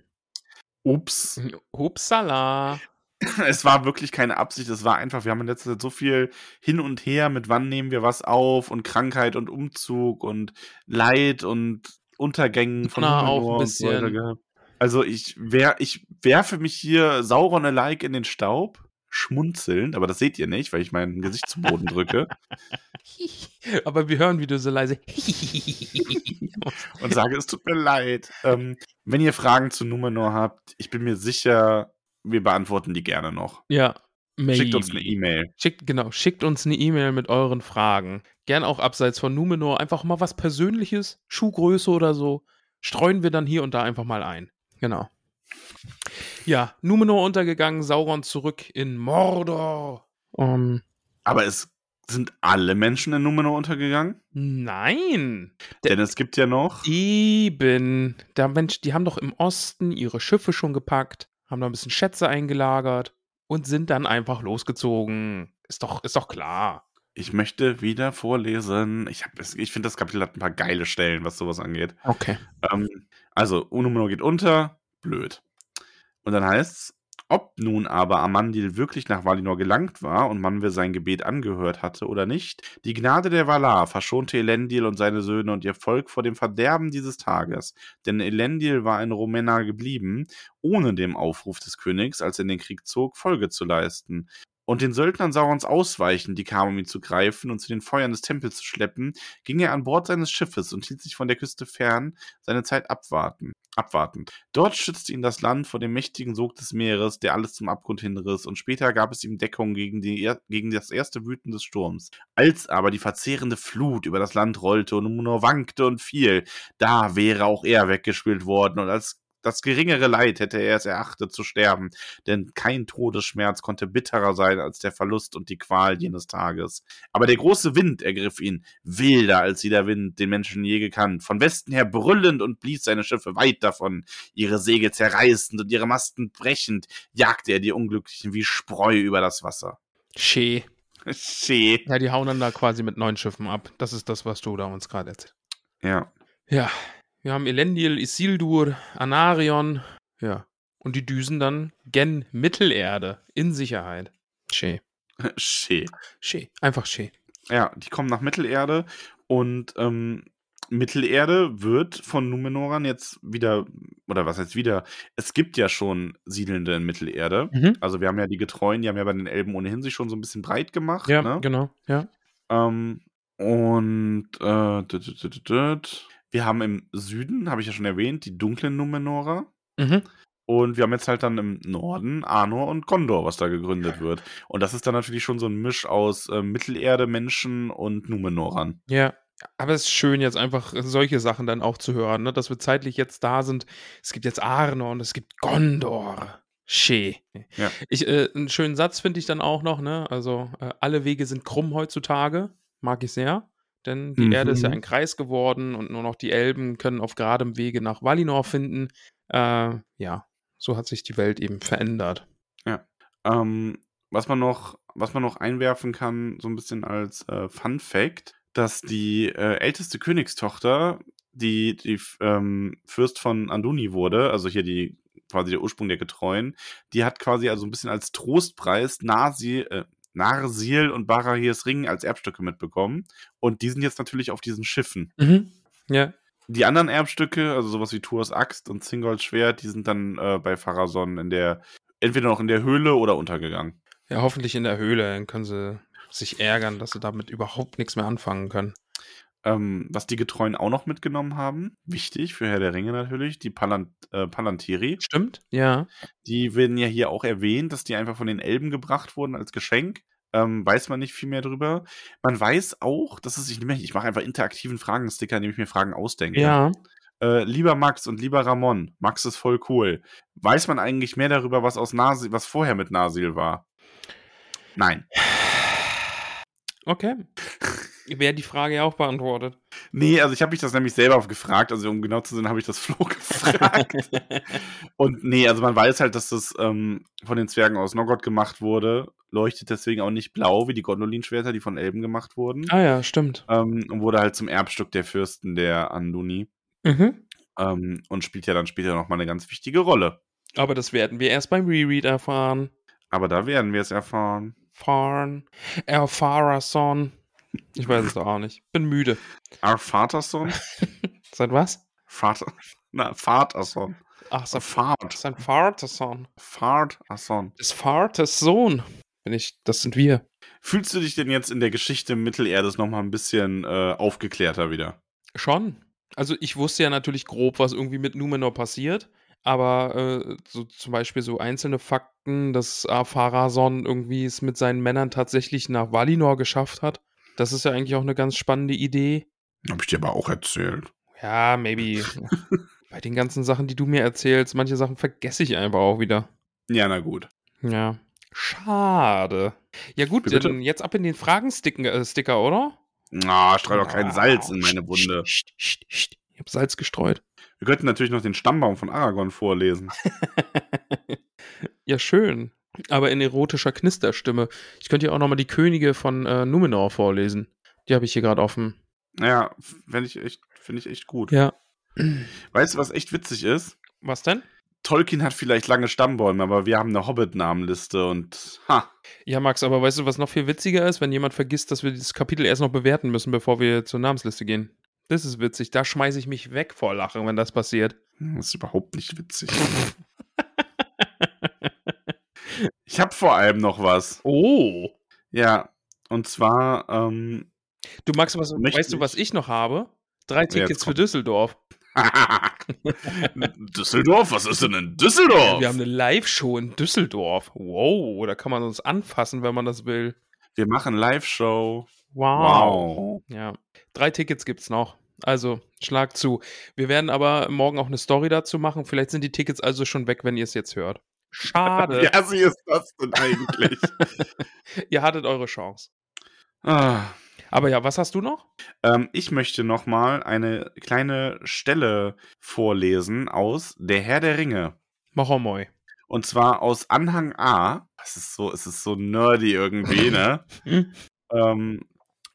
Ups. Upsala. [LAUGHS] Es war wirklich keine Absicht, es war einfach, wir haben in letzter Zeit so viel hin und her mit wann nehmen wir was auf und Krankheit und Umzug und Leid und Untergängen von Na, auch ein und so weiter bisschen. Also ich, wer, ich werfe mich hier Sauron-alike in den Staub, schmunzelnd, aber das seht ihr nicht, weil ich mein Gesicht zum Boden drücke [LAUGHS] Aber wir hören, wie du so leise. [LAUGHS] und sage, es tut mir leid. Ähm, wenn ihr Fragen zu Numenor habt, ich bin mir sicher, wir beantworten die gerne noch. ja. Maybe. Schickt uns eine E-Mail. Schickt, genau, schickt uns eine E-Mail mit euren Fragen. Gern auch abseits von Numenor. Einfach mal was Persönliches, Schuhgröße oder so. Streuen wir dann hier und da einfach mal ein. Genau. Ja, Numenor untergegangen, Sauron zurück in Mordor. Um, Aber es sind alle Menschen in Numenor untergegangen? nein. Denn es gibt ja noch. Eben. Der Mensch, die haben doch im Osten ihre Schiffe schon gepackt, haben da ein bisschen Schätze eingelagert und sind dann einfach losgezogen. Ist doch, ist doch klar. Ich möchte wieder vorlesen. Ich, hab es- ich finde, das Kapitel hat ein paar geile Stellen, was sowas angeht. Okay. Ähm, also, Numenor geht unter. Blöd. Und dann heißt's, ob nun aber Amandil wirklich nach Valinor gelangt war und Manwe sein Gebet angehört hatte oder nicht, die Gnade der Valar verschonte Elendil und seine Söhne und ihr Volk vor dem Verderben dieses Tages. Denn Elendil war in Romena geblieben, ohne dem Aufruf des Königs, als er in den Krieg zog, Folge zu leisten. Und den Söldnern Saurons ausweichen, die kamen, um ihn zu greifen und zu den Feuern des Tempels zu schleppen, ging er an Bord seines Schiffes und hielt sich von der Küste fern, seine Zeit abwarten, abwartend. Dort schützte ihn das Land vor dem mächtigen Sog des Meeres, der alles zum Abgrund hinriss, und später gab es ihm Deckung gegen, die, gegen das erste Wüten des Sturms. Als aber die verzehrende Flut über das Land rollte und nur wankte und fiel, da wäre auch er weggespült worden, und als das geringere Leid hätte er es erachtet zu sterben, denn kein Todesschmerz konnte bitterer sein als der Verlust und die Qual jenes Tages. Aber der große Wind ergriff ihn, wilder als jeder Wind, den Menschen je gekannt, von Westen her brüllend und blies seine Schiffe weit davon, ihre Segel zerreißend und ihre Masten brechend, jagte er die Unglücklichen wie Spreu über das Wasser. Schee. [LAUGHS] Schee. Ja, die hauen dann da quasi mit neun Schiffen ab. Das ist das, was du da uns gerade erzählst. Ja. Ja, wir haben Elendil, Isildur, Anarion. Ja. Und die düsen dann gen Mittelerde in Sicherheit. Schee. [LAUGHS] Schee. Schee. Einfach schee. Ja, die kommen nach Mittelerde und ähm, Mittelerde wird von Numenoran jetzt wieder, oder was heißt wieder, es gibt ja schon Siedelnde in Mittelerde. Mhm. Also wir haben ja die Getreuen, die haben ja bei den Elben ohnehin sich schon so ein bisschen breit gemacht. Ja, ne? genau. Ja. Ähm, und äh. Wir haben im Süden, habe ich ja schon erwähnt, die dunklen Numenorer. Mhm. Und wir haben jetzt halt dann im Norden Arnor und Gondor, was da gegründet wird. Und das ist dann natürlich schon so ein Misch aus äh, Mittelerde-Menschen und Numenorern. Ja. Aber es ist schön, jetzt einfach solche Sachen dann auch zu hören, ne? dass wir zeitlich jetzt da sind. Es gibt jetzt Arnor und es gibt Gondor. Schee. Ja. Ich, äh, einen schönen Satz finde ich dann auch noch, ne? Also, äh, alle Wege sind krumm heutzutage. Mag ich sehr. Denn die Mhm. Erde ist ja ein Kreis geworden und nur noch die Elben können auf geradem Wege nach Valinor finden. Äh, ja, so hat sich die Welt eben verändert. Ähm, was man noch, was man noch einwerfen kann, so ein bisschen als äh, Fun Fact, dass die äh, älteste Königstochter, die, die ähm, Fürst von Anduni wurde, also hier die quasi der Ursprung der Getreuen, die hat quasi also ein bisschen als Trostpreis Narsil, äh, Narsil und Barahirs Ring als Erbstücke mitbekommen. Und die sind jetzt natürlich auf diesen Schiffen. Mhm. Ja. Die anderen Erbstücke, also sowas wie Tours Axt und Zingolds Schwert, die sind dann äh, bei Pharason in der, entweder noch in der Höhle oder untergegangen. Ja, hoffentlich in der Höhle. Dann können sie sich ärgern, dass sie damit überhaupt nichts mehr anfangen können. Ähm, was die Getreuen auch noch mitgenommen haben, wichtig für Herr der Ringe natürlich, die Palant äh, Palantiri. Stimmt? Ja. Die werden ja hier auch erwähnt, dass die einfach von den Elben gebracht wurden als Geschenk. Ähm, weiß man nicht viel mehr drüber. Man weiß auch, dass es sich nicht mehr, ich mache einfach interaktiven Fragensticker, indem ich mir Fragen ausdenke. Ja. Äh, lieber Max und lieber Ramon, Max ist voll cool. Weiß man eigentlich mehr darüber, was aus Nasil, was vorher mit Nasil war? Nein. Okay. [LAUGHS] Wäre die Frage ja auch beantwortet. Nee, also ich habe mich das nämlich selber gefragt, also um genau zu sein, habe ich das [LAUGHS] Flo gefragt. Und nee, also man weiß halt, dass das ähm, von den Zwergen aus Noggot gemacht wurde, leuchtet deswegen auch nicht blau wie die Gondolin-Schwerter, die von Elben gemacht wurden. ah ja, stimmt. Ähm, und wurde halt zum Erbstück der Fürsten der Anduni Mhm. ähm, und spielt ja dann später nochmal eine ganz wichtige Rolle. Aber das werden wir erst beim Reread erfahren. Aber da werden wir es erfahren. Fahren. Erfahrerson. Ich weiß es auch nicht. Bin müde. Our Vaterson? [LAUGHS] Seit was? Vater. Na, Vaterson. Ach, sein, Fahrt. sein Vaterson. Vaterson. Des Vaters Sohn. Bin ich, das sind wir. Fühlst du dich denn jetzt in der Geschichte Mittelerdes nochmal ein bisschen äh, aufgeklärter wieder? Schon. Also ich wusste ja natürlich grob, was irgendwie mit Numenor passiert, aber äh, so zum Beispiel so einzelne Fakten, dass Pharason irgendwie es mit seinen Männern tatsächlich nach Valinor geschafft hat, das ist ja eigentlich auch eine ganz spannende Idee. Hab ich dir aber auch erzählt. Ja, maybe. [LAUGHS] Bei den ganzen Sachen, die du mir erzählst, manche Sachen vergesse ich einfach auch wieder. Ja, na gut. Ja. Schade. Ja gut, bitte? dann jetzt ab in den Fragensticker, äh, Sticker, oder? Na, streu doch kein Salz in meine Wunde. Psst, psst, psst. Ich hab Salz gestreut. Wir könnten natürlich noch den Stammbaum von Aragorn vorlesen. [LAUGHS] ja, schön. Aber in erotischer Knisterstimme. Ich könnte ja auch nochmal die Könige von äh, Numenor vorlesen. Die habe ich hier gerade offen. Naja, finde ich, echt- find ich echt gut. Ja. Weißt du, was echt witzig ist? Was denn? Tolkien hat vielleicht lange Stammbäume, aber wir haben eine Hobbit-Namenliste und ha. Ja, Max, aber weißt du, was noch viel witziger ist, wenn jemand vergisst, dass wir dieses Kapitel erst noch bewerten müssen, bevor wir zur Namensliste gehen? Das ist witzig. Da schmeiße ich mich weg vor Lachen, wenn das passiert. Das ist überhaupt nicht witzig. [LAUGHS] ich habe vor allem noch was. Oh. Ja, und zwar, ähm, Du, Max, was, weißt du, was ich noch habe? Drei Tickets für kommt- Düsseldorf. [LAUGHS] Düsseldorf? Was ist denn in Düsseldorf? Wir haben eine Live-Show in Düsseldorf. Wow, da kann man uns anfassen, wenn man das will. Wir machen Live-Show. Wow. Wow. Ja. Drei Tickets gibt's noch. Also, Schlag zu. Wir werden aber morgen auch eine Story dazu machen. Vielleicht sind die Tickets also schon weg, wenn ihr es jetzt hört. [LAUGHS] Schade. Wie assi ist das denn eigentlich? [LAUGHS] ihr hattet eure Chance. ah. Aber ja, was hast du noch? ähm, ich möchte noch mal eine kleine Stelle vorlesen aus Der Herr der Ringe. Mach auch moi. Und zwar aus Anhang A. Das ist so, es ist so nerdy irgendwie, ne? Hm? [LAUGHS] ähm,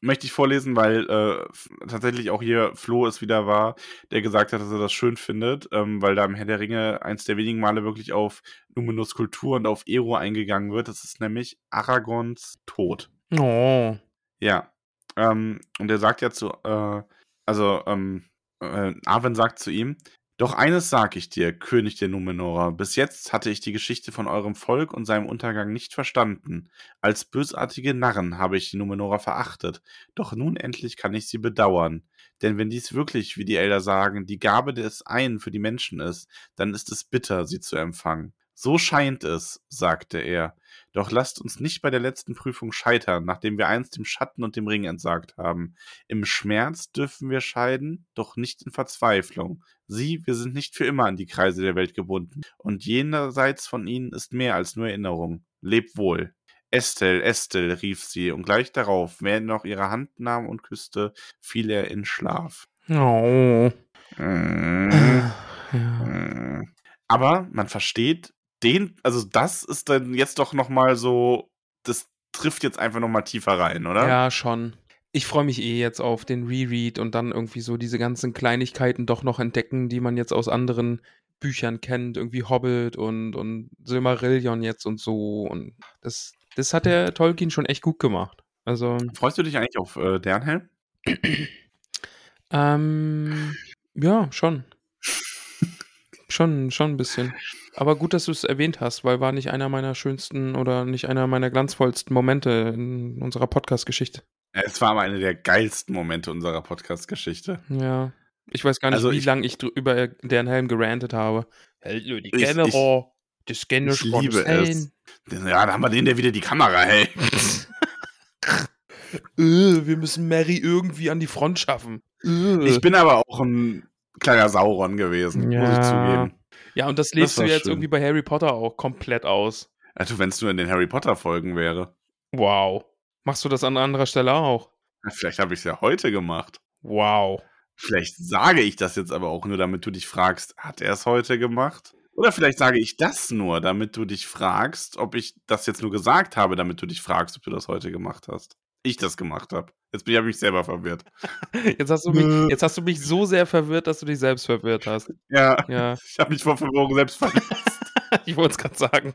möchte ich vorlesen, weil äh, tatsächlich auch hier Flo es wieder war, der gesagt hat, dass er das schön findet, ähm, weil da im Herr der Ringe eins der wenigen Male wirklich auf Numenus Kultur und auf Ero eingegangen wird. Das ist nämlich Aragons Tod. Oh. Ja. Ähm, und er sagt ja zu, äh, also, ähm, äh, Arwen sagt zu ihm, doch eines sag ich dir, König der Numenorer, bis jetzt hatte ich die Geschichte von eurem Volk und seinem Untergang nicht verstanden. Als bösartige Narren habe ich die Numenorer verachtet, doch nun endlich kann ich sie bedauern. Denn wenn dies wirklich, wie die Elder sagen, die Gabe des einen für die Menschen ist, dann ist es bitter, sie zu empfangen. So scheint es, sagte er. Doch lasst uns nicht bei der letzten Prüfung scheitern, nachdem wir einst dem Schatten und dem Ring entsagt haben. Im Schmerz dürfen wir scheiden, doch nicht in Verzweiflung. Sie, wir sind nicht für immer an die Kreise der Welt gebunden, und jenseits von ihnen ist mehr als nur Erinnerung. Leb wohl. Estelle, Estelle, rief sie, und gleich darauf, während er noch ihre Hand nahm und küsste, fiel er in Schlaf. Oh. Mhm. Ja. Mhm. Aber man versteht den, also das ist dann jetzt doch noch mal so, das trifft jetzt einfach noch mal tiefer rein, oder? Ja, schon. Ich freue mich eh jetzt auf den Reread und dann irgendwie so diese ganzen Kleinigkeiten doch noch entdecken, die man jetzt aus anderen Büchern kennt, irgendwie Hobbit und, und Silmarillion jetzt und so. Und das, das hat der Tolkien schon echt gut gemacht. Also, Freust du dich eigentlich auf äh, Dernhelm? ähm, ja, schon. [LAUGHS] schon, schon ein bisschen. Aber gut, dass du es erwähnt hast, weil war nicht einer meiner schönsten oder nicht einer meiner glanzvollsten Momente in unserer Podcast-Geschichte. Es war aber einer der geilsten Momente unserer Podcast-Geschichte. Ja. Ich weiß gar nicht, Also wie lange ich über deren Helm gerantet habe. Hallo, die Ich- General. Das kenne Ich liebe es. Ja, da haben wir den, der wieder die Kamera hält. [LAUGHS] Äh, wir müssen Mary irgendwie an die Front schaffen. Äh. Ich bin aber auch ein kleiner Sauron gewesen, muss ich Ja. zugeben. Ja, und das lebst war du jetzt schön. irgendwie bei Harry Potter auch komplett aus. Also, wenn es nur in den Harry Potter-Folgen wäre. Wow. Machst du das an anderer Stelle auch? Vielleicht habe ich es ja heute gemacht. Wow. Vielleicht sage ich das jetzt aber auch nur, damit du dich fragst, hat er es heute gemacht? Oder vielleicht sage ich das nur, damit du dich fragst, ob ich das jetzt nur gesagt habe, damit du dich fragst, ob du das heute gemacht hast. Ich das gemacht habe. Jetzt bin ich mich selber verwirrt. [LAUGHS] Jetzt hast, du mich, jetzt hast du mich so sehr verwirrt, dass du dich selbst verwirrt hast. [LAUGHS] Ja, Ja, ich habe mich vor Verwirrung selbst verletzt. [LAUGHS] ich wollte es gerade sagen.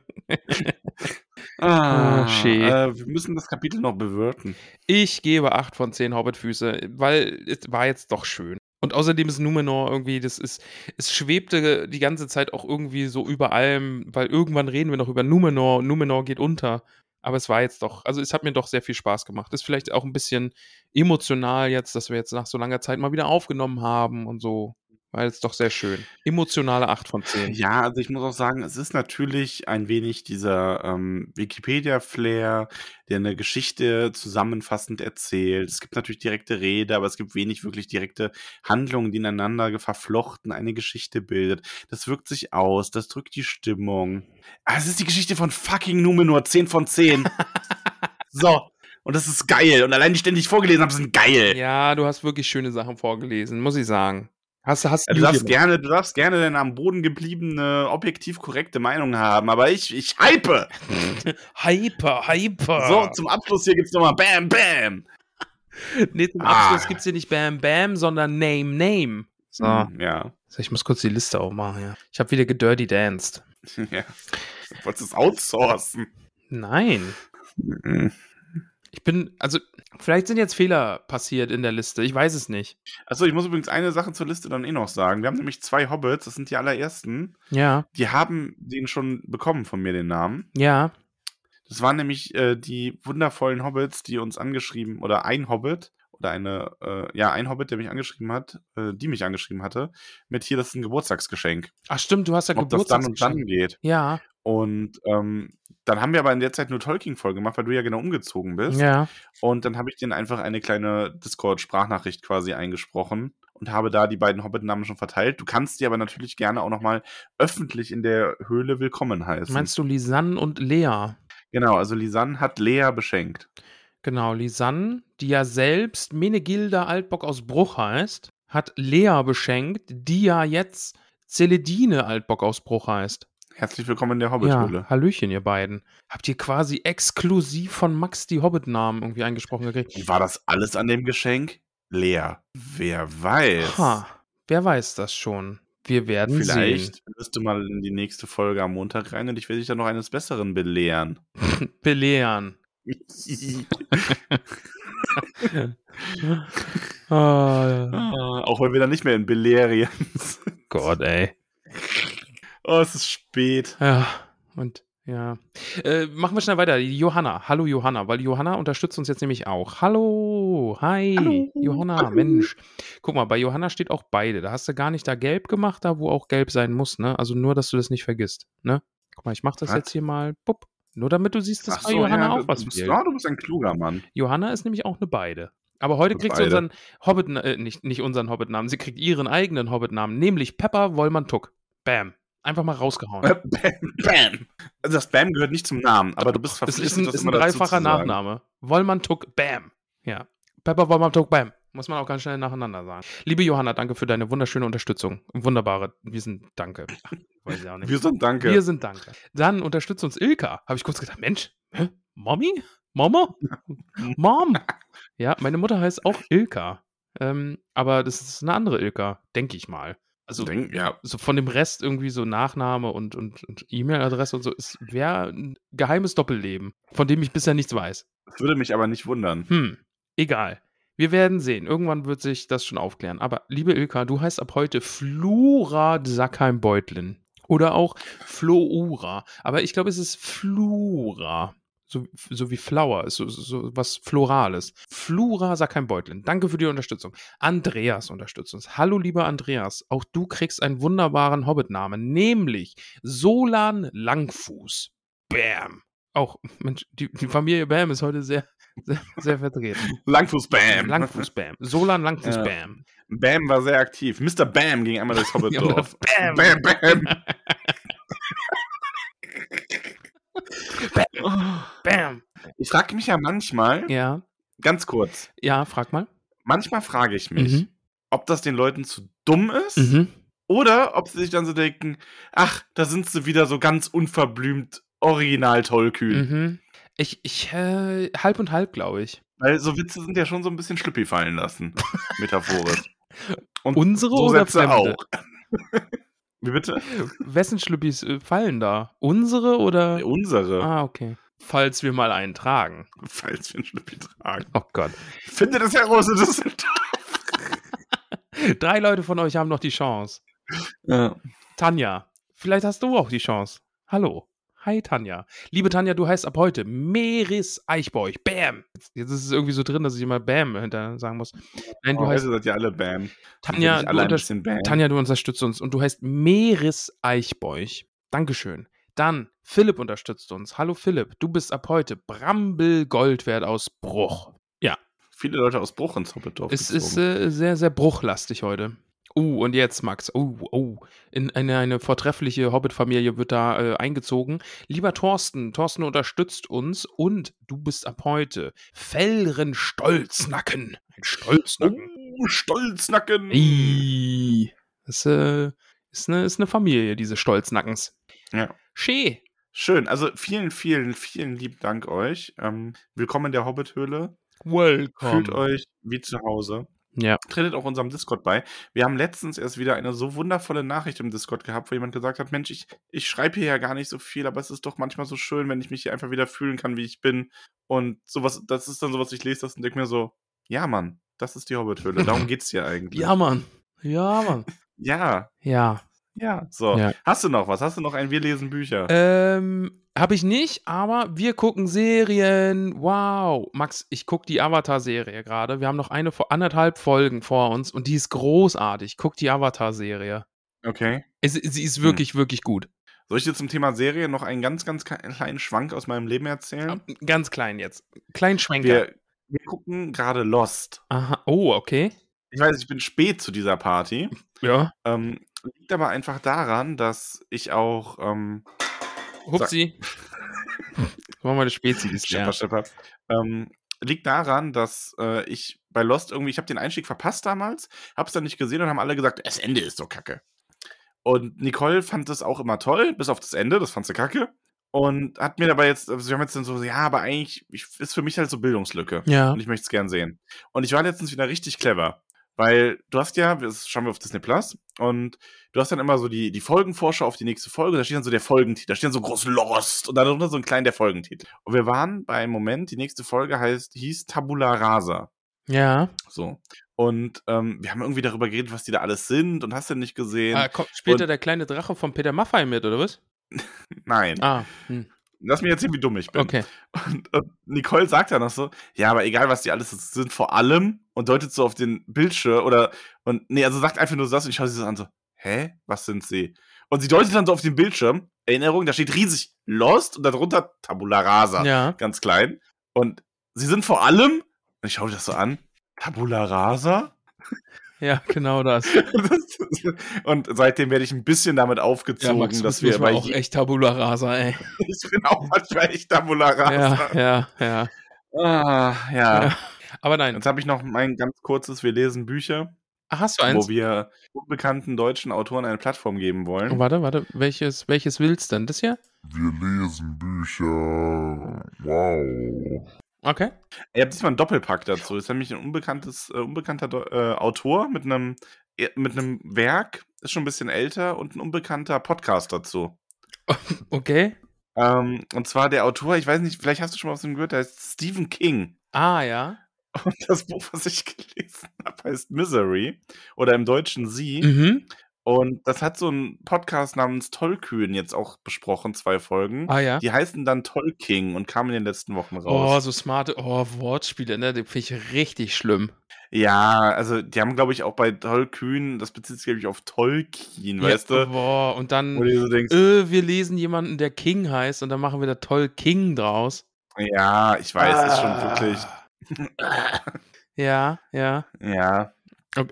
Ah, shit. äh, wir müssen das Kapitel noch bewirten. Ich gebe 8 von 10 Hobbitfüße, weil es war jetzt doch schön. Und außerdem ist Numenor irgendwie, das ist, es schwebte die ganze Zeit auch irgendwie so über allem, weil irgendwann reden wir noch über Numenor und Numenor geht unter. Aber es war jetzt doch, also es hat mir doch sehr viel Spaß gemacht. Ist vielleicht auch ein bisschen emotional jetzt, dass wir jetzt nach so langer Zeit mal wieder aufgenommen haben und so. War jetzt doch sehr schön. Emotionale 8 von 10. Ja, also ich muss auch sagen, es ist natürlich ein wenig dieser ähm, Wikipedia-Flair, der eine Geschichte zusammenfassend erzählt. Es gibt natürlich direkte Rede, aber es gibt wenig wirklich direkte Handlungen, die ineinander verflochten eine Geschichte bildet. Das wirkt sich aus, das drückt die Stimmung. Ah, es ist die Geschichte von fucking Numenor, 10 von 10. [LAUGHS] so. Und das ist geil. Und allein die ständig vorgelesen haben, sind geil. Ja, du hast wirklich schöne Sachen vorgelesen, muss ich sagen. Hast, hast du darfst gerne, du darfst gerne deine am Boden gebliebene, objektiv korrekte Meinung haben, aber ich, ich hype. [LAUGHS] Hyper, hyper. So, zum Abschluss hier gibt's nochmal Bam, Bam. Nee, zum Ah. Abschluss gibt's hier nicht Bam Bam, sondern Name Name. So. Hm, Ja. So, Ich muss kurz die Liste aufmachen, ja. Ich habe wieder gedirty danced. [LAUGHS] ja. Du wolltest es outsourcen. Nein. Ich bin, also, vielleicht sind jetzt Fehler passiert in der Liste. Ich weiß es nicht. Achso, ich muss übrigens eine Sache zur Liste dann eh noch sagen. Wir haben nämlich zwei Hobbits, das sind die allerersten. Ja, Die haben den schon bekommen von mir, den Namen. ja. Das waren nämlich äh, die wundervollen Hobbits, die uns angeschrieben, oder ein Hobbit, oder eine, äh, ja, ein Hobbit, der mich angeschrieben hat, äh, die mich angeschrieben hatte, mit hier, das ist ein Geburtstagsgeschenk. Ach stimmt, du hast ja ob das dann und dann geht. Ja, Und ähm, dann haben wir aber in der Zeit nur Tolkien-Folge gemacht, weil du ja genau umgezogen bist. ja. Und dann habe ich denen einfach eine kleine Discord-Sprachnachricht quasi eingesprochen und habe da die beiden Hobbit-Namen schon verteilt. Du kannst die aber natürlich gerne auch nochmal öffentlich in der Höhle willkommen heißen. Meinst du Lisanne und Lea? Genau, also Lisanne hat Lea beschenkt. Genau, Lisanne, die ja selbst Menegilda Altbock aus Bruch heißt, hat Lea beschenkt, die ja jetzt Celedine Altbock aus Bruch heißt. Herzlich willkommen in der Ja, Hobbit-Höhle. Hallöchen, ihr beiden. Habt ihr quasi exklusiv von Max die Hobbit-Namen irgendwie eingesprochen gekriegt? War das alles an dem Geschenk? Lea. Wer weiß. Ha, wer weiß das schon? Wir werden sehen. Vielleicht wirst du mal in die nächste Folge am Montag rein und ich werde dich dann noch eines Besseren belehren. [LAUGHS] Belehren. [LAUGHS] Ah, Ah, auch wenn wir dann nicht mehr in Belerien sind. Gott, ey. Oh, es ist spät. Ja, und ja. Äh, machen wir schnell weiter. Johanna. Hallo Johanna, weil Johanna unterstützt uns jetzt nämlich auch. Hallo. Hi. Hallo. Johanna, Hallo. Mensch. Guck mal, bei Johanna steht auch beide. Da hast du gar nicht da gelb gemacht, da wo auch gelb sein muss, ne? Also nur, dass du das nicht vergisst, ne? Guck mal, ich mach das Was? jetzt hier mal. Bupp. Nur damit du siehst, dass Ach bei so, Johanna ja, auch du was bist, fehlt. ja, du bist ein kluger Mann. Johanna ist nämlich auch eine Beide. Aber heute kriegt sie unseren Hobbit, äh, nicht, nicht unseren Hobbit-Namen, sie kriegt ihren eigenen Hobbit-Namen, nämlich Pepper Wollmann Tuck. Bam. Einfach mal rausgehauen. Bam, bam. Also das Bam gehört nicht zum Namen, aber du bist Es verpflichtet, ist ein, das ist ein immer dazu dreifacher. Nachname. Wollmann Tuck, bam. Ja. Pepper Wollmann Tuck, bam. Muss man auch ganz schnell nacheinander sagen. Liebe Johanna, danke für deine wunderschöne Unterstützung. Wunderbare, wir sind Danke. [LAUGHS] Weiß ich auch nicht. Wir sind danke. Wir sind Danke. Dann unterstützt uns Ilka. Habe ich kurz gedacht, Mensch, hä? Mommy? Mama? [LAUGHS] Mom? Ja, meine Mutter heißt auch Ilka. Ähm, aber das ist eine andere Ilka, denke ich mal. Also Denk, ja, so von dem Rest irgendwie so Nachname und, und, und E-Mail-Adresse und so ist wäre ein geheimes Doppelleben, von dem ich bisher nichts weiß. das würde mich aber nicht wundern. Hm, egal. Wir werden sehen. Irgendwann wird sich das schon aufklären. Aber liebe Ilka, du heißt ab heute Flura Sackheim-Beutlin. Oder auch Floura. Aber ich glaube, es ist Flura. So, so wie Flower, ist so, so was Florales. Flura Sackheim-Beutlin. Danke für die Unterstützung. Andreas unterstützt uns. Hallo, lieber Andreas. Auch du kriegst einen wunderbaren Hobbit-Namen, nämlich Solan Langfuß. Bam. Auch, Mensch, die, die Familie Bam ist heute sehr, sehr, sehr vertreten. [LAUGHS] Langfuß Bam. Langfuß Bam. Solan Langfuß Ja. Bam. Bam war sehr aktiv. Mr. Bam ging einmal durchs [LAUGHS] Hobbitdorf. Bam. Bam, bam. [LAUGHS] [LAUGHS] Bam. Ich frage mich ja manchmal, Ja, ganz kurz, ja, frag mal. manchmal frage ich mich, Mhm. ob das den Leuten zu dumm ist Mhm. oder ob sie sich dann so denken, ach, da sind sie wieder so ganz unverblümt original tollkühn. Mhm. Ich, ich, äh, halb und halb, glaube ich. Weil so Witze sind ja schon so ein bisschen Schlüppi fallen lassen, [LAUGHS] metaphorisch. Und Unsere so oder Sätze fremde? auch. [LAUGHS] Wie bitte? Wessen Schlüppis äh, fallen da? Unsere oder? Unsere, Ah, okay. Falls wir mal einen tragen. falls wir einen Schlüppi tragen. Oh Gott. Findet es heraus, das [LAUGHS] Drei Leute von euch haben noch die Chance. ja. Tanja, vielleicht hast du auch die Chance. Hallo. Hi Tanja. Liebe Tanja, du heißt ab heute Meris Eichbeuch. Bam. Jetzt ist es irgendwie so drin, dass ich immer Bam hinter sagen muss. Nein, du Oh, heißt seid ihr alle Bam. Tanja, du alle ein unter- Bam. Tanja, du unterstützt uns und du heißt Meris Eichbeuch. Dankeschön. Dann Philipp unterstützt uns. Hallo Philipp, du bist ab heute Brambel Goldwert aus Bruch. Ja, Viele Leute aus Bruch ins Hobbitdorf es gezogen. ist äh, sehr, sehr bruchlastig heute. Uh, und jetzt, Max. Oh, oh. In eine, eine vortreffliche Hobbit-Familie wird da äh, eingezogen. Lieber Thorsten, Thorsten unterstützt uns und du bist ab heute Fellren Stolznacken. Ein Stolznacken. Oh, Stolznacken. Ih, Das äh, ist, eine, ist eine Familie, diese Stolznackens. Ja. Schee. Schön. Also vielen, vielen, vielen lieben Dank euch. Ähm, willkommen in der Hobbit-Höhle. Welcome. Fühlt euch wie zu Hause. Ja. Tretet auch unserem Discord bei. Wir haben letztens erst wieder eine so wundervolle Nachricht im Discord gehabt, wo jemand gesagt hat, Mensch, ich, ich schreibe hier ja gar nicht so viel, aber es ist doch manchmal so schön, wenn ich mich hier einfach wieder fühlen kann, wie ich bin. Und sowas, das ist dann sowas, ich lese das und denke mir so, ja, Mann, das ist die Hobbit-Höhle. Darum [LAUGHS] geht's hier eigentlich. Ja, Mann. Ja, Mann. [LAUGHS] Ja, Ja. Ja. So, Ja. hast du noch was? Hast du noch ein Wir lesen Bücher? Ähm, habe ich nicht, aber wir gucken Serien. Wow. Max, ich gucke die Avatar-Serie gerade. Wir haben noch eine vor anderthalb Folgen vor uns und die ist großartig. Guck die Avatar-Serie. Okay. Es, sie ist Hm. wirklich, wirklich gut. Soll ich dir zum Thema Serie noch einen ganz, ganz kleinen Schwank aus meinem Leben erzählen? Ganz klein jetzt. Klein Schwenker. Wir, wir gucken gerade Lost. Aha. Oh, okay. ich weiß, ich bin spät zu dieser Party. Ja. Ähm, liegt aber einfach daran, dass ich auch ähm, Hupsi. [LAUGHS] Wir mal eine Spezi Schepper, Schepper. Ähm, liegt daran, dass äh, ich bei Lost irgendwie, ich habe den Einstieg verpasst damals, habe es dann nicht gesehen und haben alle gesagt, das Ende ist so kacke. Und Nicole fand das auch immer toll, bis auf das Ende, das fand sie kacke. Und hat mir dabei jetzt, also wir haben jetzt dann so, ja, aber eigentlich ich, ist für mich halt so Bildungslücke. Ja. Und ich möchte es gern sehen. Und ich war letztens wieder richtig clever. Weil du hast ja, das schauen wir auf Disney Plus, und du hast dann immer so die, die Folgenvorschau auf die nächste Folge, da steht dann so der Folgentitel, da steht dann so groß Lost und darunter so ein klein der Folgentitel. Und wir waren bei einem Moment, die nächste Folge heißt, hieß Tabula Rasa. Ja. So. Und ähm, wir haben irgendwie darüber geredet, was die da alles sind und hast du nicht gesehen. Ah, komm, spielt Und- da der kleine Drache von Peter Maffay mit, oder was? [LAUGHS] Nein. Ah, hm. Lass mich erzählen, wie dumm ich bin. okay. Und, und Nicole sagt dann noch so, ja, aber egal, was die alles sind, vor allem und deutet so auf den Bildschirm oder und nee, also sagt einfach nur das und ich schaue sie so an so, hä, was sind sie? Und sie deutet dann so auf den Bildschirm, Erinnerung, da steht riesig Lost und darunter Tabula Rasa, Ja. ganz klein. Und sie sind vor allem, und ich schaue das so an, Tabula Rasa? Ja, genau das. [LAUGHS] und seitdem werde ich ein bisschen damit Ja, aufgezogen, Max, dass wir bei auch echt Tabula Rasa, ey. [LAUGHS] ich bin auch manchmal echt Tabula Rasa. Ja, ja, ja. Ah, ja. Ja. Aber nein. Jetzt habe ich noch mein ganz kurzes, wir lesen Bücher, Ah, Hast du eins? wo wir unbekannten deutschen Autoren eine Plattform geben wollen. Oh, warte, warte. Welches, welches willst du denn? Das hier? Wir lesen Bücher. Wow. Okay. Ihr habt diesmal einen Doppelpack dazu. Das ist nämlich ein unbekanntes, äh, unbekannter Do- äh, Autor mit einem äh, mit einem Werk, ist schon ein bisschen älter und ein unbekannter Podcast dazu. [LAUGHS] Okay. Ähm, und zwar der Autor, ich weiß nicht, vielleicht hast du schon mal was von ihm gehört, der heißt Stephen King. Ah, ja. Und das Buch, was ich [LAUGHS] gelesen habe, heißt Misery oder im Deutschen Sie. Mhm. Und das hat so ein Podcast namens Tollkühn jetzt auch besprochen, zwei Folgen. Ah, ja. Die heißen dann Tollking und kamen in den letzten Wochen Oh, raus. so smarte oh, Wortspiele, ne? Die finde ich richtig schlimm. Ja, also die haben, glaube ich, auch bei Tollkühn, das bezieht sich, glaube ich, auf Tolkien, weißt ja, du? Boah, und dann, so denkst, äh, wir lesen jemanden, der King heißt, und dann machen wir da toll King draus. ja, ich weiß, ist schon Ah. wirklich, [LAUGHS] Ja, ja. ja.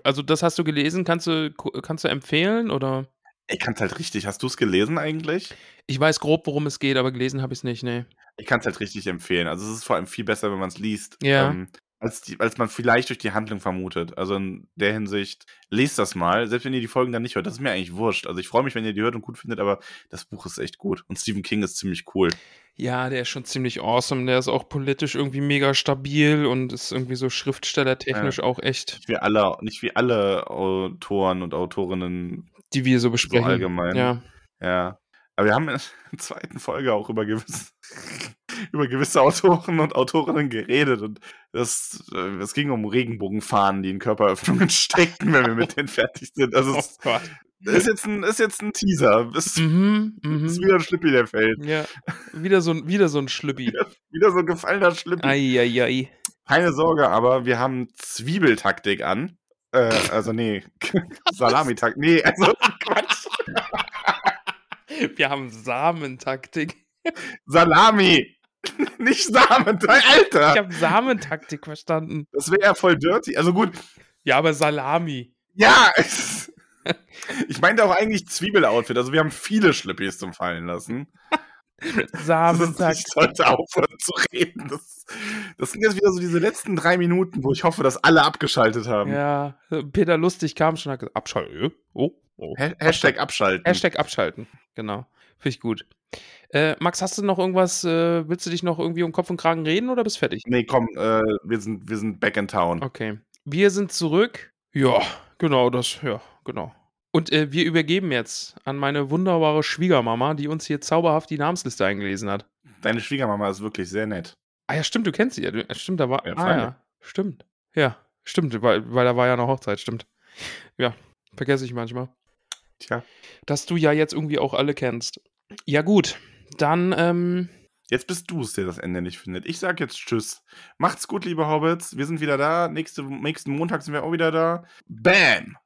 Also, das hast du gelesen, kannst du, kannst du empfehlen, oder? Ich kann es halt richtig. Hast du es gelesen eigentlich? Ich weiß grob, worum es geht, aber gelesen habe ich es nicht, nee. Ich kann es halt richtig empfehlen. Also es ist vor allem viel besser, wenn man es liest. Ja. Ähm, als, die, als man vielleicht durch die Handlung vermutet. Also in der Hinsicht, lest das mal, selbst wenn ihr die Folgen dann nicht hört. Das ist mir eigentlich wurscht. Also ich freue mich, wenn ihr die hört und gut findet, aber das Buch ist echt gut. Und Stephen King ist ziemlich cool. Ja, der ist schon ziemlich awesome. Der ist auch politisch irgendwie mega stabil und ist irgendwie so schriftstellertechnisch auch echt, Nicht wie alle, nicht wie alle Autoren und Autorinnen die wir so so besprechen. allgemein. Ja. Ja. Aber wir haben in der [LAUGHS] zweiten Folge auch über gewisse, über gewisse Autoren und Autorinnen geredet und das, äh, es ging um Regenbogenfahnen, die in Körperöffnungen [LAUGHS] stecken, wenn wir mit denen fertig sind. Also Oh es Gott. ist jetzt ein, ist jetzt ein Teaser. Ist, Mhm, ist mhm. wieder ein Schlippi, der fällt. Ja, wieder so, ein- wieder so ein Schlüppi. [LAUGHS] Wieder so ein gefallener Schlippi. Eieiei. Keine Sorge, aber wir haben Zwiebeltaktik an. Äh, also nee, [LAUGHS] Salamitaktik. Nee, also Quatsch. Wir haben Samentaktik. Salami. [LAUGHS] Nicht Samentaktik, Alter. Ich habe Samentaktik verstanden. Das wäre ja voll dirty. Also gut, Ja, aber Salami. ja. [LAUGHS] Ich meinte auch eigentlich Zwiebel-Outfit. Also wir haben viele Schlippis zum Fallen lassen. [LAUGHS] Ich Samentaktik. sollte aufhören zu reden. Das, das sind jetzt wieder so diese letzten drei Minuten, wo ich hoffe, dass alle abgeschaltet haben. Ja, Peter Lustig kam schon, hat gesagt, abschalten. Oh, oh. Ha Hashtag abschalten. Hashtag abschalten. Genau. Finde ich gut. Äh, Max, hast du noch irgendwas, äh, willst du dich noch irgendwie um Kopf und Kragen reden oder bist fertig? Nee, komm, äh, wir, sind, wir sind back in town. Okay. Wir sind zurück. Ja, genau, das, ja, genau. Und äh, wir übergeben jetzt an meine wunderbare Schwiegermama, die uns hier zauberhaft die Namensliste eingelesen hat. Deine Schwiegermama ist wirklich sehr nett. Ah ja, stimmt, du kennst sie ja. Äh, stimmt, da war. Ja, ah ja, stimmt. Ja, stimmt, weil, weil da war ja eine Hochzeit, stimmt. Ja, vergesse ich manchmal. Tja. Dass du ja jetzt irgendwie auch alle kennst. Ja, gut. Dann, ähm, Jetzt bist du es, der das Ende nicht findet. Ich sag jetzt Tschüss. Macht's gut, liebe Hobbits. Wir sind wieder da. Nächste, nächsten Montag sind wir auch wieder da. Bam!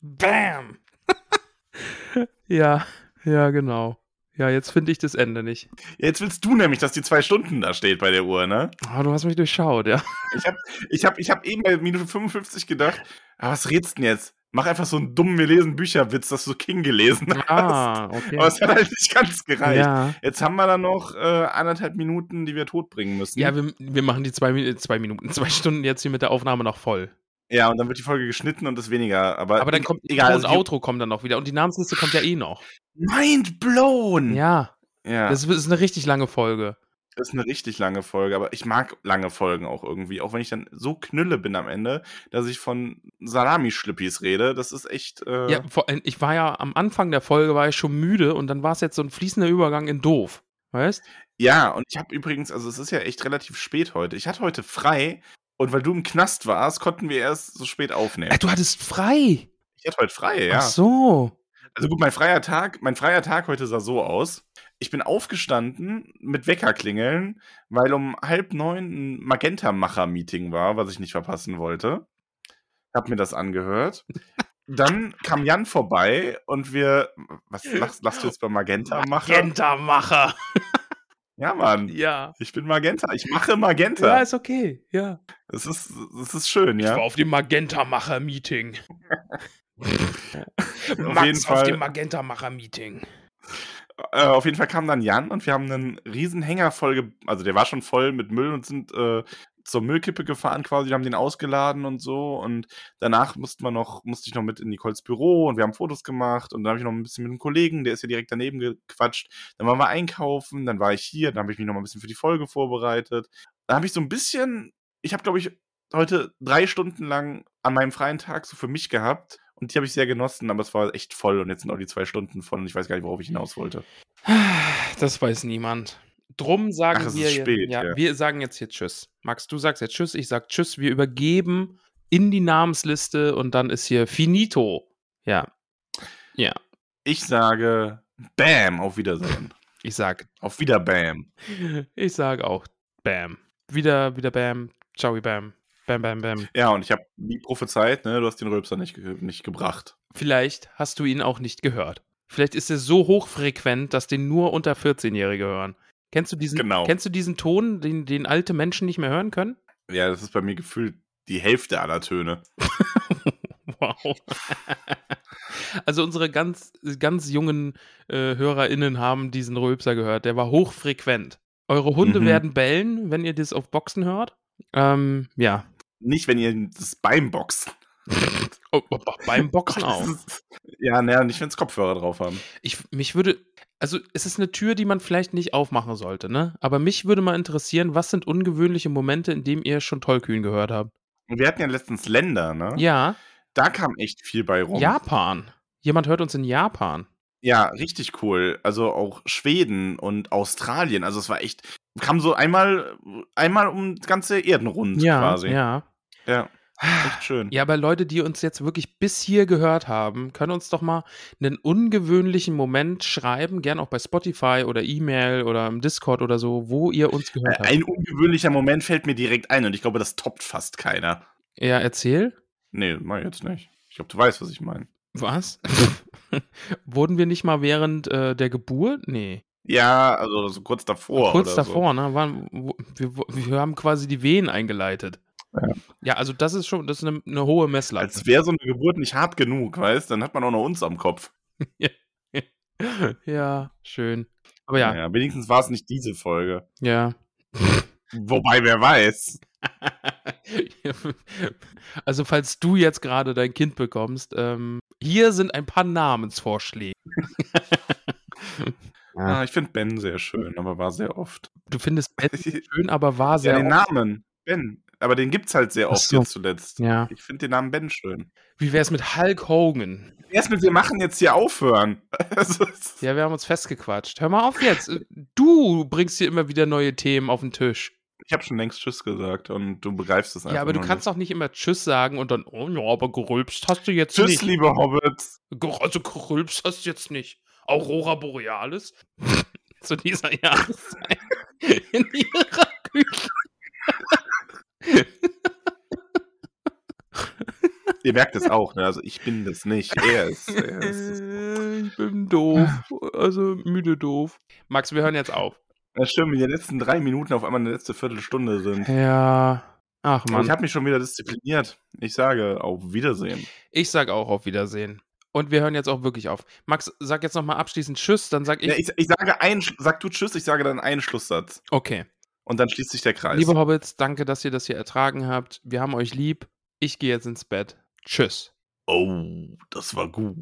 Bam! [LAUGHS] ja, ja, genau. Ja, jetzt finde ich das Ende nicht. Jetzt willst du nämlich, dass die zwei Stunden da steht bei der Uhr, ne? Ah, du hast mich durchschaut, ja. Ich habe ich hab, ich hab eben bei Minute 55 gedacht, ah, was redst du denn jetzt? Mach einfach so einen dummen, wir lesen Bücherwitz, dass du King gelesen hast. Ah, okay. Aber es hat halt nicht ganz gereicht. Ja. Jetzt haben wir dann noch äh, anderthalb Minuten, die wir totbringen müssen. Ja, wir, wir machen die zwei, zwei Minuten, [LAUGHS] zwei Stunden jetzt hier mit der Aufnahme noch voll. ja, und dann wird die Folge geschnitten und ist weniger. Aber, Aber dann kommt egal. das Also Outro kommt dann noch wieder und die Namensliste kommt ja eh noch. Mind blown! Ja, ja. das ist eine richtig lange Folge. Das ist eine richtig lange Folge, aber ich mag lange Folgen auch irgendwie. Auch wenn ich dann so knülle bin am Ende, dass ich von Salami-Schlippis rede. Das ist echt. Äh, Ja, ich war ja am Anfang der Folge war ich schon müde und dann war es jetzt so ein fließender Übergang in doof. Weißt? ja, und ich habe übrigens, also es ist ja echt relativ spät heute. Ich hatte heute frei und weil du im Knast warst, konnten wir erst so spät aufnehmen. Äh, du hattest frei. Ich hatte heute frei, ja. Ach so. Also gut, mein freier Tag, mein freier Tag heute sah so aus. Ich bin aufgestanden mit Weckerklingeln, weil um halb neun ein Magenta-Macher-Meeting war, was ich nicht verpassen wollte. Hab mir das angehört. Dann kam Jan vorbei und wir. Was lachst, lachst du jetzt bei Magenta-Macher? Magenta-Macher. Ja, Mann. Ja. Ich bin Magenta. Ich mache Magenta. Ja, ist okay. Ja. das, ist, das ist schön, Ich war ja. auf dem Magenta-Macher-Meeting. [LAUGHS] Auf Max auf Fall. dem Magenta-Macher-Meeting. Äh, auf jeden Fall kam dann Jan und wir haben einen riesen Hänger voll, also der war schon voll mit Müll und sind äh, zur Müllkippe gefahren quasi, wir haben den ausgeladen und so. Und danach musste man noch, musste ich noch mit in Nicoles Büro und wir haben Fotos gemacht. Und dann habe ich noch ein bisschen mit einem Kollegen, der ist ja direkt daneben gequatscht, dann waren wir einkaufen, dann war ich hier, dann habe ich mich noch mal ein bisschen für die Folge vorbereitet. Dann habe ich so ein bisschen, ich habe glaube ich heute drei Stunden lang an meinem freien Tag so für mich gehabt und die habe ich sehr genossen, aber es war echt voll und jetzt sind auch die zwei Stunden voll und ich weiß gar nicht, worauf ich hinaus wollte. Das weiß niemand. Drum sagen Ach, es wir spät, ja, ja. wir sagen jetzt hier Tschüss. Max, du sagst jetzt Tschüss, ich sag Tschüss. Wir übergeben in die Namensliste und dann ist hier Finito. Ja. Ja. Ich sage Bam, auf Wiedersehen. Ich sag, Auf Wieder Bam. ich sag auch Bam. Wieder, wieder Bam. Ciao, Bam. Bam, bam, bam. Ja, und ich habe wie prophezeit, ne, du hast den Rülpser nicht, ge nicht gebracht. Vielleicht hast du ihn auch nicht gehört. Vielleicht ist er so hochfrequent, dass den nur unter 14-Jährige hören. Kennst du diesen, Genau. kennst du diesen Ton, den, den alte Menschen nicht mehr hören können? Ja, das ist bei mir gefühlt die Hälfte aller Töne. [LAUGHS] Wow. Also unsere ganz, ganz jungen äh, HörerInnen haben diesen Rülpser gehört. Der war hochfrequent. Eure Hunde Mhm. werden bellen, wenn ihr das auf Boxen hört. Ähm, ja. Nicht, wenn ihr das beim Boxen. [LAUGHS] Oh, oh, oh, beim Boxen auch. Ja, naja, nicht, wenn es Kopfhörer drauf haben. Ich, mich würde, also es ist eine Tür, die man vielleicht nicht aufmachen sollte, ne? Aber mich würde mal interessieren, was sind ungewöhnliche Momente, in denen ihr schon Tollkühn gehört habt? Und wir hatten ja letztens Länder, ne? Ja, Da kam echt viel bei rum. Japan. Jemand hört uns in Japan. Ja, richtig cool. Also auch Schweden und Australien. Also es war echt, kam so einmal, einmal um das ganze Erdenrund Ja, quasi. ja. ja. Echt schön. Ja, aber Leute, die uns jetzt wirklich bis hier gehört haben, können uns doch mal einen ungewöhnlichen Moment schreiben, gern auch bei Spotify oder E-Mail oder im Discord oder so, wo ihr uns gehört habt. Ein ungewöhnlicher Moment fällt mir direkt ein und ich glaube, das toppt fast keiner. Ja, erzähl. Nee, mach jetzt nicht. Ich glaube, du weißt, was ich meine. Was? [LAUGHS] Wurden wir nicht mal während äh, der Geburt? Nee. Ja, also so kurz davor. Kurz davor, ne? Waren, wir, wir haben quasi die Wehen eingeleitet. Ja. Ja, also das ist schon, das ist eine, eine hohe So. Messlatte. Als wäre so eine Geburt nicht hart genug, weißt Dann hat man auch noch uns am Kopf. [LAUGHS] ja, schön. Aber ja, Naja, wenigstens war es nicht diese Folge. ja. Wobei, wer weiß. [LAUGHS] Also, falls du jetzt gerade dein Kind bekommst, ähm, hier sind ein paar Namensvorschläge. [LAUGHS] Ah, ich finde Ben sehr schön, aber war sehr oft. Du findest Ben [LAUGHS] schön, aber war Ja, sehr. den oft- Namen. Ben. Aber den gibt's halt sehr oft so. jetzt zuletzt. Ja. Ich finde den Namen Ben schön. Wie wär's mit Hulk Hogan? Erstmal, wir machen jetzt hier aufhören. [LAUGHS] Also, es- Ja, wir haben uns festgequatscht. Hör mal auf jetzt. Du bringst hier immer wieder neue Themen auf den Tisch. ich habe schon längst Tschüss gesagt und du begreifst es einfach. Ja, aber du kannst nicht. doch nicht immer Tschüss sagen und dann, oh ja, aber gerülpst hast du jetzt Tschüss, nicht. liebe Hobbits. Also gerülpst hast du jetzt nicht. Aurora Borealis? [LAUGHS] Zu dieser Jahreszeit. [LAUGHS] In ihrer Küche. Ihr merkt es auch, ne? Also ich bin das nicht. Er ist. Er ist. [LAUGHS] Ich bin doof. Also müde doof. Max, wir hören jetzt auf. Das stimmt, wie die letzten drei Minuten auf einmal eine letzte Viertelstunde sind. Ja. Ach man. Ich habe mich schon wieder diszipliniert. Ich sage auf Wiedersehen. Ich sag auch auf Wiedersehen. Und wir hören jetzt auch wirklich auf. Max, sag jetzt nochmal abschließend Tschüss, dann sag ich. Ja, ich, ich sage ein, sag du Tschüss, ich sage dann einen Schlusssatz. okay. Und dann schließt sich der Kreis. Liebe Hobbits, danke, dass ihr das hier ertragen habt. Wir haben euch lieb. Ich gehe jetzt ins Bett. Tschüss. oh, das war gut.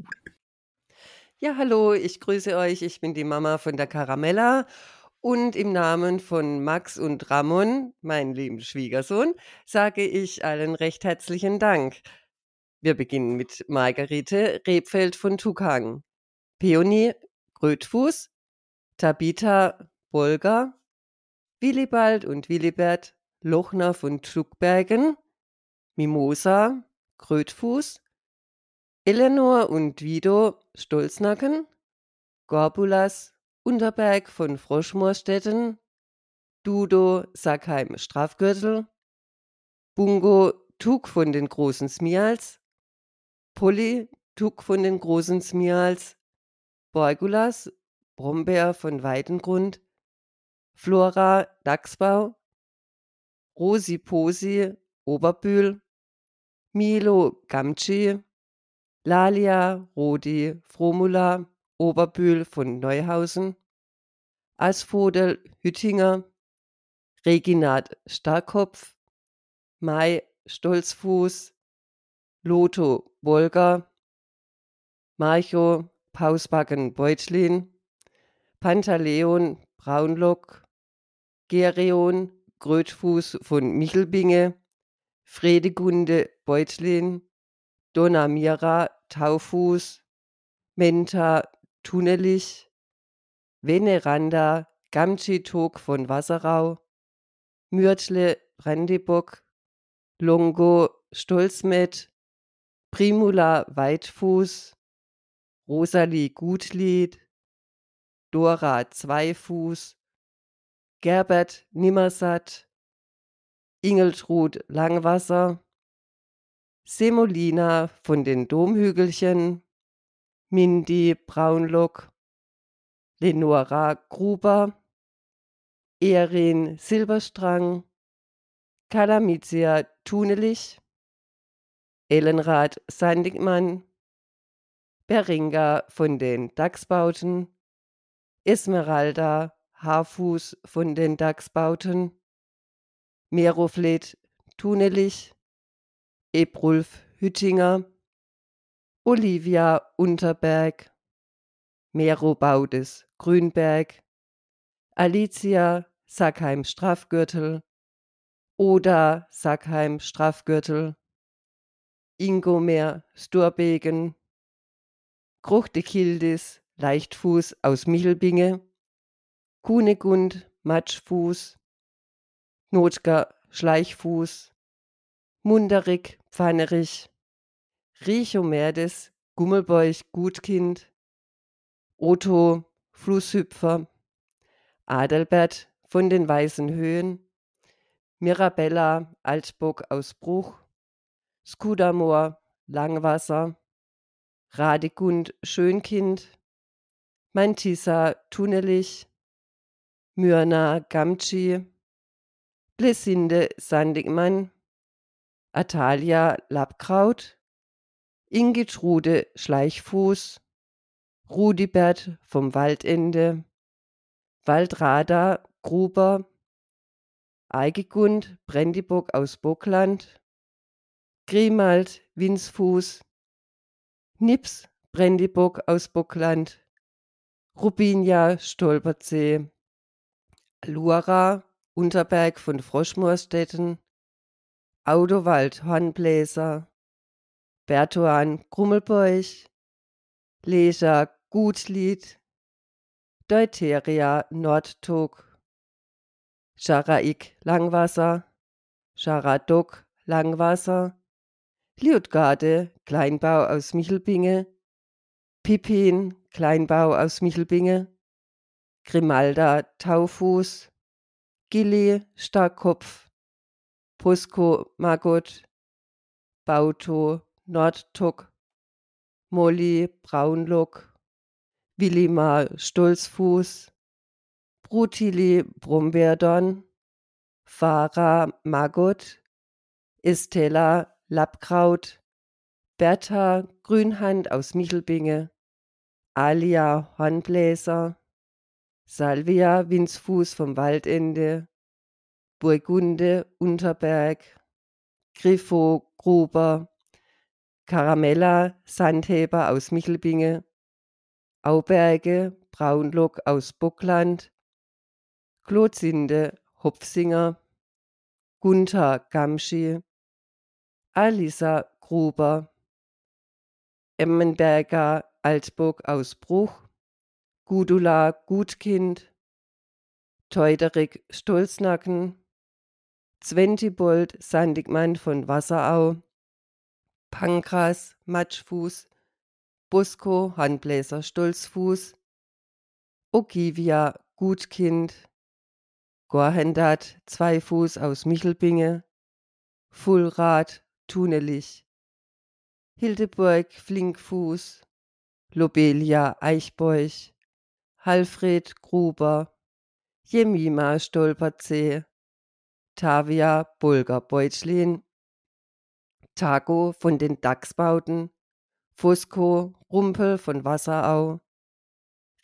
Ja, hallo, ich grüße euch. Ich bin die Mama von der Caramella. Und im Namen von Max und Ramon, mein lieben Schwiegersohn, sage ich allen recht herzlichen Dank. Wir beginnen mit Margarete Rebfeld von Tukang, Peony Grötfuß, Tabitha Bolger, Willibald und Willibert Lochner von Tuckbergen, Mimosa Grötfuß, Eleanor und Guido Stolznacken, Gorbulas Unterberg von Froschmoorstetten, Dudo Sackheim Strafgürtel, Bungo Tug von den großen Smials, Polly Tug von den großen Smials, Borgulas Brombeer von Weidengrund, Flora Dachsbau, Rosi Posi Oberbühl, Milo Gamci, Lalia Rodi Fromula Oberbühl von Neuhausen, Asphodel Hüttinger, Reginat Starkopf, Mai Stolzfuß, Lotho Wolger, Marcho Pausbacken Beutlin, Pantaleon Braunlock, Gereon Grötfuß von Michelbinge, Fredegunde Beutlin, Donna Mira Taufuß, Menta Tunelich, Veneranda Gamtschitog von Wasserau, Mürtle Brandibock, Longo Stolzmet, Primula Weitfuß, Rosalie Gutlied, Dora Zweifuß, Gerbert Nimmersatt, Ingeltrud Langwasser, Semolina von den Domhügelchen, Mindy Braunlock, Lenora Gruber, Erin Silberstrang, Kalamizia Tunelich, Ellenrad Sandigmann, Beringa von den Dachsbauten, Esmeralda Haarfuß von den Dachsbauten, Meroflet Tunelich, Ebrulf Hüttinger, Olivia Unterberg, Mero Baudes Grünberg, Alicia Sackheim Strafgürtel, Oda Sackheim Strafgürtel, Ingomer Sturbegen, Kruchte Kildis Leichtfuß aus Michelbinge, Kunegund Matschfuß, Notger Schleichfuß, Munderig Pfannerich, Richomerdes Gummelbeuch Gutkind, Otto Flusshüpfer, Adelbert von den Weißen Höhen, Mirabella Altbock aus Bruch, Skudamor Langwasser, Radegund Schönkind, Mantissa Tunelich, Myrna Gamci, Blesinde Sandigmann, Atalia Labkraut, Ingitrude Schleichfuß, Rudibert vom Waldende, Waldrada Gruber, Eigegund Brandibock aus Bockland, Grimald Winsfuß, Nips Brandibock aus Bockland, Rubinia Stolperzee, Luara Unterberg von Froschmoorstetten, Audowald Hornbläser, Bertuan Grummelbeuch, Leser Gutlied, Deuteria Nordtog, Scharaik Langwasser, Scharadok Langwasser, Liutgarde Kleinbau aus Michelbinge, Pippin Kleinbau aus Michelbinge, Grimalda Taufuß, Gilli Starkkopf, Pusko Margot, Bauto Nordtuck, Molly Braunlock, Willimar Stolzfuß, Brutili Brombeerdorn, Farah Maggot, Estella Lappkraut, Bertha Grünhand aus Michelbinge, Alia Hornbläser, Salvia Winzfuß vom Waldende, Burgunde Unterberg, Griffo Gruber, Caramella Sandheber aus Michelbinge, Auberge Braunlock aus Bockland, Klotzinde Hopfsinger, Gunther Gamschi, Alisa Gruber, Emmenberger Altburg aus Bruch, Gudula Gutkind, Teuderik Stolznacken, Zwentibold Sandigmann von Wasserau, Pankras Matschfuß, Busko Handbläser Stolzfuß, Ogivia Gutkind, Gorhendat Zweifuß aus Michelbinge, Fullrad Tunelich, Hildeburg Flinkfuß, Lobelia Eichbeuch, Halfred Gruber, Jemima Stolperzee, Tavia Bulger Beutschlin, Tago von den Dachsbauten, Fusco Rumpel von Wasserau,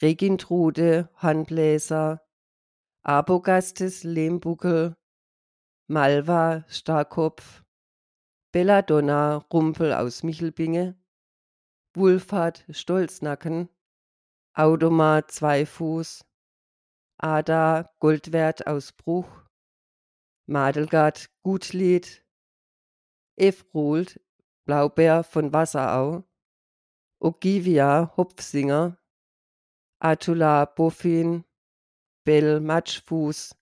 Regintrude Handbläser, Abogastes Lehmbuckel, Malva Starkopf, Belladonna Rumpel aus Michelbinge, Wulfhard Stolznacken, Audomar Zweifuß, Ada Goldwert aus Bruch, Madelgard Gutlied, Efrold Blaubeer von Wasserau, Ogivia Hopfsinger, Atula Boffin, Bell Matschfuß,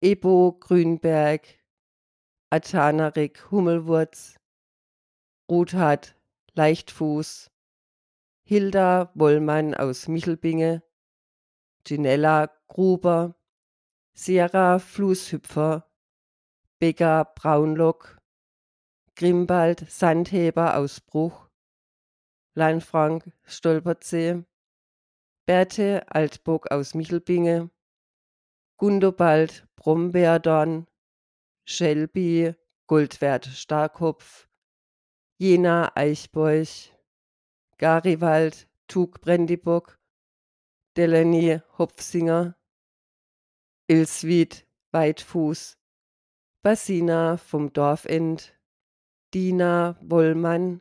Ebo Grünberg, Atanarik Hummelwurz, Ruthard Leichtfuß, Hilda Wollmann aus Michelbinge, Ginella Gruber, Sierra Flußhüpfer, Becker Braunlock, Grimbald Sandheber aus Bruch, Lanfrank Stolperzee, Berthe Altburg aus Michelbinge, Gundobald Brombeerdorn, Shelby Goldwert Starkopf, Jena Eichbeuch, Gariwald Tug Brandiburg, Delaney Hopfsinger, Ilswied Weitfuß, Basina vom Dorfend, Dina Wollmann,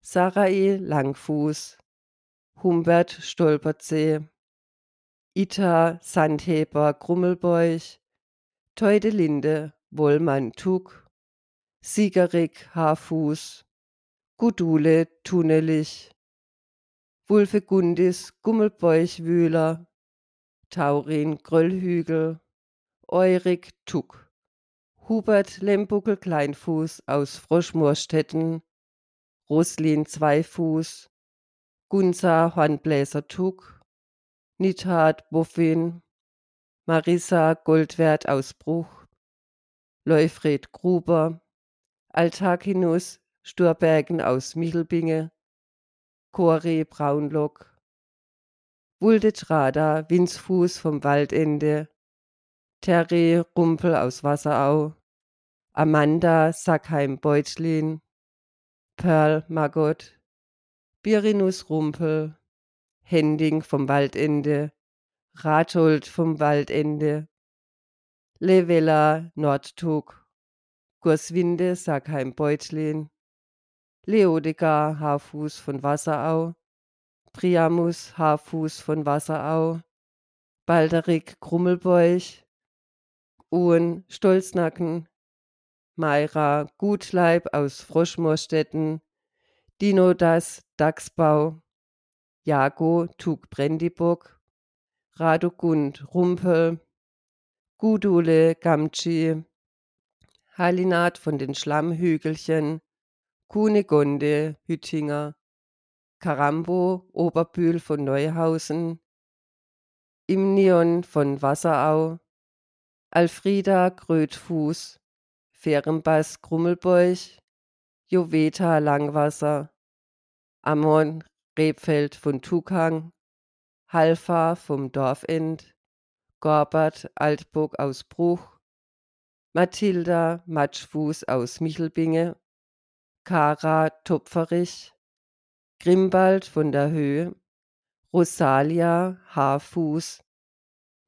Sarai Langfuß, Humbert Stolperzee, Ita Sandheber Grummelbeuch, Teudelinde Wollmann Tug, Siegerig Haarfuß, Gudule Tunelich, Wulfegundis Gummelbeuchwühler, Taurin Gröllhügel, Eurik Tuck. Hubert Lembuckel Kleinfuß aus Froschmoorstetten, Roslin Zweifuß, Gunza Hornbläser Tuck, Nithat Boffin, Marissa Goldwert aus Bruch, Leufred Gruber, Altakinus Sturbergen aus Michelbinge, Cori Braunlock, Wulde Trada Winzfuß vom Waldende, Terry Rumpel aus Wasserau, Amanda Sackheim-Beutlin, Pearl Maggot, Birinus Rumpel, Hending vom Waldende, Rathold vom Waldende, Levella Nordtug, Gurswinde Sackheim-Beutlin, Leodegar Haarfuß von Wasserau, Priamus Haarfuß von Wasserau, Balderik Grummelbeuch, Owen Stolznacken, Mayra Gutleib aus Froschmoorstetten, Dino Das Dachsbau, Jago Tug Brandiburg, Radogund Rumpel, Gudule Gamci, Halinat von den Schlammhügelchen, Kunegonde Hüttinger, Karambo Oberbühl von Neuhausen, Imnion von Wasserau, Alfrida Grötfuß, Ferenbass Grummelbeuch, Joveta Langwasser, Ammon Rebfeld von Tukang, Halfa vom Dorfend, Gorbert Altburg aus Bruch, Mathilda Matschfuß aus Michelbinge, Kara Topferich, Grimbald von der Höhe, Rosalia Haarfuß,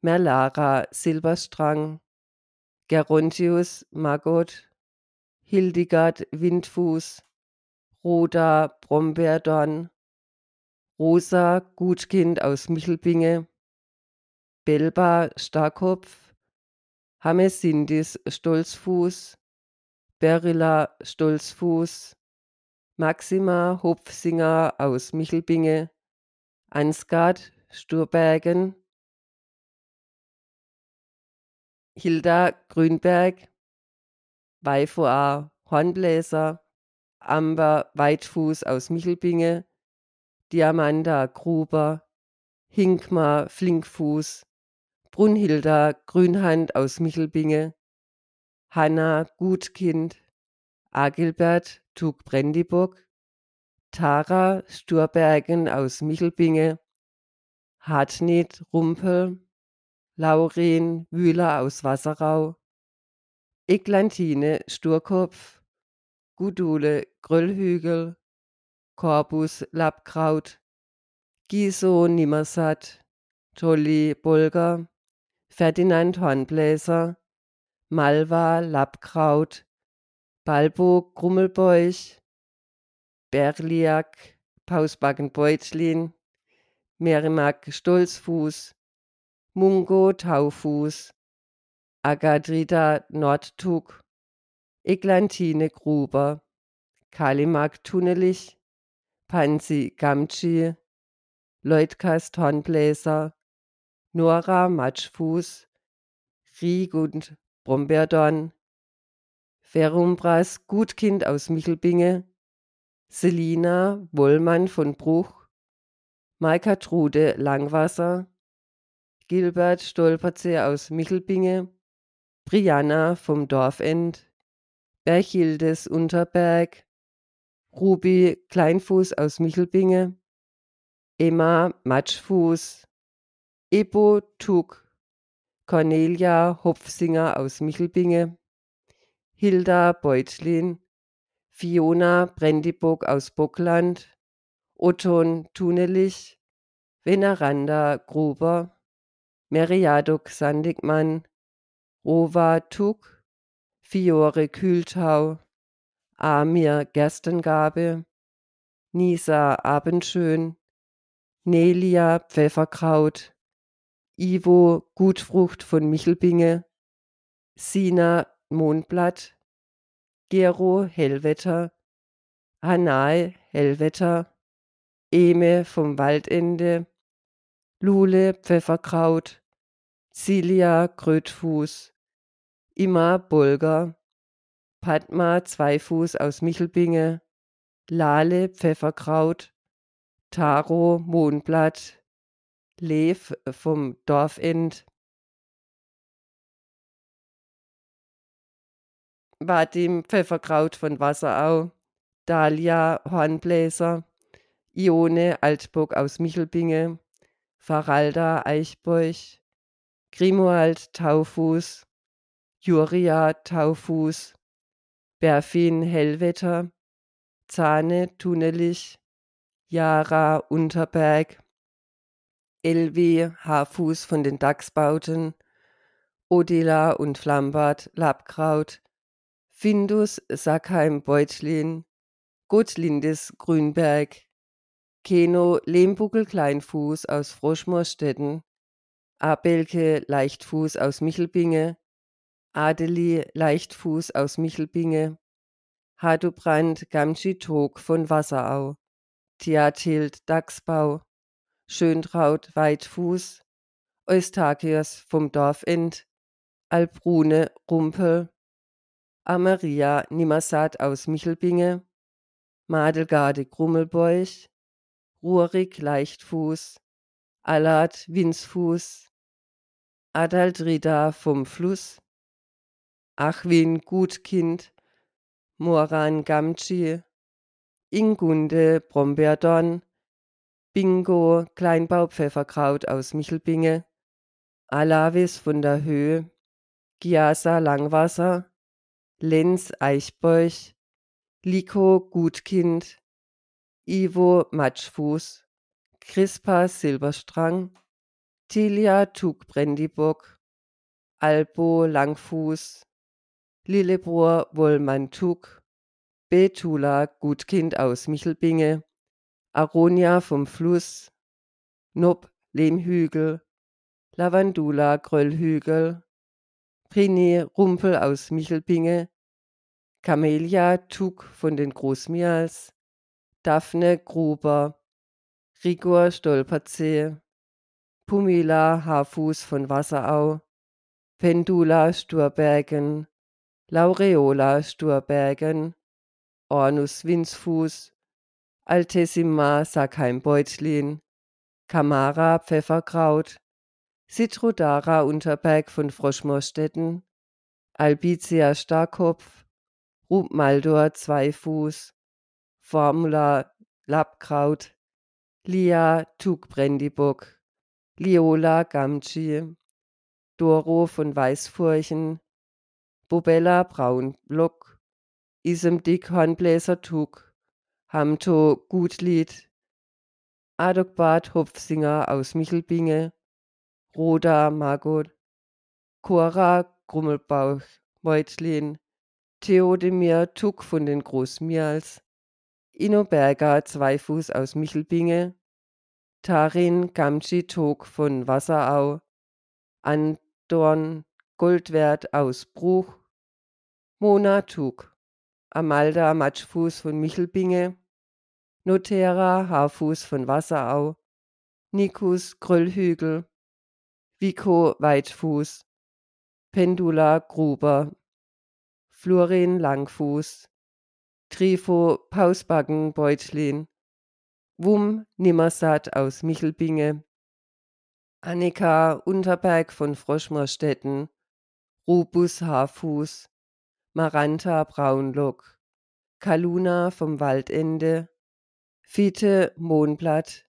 Merlara Silberstrang, Gerontius Maggot, Hildegard Windfuß, Roda Brombeerdorn, Rosa Gutkind aus Michelbinge, Belba Starkopf, Hamesindis Stolzfuß, Berilla Stolzfuß, Maxima Hopfsinger aus Michelbinge, Ansgard Sturbergen, Hilda Grünberg, Weifoa Hornbläser, Amber Weitfuß aus Michelbinge, Diamanda Gruber, Hinkmar Flinkfuß, Brunhilda Grünhand aus Michelbinge, Hanna Gutkind, Agilbert Tug Brandiburg, Tara Sturbergen aus Michelbinge, Hartnit Rumpel, Lauren Wühler aus Wasserau, Eglantine Sturkopf, Gudule Gröllhügel, Corbus Lappkraut, Giso Nimmersatt, Jolly Bolger, Ferdinand Hornbläser, Malva Lappkraut, Balbo Grummelbeuch, Berliak Pausbacken Beutlin, Merrimack Stolzfuß, Mungo Taufuß, Agadrida Nordtug, Eglantine Gruber, Kalimak Tunnelich, Pansi Gamci, Leutkast Hornbläser, Nora Matschfuß, Riegund Brombeerdorn, Ferumbras Gutkind aus Michelbinge, Selina Wollmann von Bruch, Maika Trude Langwasser, Gilbert Stolperze aus Michelbinge, Brianna vom Dorfend, Berchildes Unterberg, Ruby Kleinfuß aus Michelbinge, Emma Matschfuß, Ebo Tug, Cornelia Hopfsinger aus Michelbinge, Hilda Beutlin, Fiona Brandiburg aus Bockland, Otton Tunelich, Veneranda Gruber, Meriadok Sandigmann, Rova Tug, Fiore Kühltau, Amir Gerstengabe, Nisa Abendschön, Nelia Pfefferkraut, Ivo Gutfrucht von Michelbinge, Sina Mondblatt, Gero Hellwetter, Hanae Hellwetter, Eme vom Waldende, Lule Pfefferkraut, Cilia Krötfuß, Ima Bolger, Padma Zweifuß aus Michelbinge, Lale Pfefferkraut, Taro Mohnblatt, Lev vom Dorfend, Vadim Pfefferkraut von Wasserau, Dalia Hornbläser, Ione Altburg aus Michelbinge, Faralda Eichbeuch, Grimoald Taufuß, Juria Taufuß, Berfin Hellwetter, Zahne Tunelich, Jara Unterberg, Elvi Haarfuß von den Dachsbauten, Odila und Flambart Labkraut, Findus Sackheim Beutlin, Gottlindis Grünberg, Keno Lehmbuckel Kleinfuß aus Froschmorstetten, Abelke Leichtfuß aus Michelbinge, Adeli Leichtfuß aus Michelbinge, Hadubrand Gamschi Tog von Wasserau, Theatild Dachsbau, Schöntraut Weitfuß, Eustachius vom Dorfend, Albrune Rumpel, Amaria Nimmersatt aus Michelbinge, Madelgarde Grummelbeuch, Rurik Leichtfuß, Alad Winsfuß, Adaldrida vom Fluss, Achwin Gutkind, Moran Gamci, Ingunde Brombeerdorn, Bingo, Kleinbaupfefferkraut aus Michelbinge, Alavis von der Höhe, Giasa Langwasser, Lenz Eichbeuch, Liko Gutkind, Ivo Matschfuß, Crispa Silberstrang, Tilia Tugbrendibock, Albo Langfuß, Lillebrohr Wollmann Tug, Betula Gutkind aus Michelbinge, Aronia vom Fluss, Nob Lehmhügel, Lavandula Gröllhügel, Prini Rumpel aus Michelbinge, Camelia Tug von den Großmials, Daphne Gruber, Rigor Stolperzee, Pumila Haarfuß von Wasserau, Pendula Sturbergen, Laureola Sturbergen, Ornus Winzfuß, Altessima Sackheim-Beutlin, Kamara Pfefferkraut, Citrodara Unterberg von Froschmorstetten, Albizia Starkopf, Rubmaldor Zweifuß, Formula Lappkraut, Lia Tugbrendibock, Liola Gamci, Doro von Weißfurchen, Bobella Braunblock, Isem Dick Hornbläser Tug, Hamto Gutlied, Adogbad Hopfsinger aus Michelbinge, Roda Margot, Cora Grummelbauch Meutlin, Theodemir Tuck von den Großmials, Ino Berger Zweifuß aus Michelbinge, Tarin Gamci Tog von Wasserau, Andorn Goldwert aus Bruch, Mona Tug, Amalda Matschfuß von Michelbinge, Notera Haarfuß von Wasserau, Nikus Gröllhügel, Vico Weitfuß, Pendula Gruber, Florin Langfuß, Trifo Pausbacken Beutlin, Wum Nimmersatt aus Michelbinge, Annika Unterberg von Froschmerstetten, Rubus Haarfuß, Maranta Braunlock, Kaluna vom Waldende, Fiete Mohnblatt,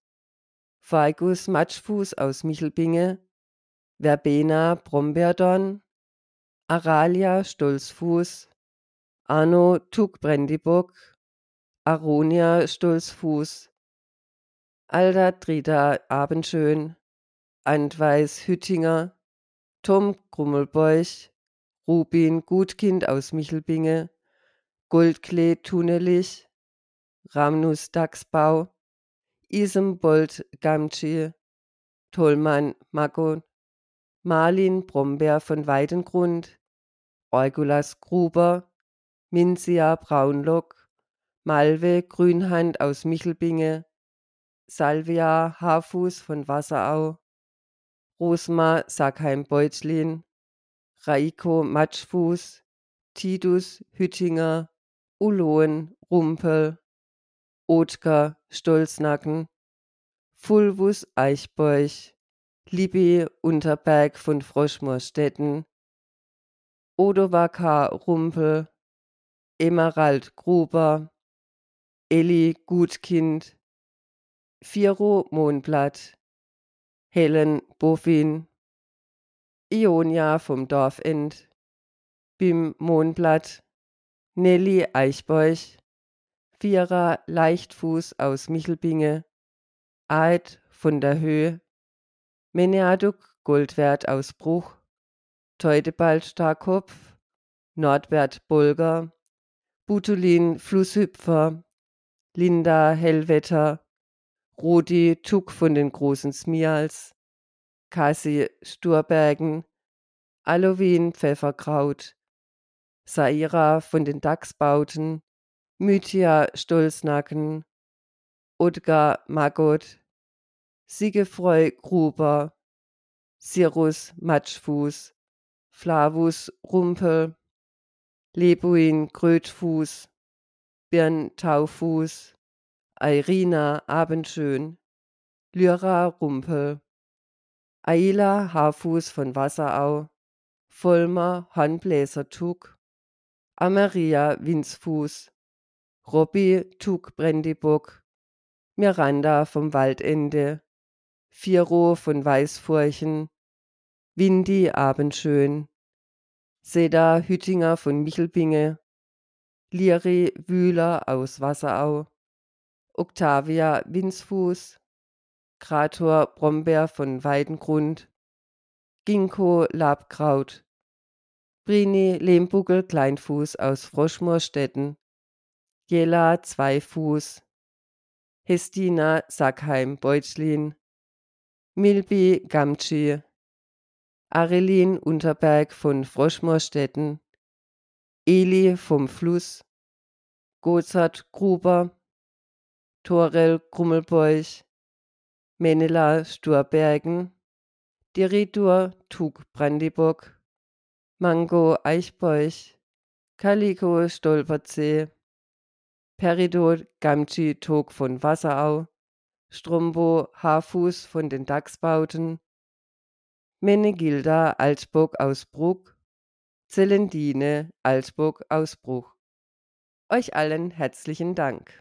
Feigus Matschfuß aus Michelbinge, Verbena Brombeerdorn, Aralia Stolzfuß, Arno Tugbrendibock, Aronia Stolzfuß, Alda Drida Abendschön, Antweis Hüttinger, Tom Grummelbeuch, Rubin Gutkind aus Michelbinge, Goldklee Tunelich, Ramnus Dachsbau, Isembold Gamci, Tollmann Magot, Marlin Brombeer von Weidengrund, Eugulas Gruber, Minzia Braunlock, Malve Grünhand aus Michelbinge, Salvia Haarfuß von Wasserau, Rosma Sackheim-Beutlin, Raiko Matschfuß, Tidus Hüttinger, Ulohen Rumpel, Oetker Stolznacken, Fulvus Eichbeuch, Libby Unterberg von Froschmorstetten, Odovakar Rumpel, Emerald Gruber, Elli Gutkind, Firo Mohnblatt, Helen Boffin, Ionia vom Dorfend, Bim Mohnblatt, Nelly Eichbeuch, Vierer Leichtfuß aus Michelbinge, Aed von der Höhe, Meneaduk Goldwert aus Bruch, Teudebald Starkopf, Nordwert Bulger, Butulin Flusshüpfer, Linda Hellwetter, Rudi Tuck von den großen Smials, Kasi Sturbergen, Alowin Pfefferkraut, Saira von den Dachsbauten, Mythia Stolznacken, Odgar Magot, Siegefreu Gruber, Sirus Matschfuß, Flavus Rumpel, Lebuin Grötfuß, Birn Taufuß, Irina Abendschön, Lyra Rumpel, Aila Haarfuß von Wasserau, Vollmer Hornbläser Tug, Ameria Winzfuß, Robby Tug Brendibock, Miranda vom Waldende, Fiero von Weißfurchen, Windy Abendschön, Seda Hüttinger von Michelbinge, Liri Wühler aus Wasserau, Octavia Winsfuß, Krator Brombeer von Weidengrund, Ginkgo Labkraut, Brini Lehmbuckel Kleinfuß aus Froschmoorstetten, Jela Zweifuß, Hestina Sackheim Beutschlin, Milby Gamtschi, Arelin Unterberg von Froschmoorstetten, Eli vom Fluss, Gozart Gruber, Torel Grummelbeuch, Menela Sturbergen, Diridur Tug Brandibock, Mango Eichbeuch, Calico Stolperzee, Peridot Gamtschi Tog von Wasserau, Strombo Haarfuß von den Dachsbauten, Menegilda Altbock aus Bruck, Zelendine Altbock aus Bruch. Euch allen herzlichen Dank.